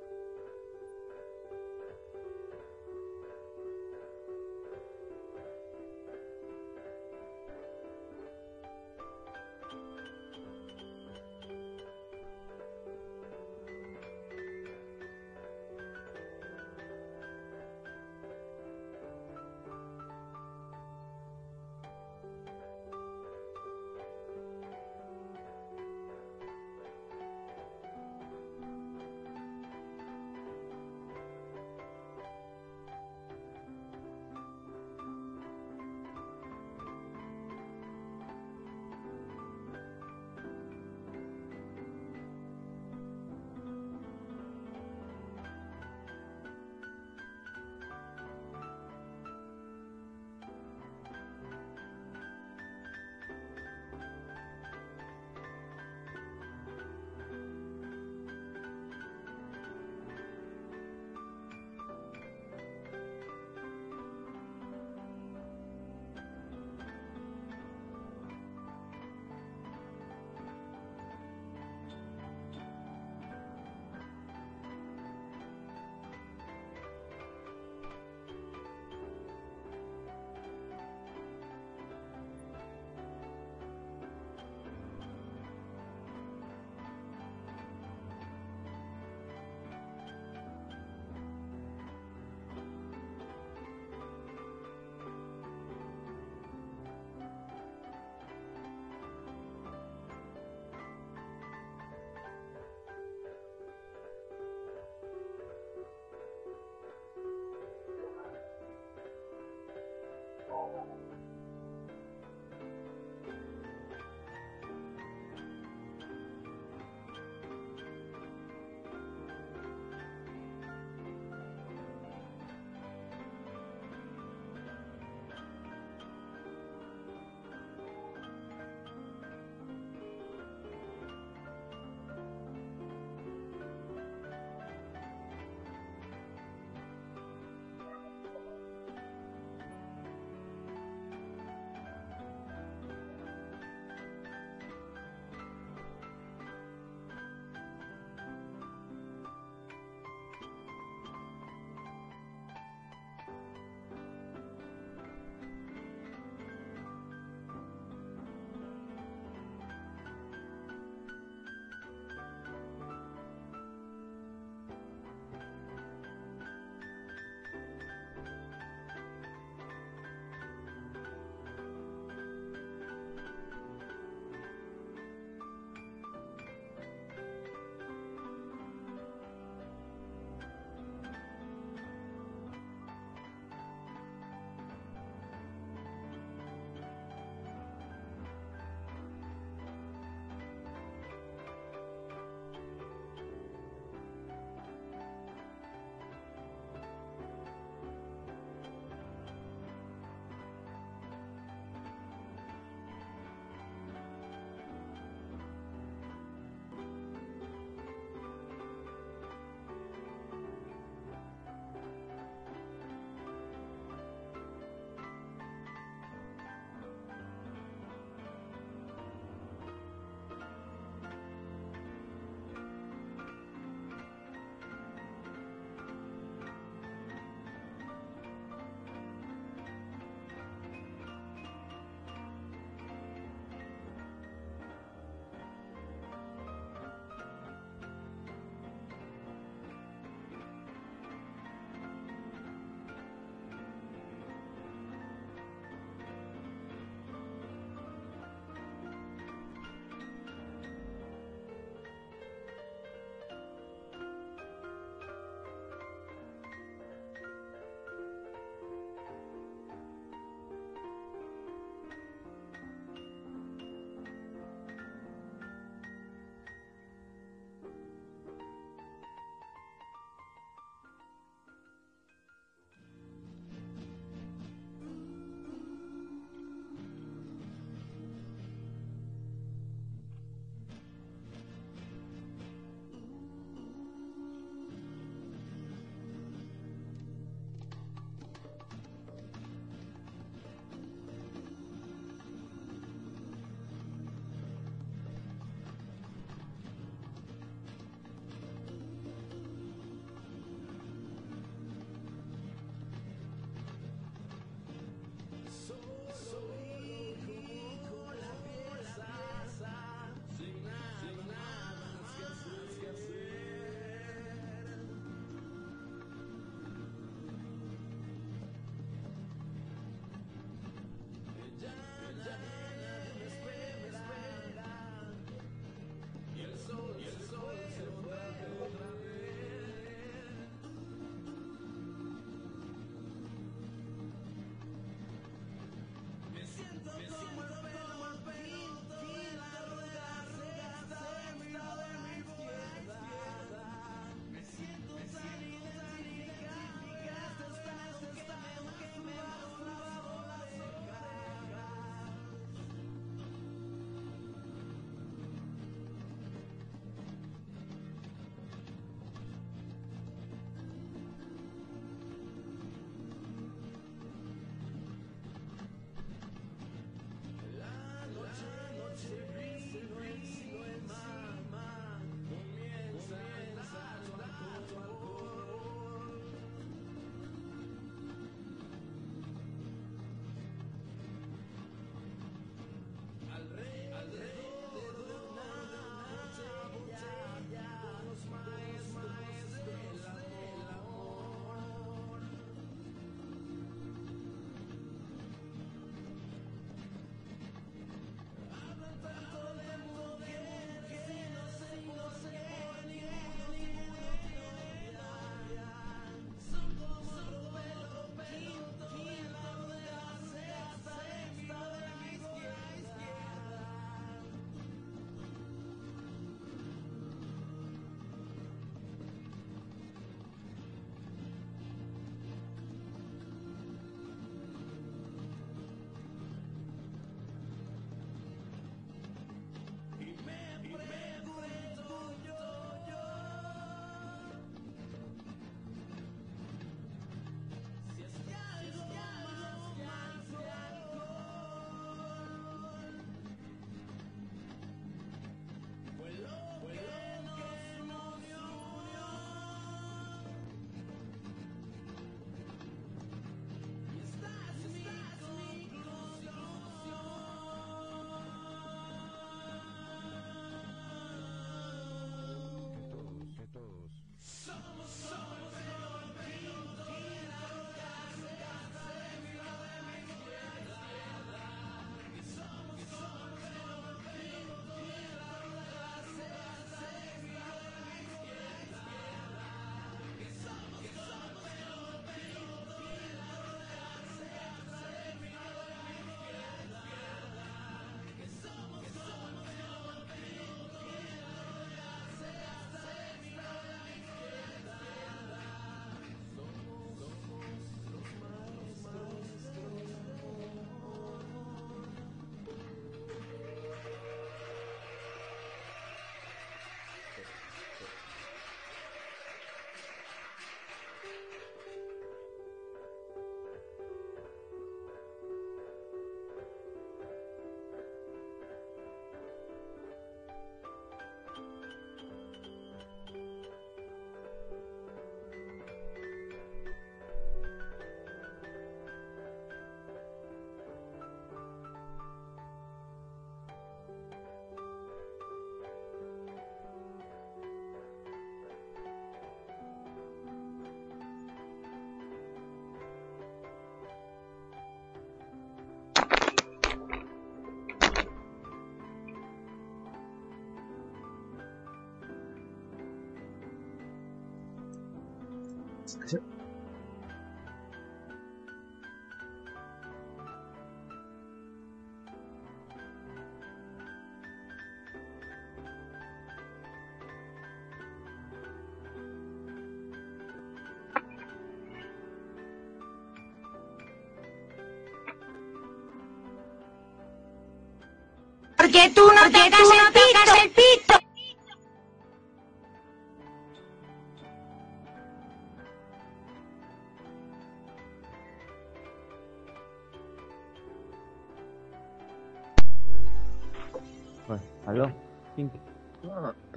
Porque tú no tocas el pito. el pito.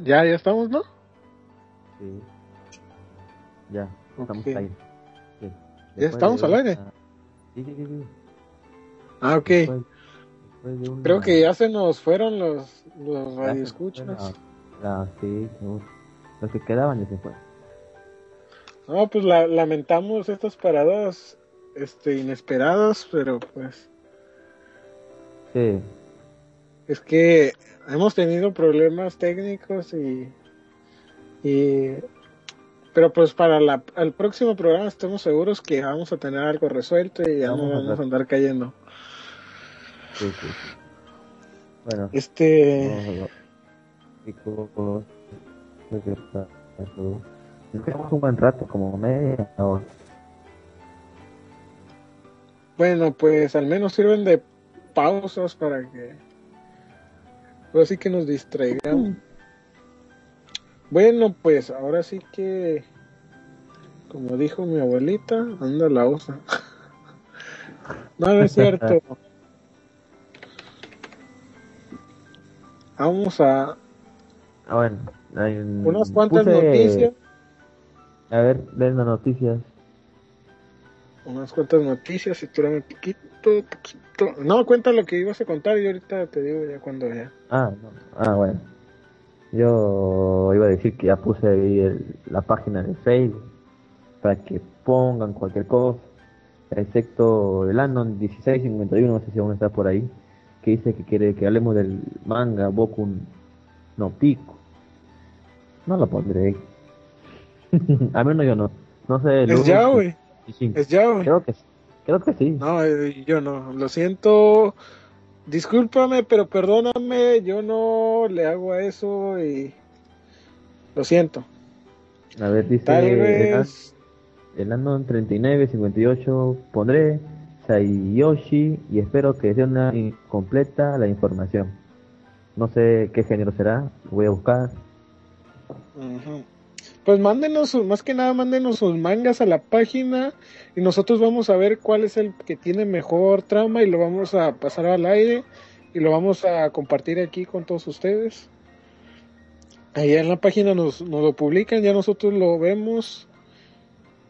Ya, ya estamos, ¿no? Sí. Ya, estamos Ok. ahí. Sí. ¿Ya estamos de al aire? Sí, sí, sí. sí. Ah, ok. Después- después de una- Creo que ya se nos fueron los, los Ya radioescuchas. la- sí, no. los que quedaban ya se fueron. No, pues la- lamentamos estas paradas este, inesperadas, pero pues Sí, es que hemos tenido problemas técnicos y, y pero pues para la, el próximo programa estamos seguros que vamos a tener algo resuelto y ya Vamos no vamos a andar cayendo. sí, sí. sí. Bueno, Este. Nos quedamos un buen rato, como media hora. bueno, pues al menos sirven de pausas para que pues sí que nos distraigamos. Bueno, pues ahora sí que como dijo mi abuelita, anda la usa. no, no es cierto. Vamos a Ah, bueno, hay un- unas cuantas puse- noticias. A ver, ven las noticias. Unas cuantas noticias, espérame poquito, poquito. No, cuenta lo que ibas a contar y ahorita te digo ya cuando ya. Ah, no. ah, bueno. Yo iba a decir que ya puse ahí el- la página de Facebook para que pongan cualquier cosa, excepto el Anon 1651, no sé si aún está por ahí, que dice que quiere que hablemos del manga Boku no Pico. No lo pondré. A menos yo no. No sé. Es ya, güey. sí. Es ya, güey. Creo que, creo que sí. No, eh, yo no. Lo siento. Discúlpame, pero perdóname. Yo no le hago a eso y. Lo siento. A ver, dice Tal el, vez. el Anon 3958 pondré Saiyoshi y espero que sea una incompleta la información. No sé qué género será, voy a buscar. Ujú. Pues mándenos, más que nada, mándenos sus mangas a la página y nosotros vamos a ver cuál es el que tiene mejor trama y lo vamos a pasar al aire y lo vamos a compartir aquí con todos ustedes. Ahí en la página nos, nos lo publican, ya nosotros lo vemos.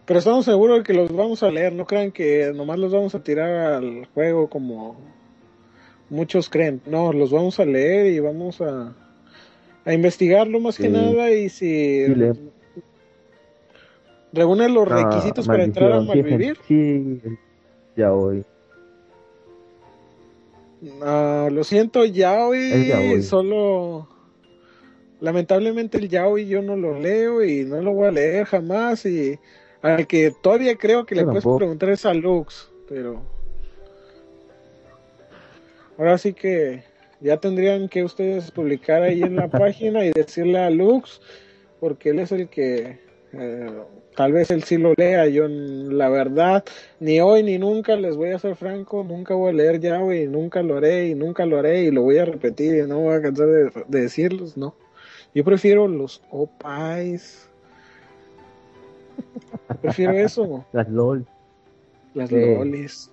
Pero estamos seguros de que los vamos a leer, no crean que nomás los vamos a tirar al juego como muchos creen. No, los vamos a leer y vamos a, a investigarlo más que nada y si Sí, reúne los Ah, requisitos para entrar a Malvivir. Sí, ya hoy. Ah, lo siento, yaoi, yaoi. solo lamentablemente el yaoi yo no lo leo y no lo voy a leer jamás y al que todavía creo que le puedes preguntar es a Lux, pero ahora sí que ya tendrían que ustedes publicar ahí en la página y decirle a Lux porque él es el que eh, tal vez él sí lo lea, yo la verdad ni hoy ni nunca les voy a ser franco, nunca voy a leer yaoi, y nunca lo haré y nunca lo haré y lo voy a repetir y no voy a cansar de, de decirlos, no. Yo prefiero los opais. Prefiero eso, Las LOL. las Sí. lolis.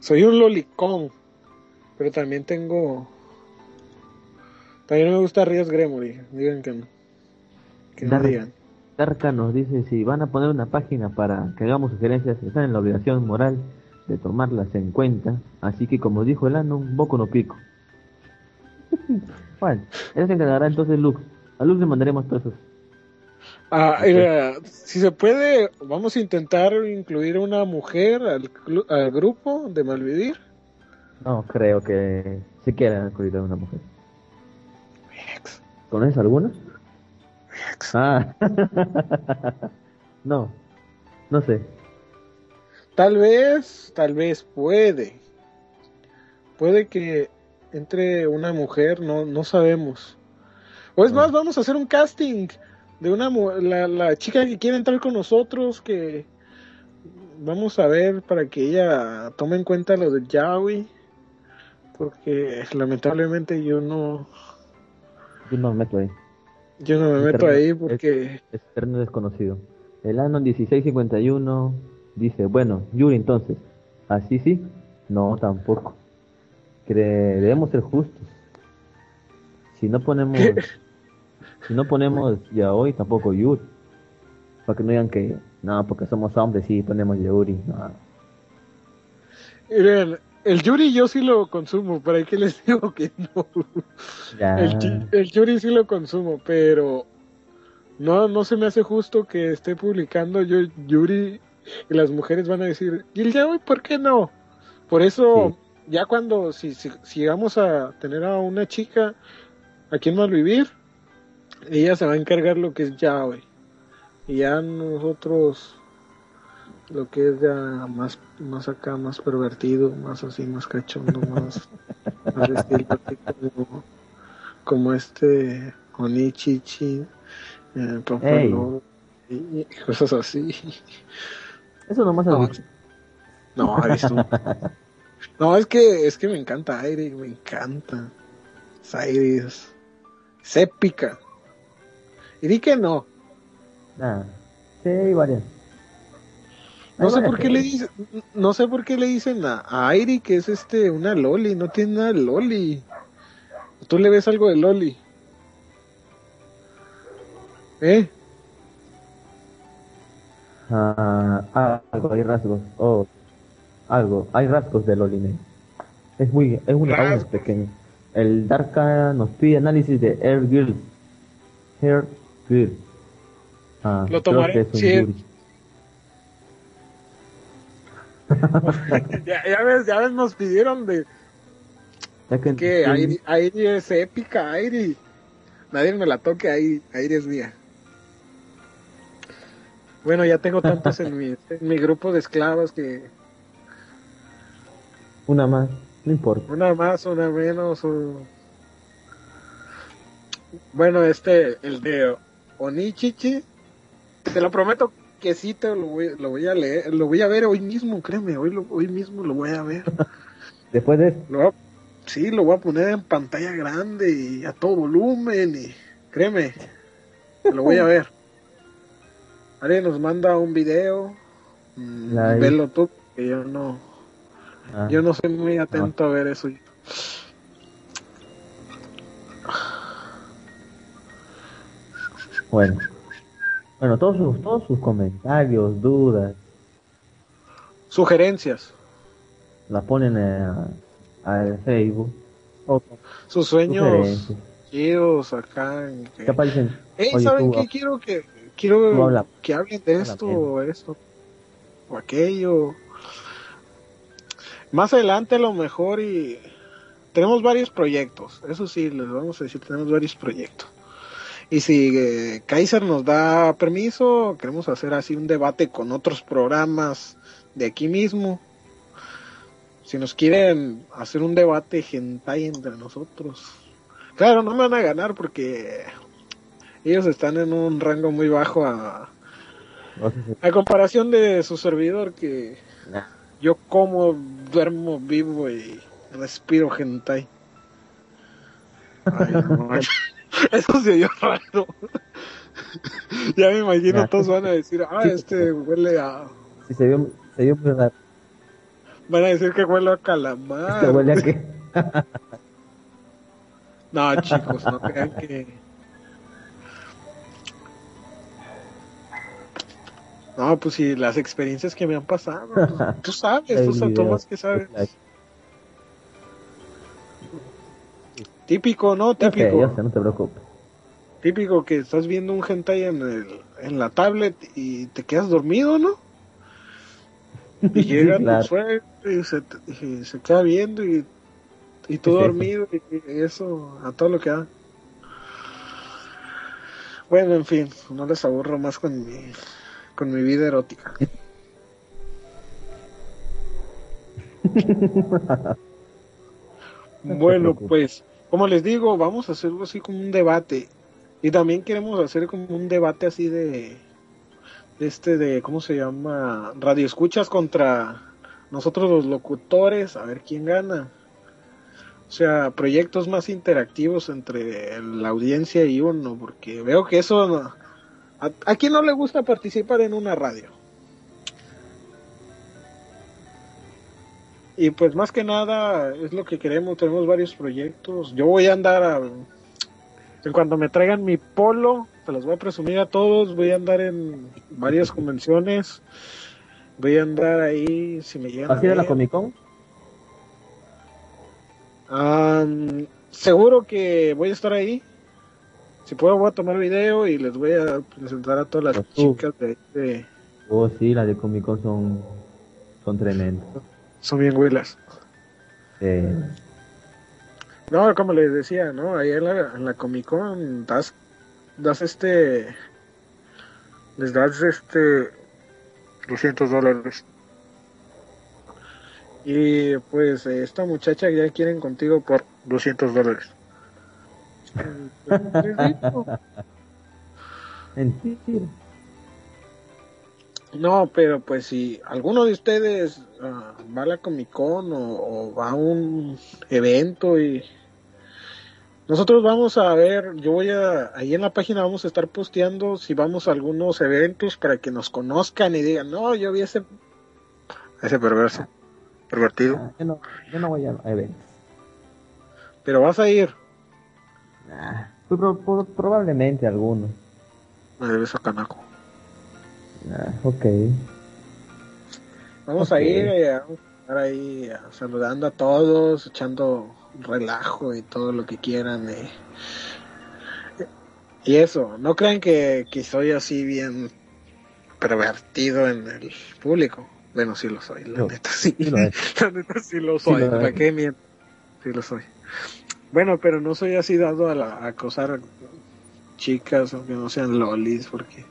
Soy un lolicón, pero también tengo también me gusta Ríos Gremory, digan que no. Que no digan. Darka nos dice si van a poner una página para que hagamos sugerencias, están en la obligación moral de tomarlas en cuenta. Así que, como dijo el Anon, Boku no Pico. bueno, él se encargará entonces Lux. A Lux le mandaremos todos esos. Ah, eh, si se puede, vamos a intentar incluir una mujer al, al grupo de Malvivir. No, creo que se quiera incluir a una mujer. ¿Conoces alguna? Ah. no. No sé. Tal vez, tal vez puede. Puede que entre una mujer, no, no sabemos. O es más, vamos a hacer un casting de una la, la chica que quiere entrar con nosotros, que vamos a ver para que ella tome en cuenta lo del yaoi, porque lamentablemente yo no, Yo no me meto ahí. Yo no me meto ahí porque Es terreno desconocido. El año 1651 dice, bueno, Yuri entonces, ¿así sí? No, tampoco. Debemos ser justos. Si no ponemos, si no ponemos ya hoy, tampoco Yuri. Para que no digan que, no, porque somos hombres, sí, ponemos Yuri. No. Miren, el Yuri yo sí lo consumo, ¿para qué les digo que no? Ya. El, Yuri sí lo consumo, pero no, no se me hace justo que esté publicando yo Yuri y las mujeres van a decir, ¿y el yaoi por qué no? Por eso, ya cuando, si, si, si vamos a tener a una chica aquí en Malvivir, ella se va a encargar lo que es yaoi. Y ya nosotros, lo que es ya más, más acá, más pervertido, más así, más cachondo, más, más estilo como, como este Onichichi, eh, Papá y y cosas así. Eso nomás No, no. No, es que, es que me encanta Aire, me encanta. Es Aire, es, es épica. Y di que no. Nah. Sí, varias. No sé por qué le dicen, no sé por qué le dicen a, a Airi que es este una loli, no tiene nada de loli. ¿Tú le ves algo de loli? ¿Eh? Ah, algo, hay rasgos. Oh, algo, hay rasgos del Oline. Es muy, es un aún es pequeño. El Darka nos pide análisis de Air Girl. Air Girl. Ah, Lo tomaré, que ya, ya ves, ya ves, nos pidieron de que- Airi, Airi es épica, Airi. Nadie me la toque, Airi, Airi es mía. Bueno, ya tengo tantos en mi, en mi grupo de esclavas que Una más, no importa. una más, una menos. o- Bueno, este, el de Onichichi, te lo prometo que sí te lo voy, lo voy a leer, lo voy a ver hoy mismo, créeme, hoy, lo, hoy mismo lo voy a ver. Después de Lo a- sí, lo voy a poner en pantalla grande y a todo volumen y créeme, lo voy a ver. Alguien nos manda un video, mm, velo tú, que yo no, Ah, yo no soy muy atento a ver eso. Bueno. Bueno, todos sus, todos sus comentarios, dudas, Sugerencias, la ponen a- al Facebook. sus sueños chidos acá. en que- ¿Qué aparecen? Ey, Oye, ¿saben tú, qué? ah, Quiero que quiero habla. que hablen de esto o esto o aquello. Más adelante a lo mejor y tenemos varios proyectos. Eso sí, les vamos a decir, tenemos varios proyectos. Y si eh, Kaiser nos da permiso, queremos hacer así un debate con otros programas de aquí mismo. Si nos quieren hacer un debate hentai entre nosotros. Claro, no me van a ganar porque ellos están en un rango muy bajo a, comparación de su servidor que yo como, duermo, vivo y respiro hentai. Ay, no. Eso se oyó raro. ya me imagino todos van a decir, ah, Sí. este huele a... Sí, se vio, se vio muy raro. Van a decir que huele a calamar. Este huele a que... No, chicos, no crean que... No, pues sí, las experiencias que me han pasado. pues, tú sabes, tú, tú más que sabes. Típico, ¿no? Típico. Sé, sé, no te preocupes. Típico que estás viendo un hentai en, el, en la tablet y te quedas dormido, ¿no? Y llega tu sueño y se, y se queda viendo y, y tú dormido y eso a todo lo que da. Bueno, en fin, no les aburro más con mi, con mi vida erótica. bueno, pues como les digo, vamos a hacerlo así como un debate. Y también queremos hacer como un debate así de, de este de, ¿cómo se llama? Radio escuchas contra nosotros los locutores, a ver quién gana. O sea, proyectos más interactivos entre la audiencia y uno, porque veo que eso... no- ¿A, a quién no le gusta participar en una radio? Y pues más que nada es lo que queremos, tenemos varios proyectos. Yo voy a andar a... En cuanto me traigan mi polo, se los voy a presumir a todos, voy a andar en varias convenciones. Voy a andar ahí, si me llegan ¿Vas a la. Comic Con? Am, seguro que voy a estar ahí. Si puedo, voy a tomar video y les voy a presentar a todas las Pues chicas de, de- Oh, sí, las de Comic Con son, son tremendas. Son bien huilas. Eh, No, como les decía, ¿no? Ahí en la, en la Comic Con das, das este. Les das este. 200 dólares. Y pues eh, esta muchacha ya quieren contigo por 200 dólares. Mentira. No, pero pues si alguno de ustedes ah, va a la Comic Con o, o va a un evento y nosotros vamos a ver, yo voy a, ahí en la página vamos a estar posteando si vamos a algunos eventos para que nos conozcan y digan, no, yo vi ese, ese perverso, pervertido, Ah, Yo no, yo no voy a eventos. pero vas a ir, Nah, pues pro- pro- probablemente algunos. me debes a Canaco. Ah, ok. Vamos a ir eh, a estar ahí eh, saludando a todos, echando relajo y todo lo que quieran. eh. Y eso, no crean que, que soy así bien pervertido en el público. Bueno, sí lo soy, la No, neta sí. la neta sí lo soy, ¿para qué miento? Sí lo soy. Bueno, pero no soy así dado a, la- a acosar chicas, aunque no sean lolis, porque...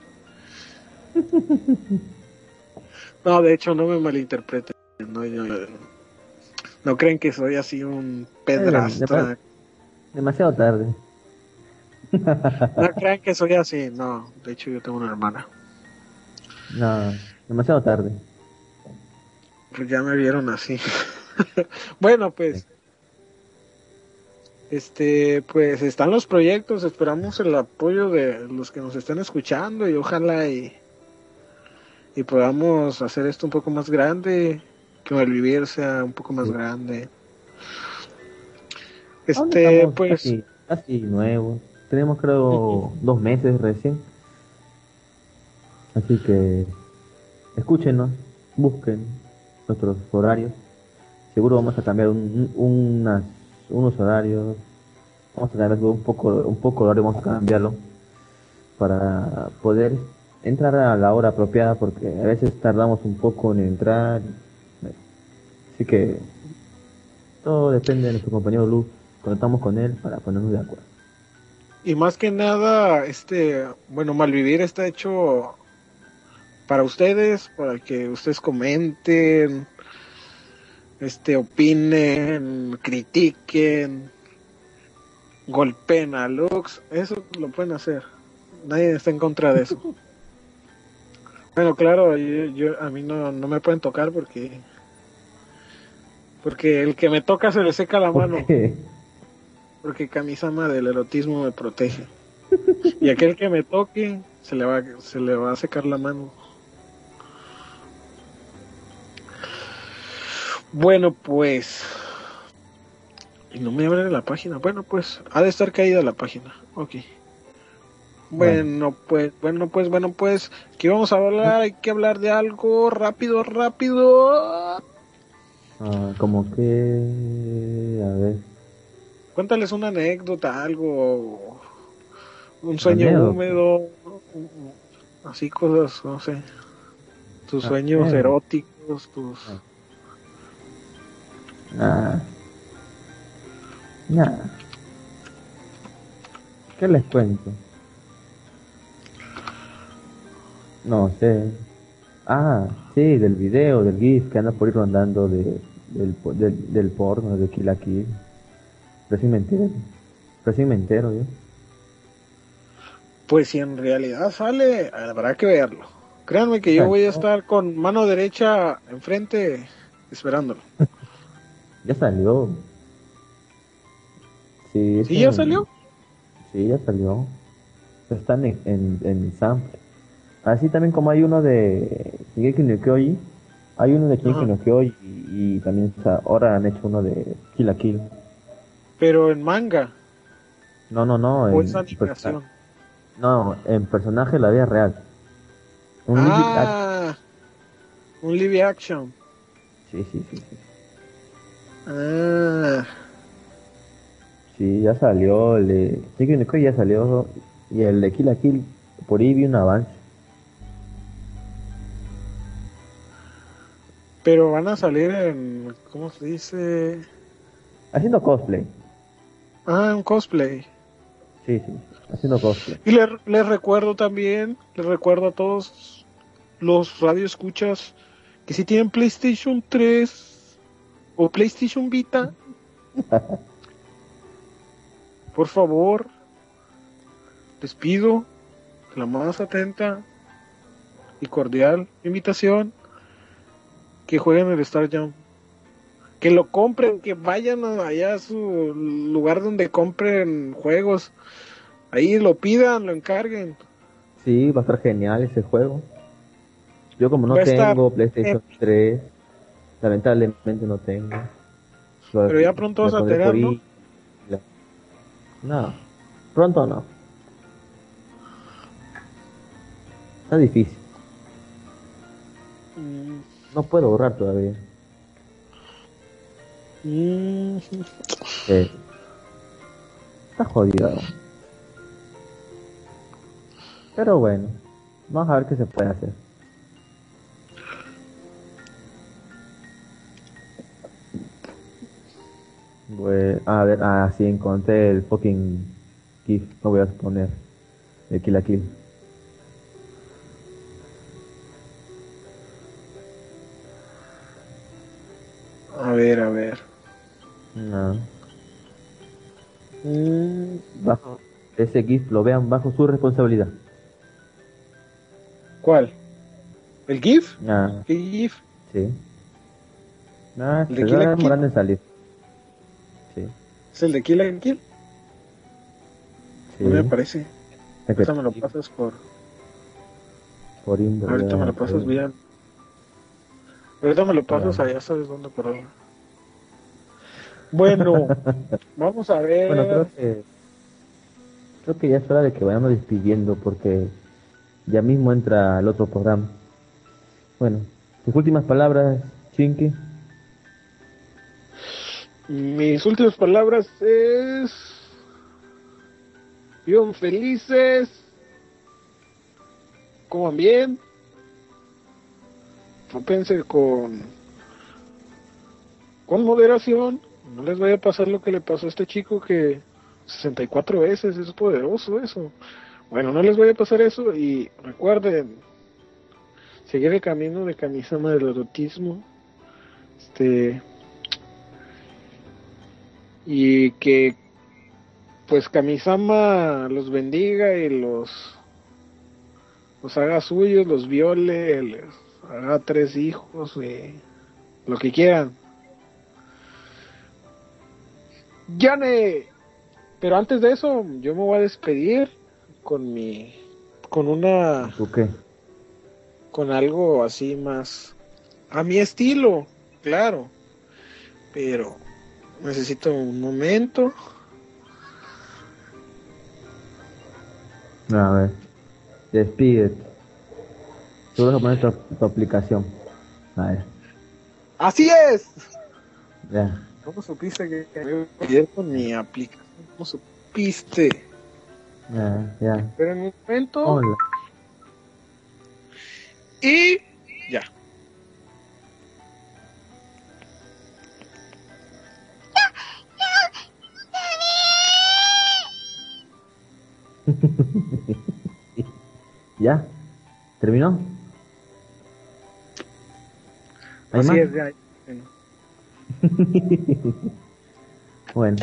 No, de hecho, no me malinterpreten. No, yo- no creen que soy así un pedrastra. Demasiado tarde. No crean que soy así. No, de hecho, yo tengo una hermana. No, demasiado tarde. Pues ya me vieron así. bueno, pues. Este, pues están los proyectos. Esperamos el apoyo de los que nos están escuchando y ojalá y, y podamos hacer esto un poco más grande. Que el vivir sea un poco más grande. Este, pues. Casi, casi nuevos. Tenemos creo dos meses recién. Así que escúchenos, busquen nuestros horarios. Seguro vamos a cambiar un- un- unas, unos horarios. Vamos a cambiar un poco, un poco horario, vamos a cambiarlo para poder entrar a la hora apropiada porque a veces tardamos un poco en entrar. Así que todo depende de nuestro compañero Luz. Conectamos con él para ponernos de acuerdo. Y más que nada, este, bueno, Malvivir está hecho para ustedes, para que ustedes comenten, este, opinen, critiquen, golpeen a Lux, eso lo pueden hacer. Nadie está en contra de eso. bueno, claro, yo, yo- a mí no, no me pueden tocar porque porque el que me toca se le seca la mano. ¿Por qué? Porque Kamisama del erotismo me protege. Y aquel que me toque se le va, se le va a secar la mano. Bueno, pues. Y no me abre la página. Bueno, pues. Ha de estar caída la página. Ok. Bueno, pues, bueno, pues, bueno, pues. ¿Qué vamos a hablar? Hay que hablar de algo rápido, rápido. Ah, como que... A ver. Cuéntales una anécdota, algo, un sueño húmedo, así cosas, no sé, tus Ah, sueños eróticos, tus... Nada. Nada. ¿Qué les cuento? No sé. Ah, sí, del video, del GIF que anda por ir rondando de, del, del, del porno, de Kill la Kill. Recién me entero. Recién me entero, yo. Pues si en realidad sale, habrá que verlo. Créanme que yo voy a estar con mano derecha enfrente esperándolo. Ya salió. Sí, ¿Sí es ya salió? Sí, ya salió. Están en, en, en sample. Así también como hay uno de Shingeki no Kyoji, hay uno de Shingeki no Kyoji y, y también o sea, ahora han hecho uno de Kill la Kill. Pero en manga No, no, no. o en es animación. No, en personaje de la vida real. Un live Ah, un live action. Sí, sí, sí, sí. Ah, Sí, ya salió. El de Shingeki no Kyoji ya salió. Y el de Kill la Kill, por ahí vi un avance. Pero van a salir en, ¿cómo se dice? Haciendo cosplay. Ah, un cosplay. Sí, sí. Haciendo cosplay. Y le- les recuerdo también, les recuerdo a todos los radioescuchas que si tienen PlayStation 3 o PlayStation Vita, por favor, les pido la más atenta y cordial invitación que jueguen el Star Jam. Que lo compren, que vayan allá a su lugar donde compren juegos. Ahí lo pidan, lo encarguen. Sí, va a estar genial ese juego. Yo como no tengo PlayStation 3, lamentablemente no tengo. Lo- Pero ya pronto vas a tener, ¿no? La- No, pronto no. Está difícil. Mm, No puedo ahorrar todavía. mm, Eh, está jodido. Pero bueno, vamos a ver qué se puede hacer. Pues, a ver, ah, sí, encontré el fucking GIF, lo voy a poner. De Kill la Kill. A ver, a ver. No. Mm, bajo ese GIF lo vean bajo su responsabilidad. ¿Cuál? ¿El GIF? Ah, ¿Qué GIF? sí. Ah, ¿El se de Kill la Kill? en salir. Sí, ¿Es el de Kill and Kill? sí. No me parece. Ahorita me lo pasas por. por Ahorita me lo ya, pasas bien. Ahorita me lo pasas allá, sabes dónde, pero. Bueno, vamos a ver. Bueno, creo que creo que ya es hora de que vayamos despidiendo porque ya mismo entra el otro programa. Bueno, tus últimas palabras, Chinky. Mis últimas palabras es. Vivan felices. Coman bien. Rópense con. Con moderación. No les vaya a pasar lo que le pasó a este chico que 64 veces es poderoso eso. Bueno, no les vaya a pasar eso y recuerden seguir el camino de Kamisama del erotismo. Este y que pues Kamisama los bendiga y los los haga suyos, los viole, haga tres hijos lo que quieran. Yane, pero antes de eso yo me voy a despedir con mi con una ¿Tú qué? con algo así más a mi estilo, claro. Pero necesito un momento. A ver, despídete. Tú vas a poner tu, tu aplicación. A ver, Así es. ya. ¿Cómo supiste que que con mi aplicación? ¿Cómo supiste? Ya, ya. Pero en un momento Hola. y ya. ¿Ya? ¿Terminó? ¿Hay Así más? es, ya. Bueno. bueno.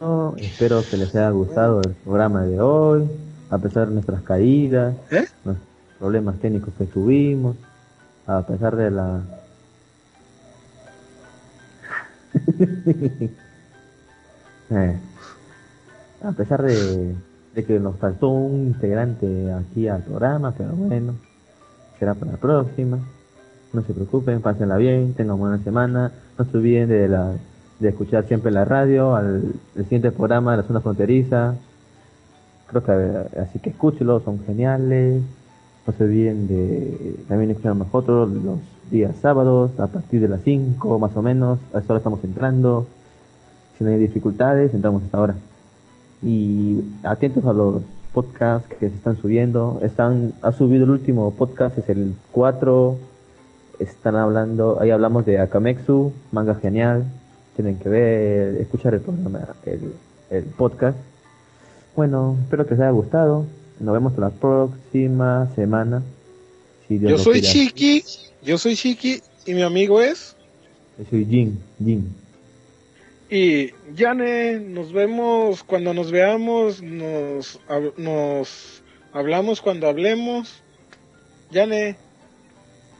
No, espero que les haya gustado el programa de hoy, a pesar de nuestras caídas, ¿Eh? los problemas técnicos que tuvimos, a pesar de la... Eh, a pesar de, de que nos faltó un integrante aquí al programa, pero bueno, será para la próxima. No se preocupen, pásenla bien, tengan buena semana. No se olviden de, la, de escuchar siempre la radio, al el siguiente programa de la zona fronteriza. Creo que así que escúchenlo, son geniales. No se olviden de también escuchar a nosotros los días sábados a partir de las 5 más o menos. A esa hora estamos entrando. Si no hay dificultades, entramos hasta ahora. Y atentos a los podcasts que se están subiendo. Están, ha subido el último podcast, es el 4. Están hablando, ahí hablamos de Akamexu, manga genial. Tienen que ver, escuchar el programa, el, el podcast. Bueno, espero que les haya gustado. Nos vemos la próxima semana. Si Dios Yo soy quiere. Chiqui, yo soy Chiqui y mi amigo es. Yo soy Jin, Jin. Y Yane, nos vemos cuando nos veamos, nos, hab- nos hablamos cuando hablemos. Yane,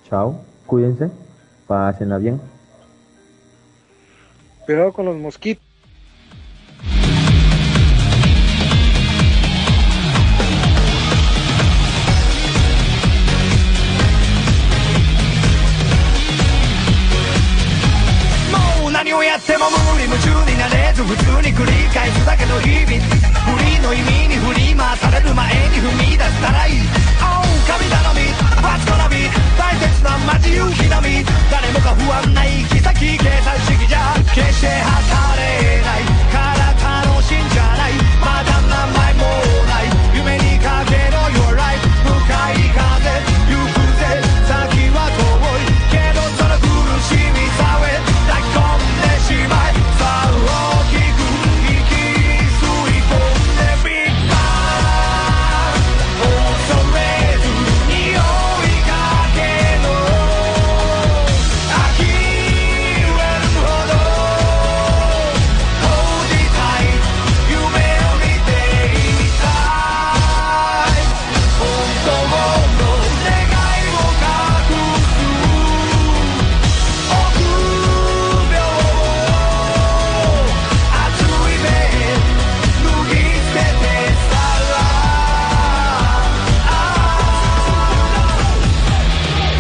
Chao, Cuídense, pásenla bien. Cuidado con los mosquitos. What's gonna be 切なみ。誰もが不安ない行き先。計算主義じゃ決して測れない。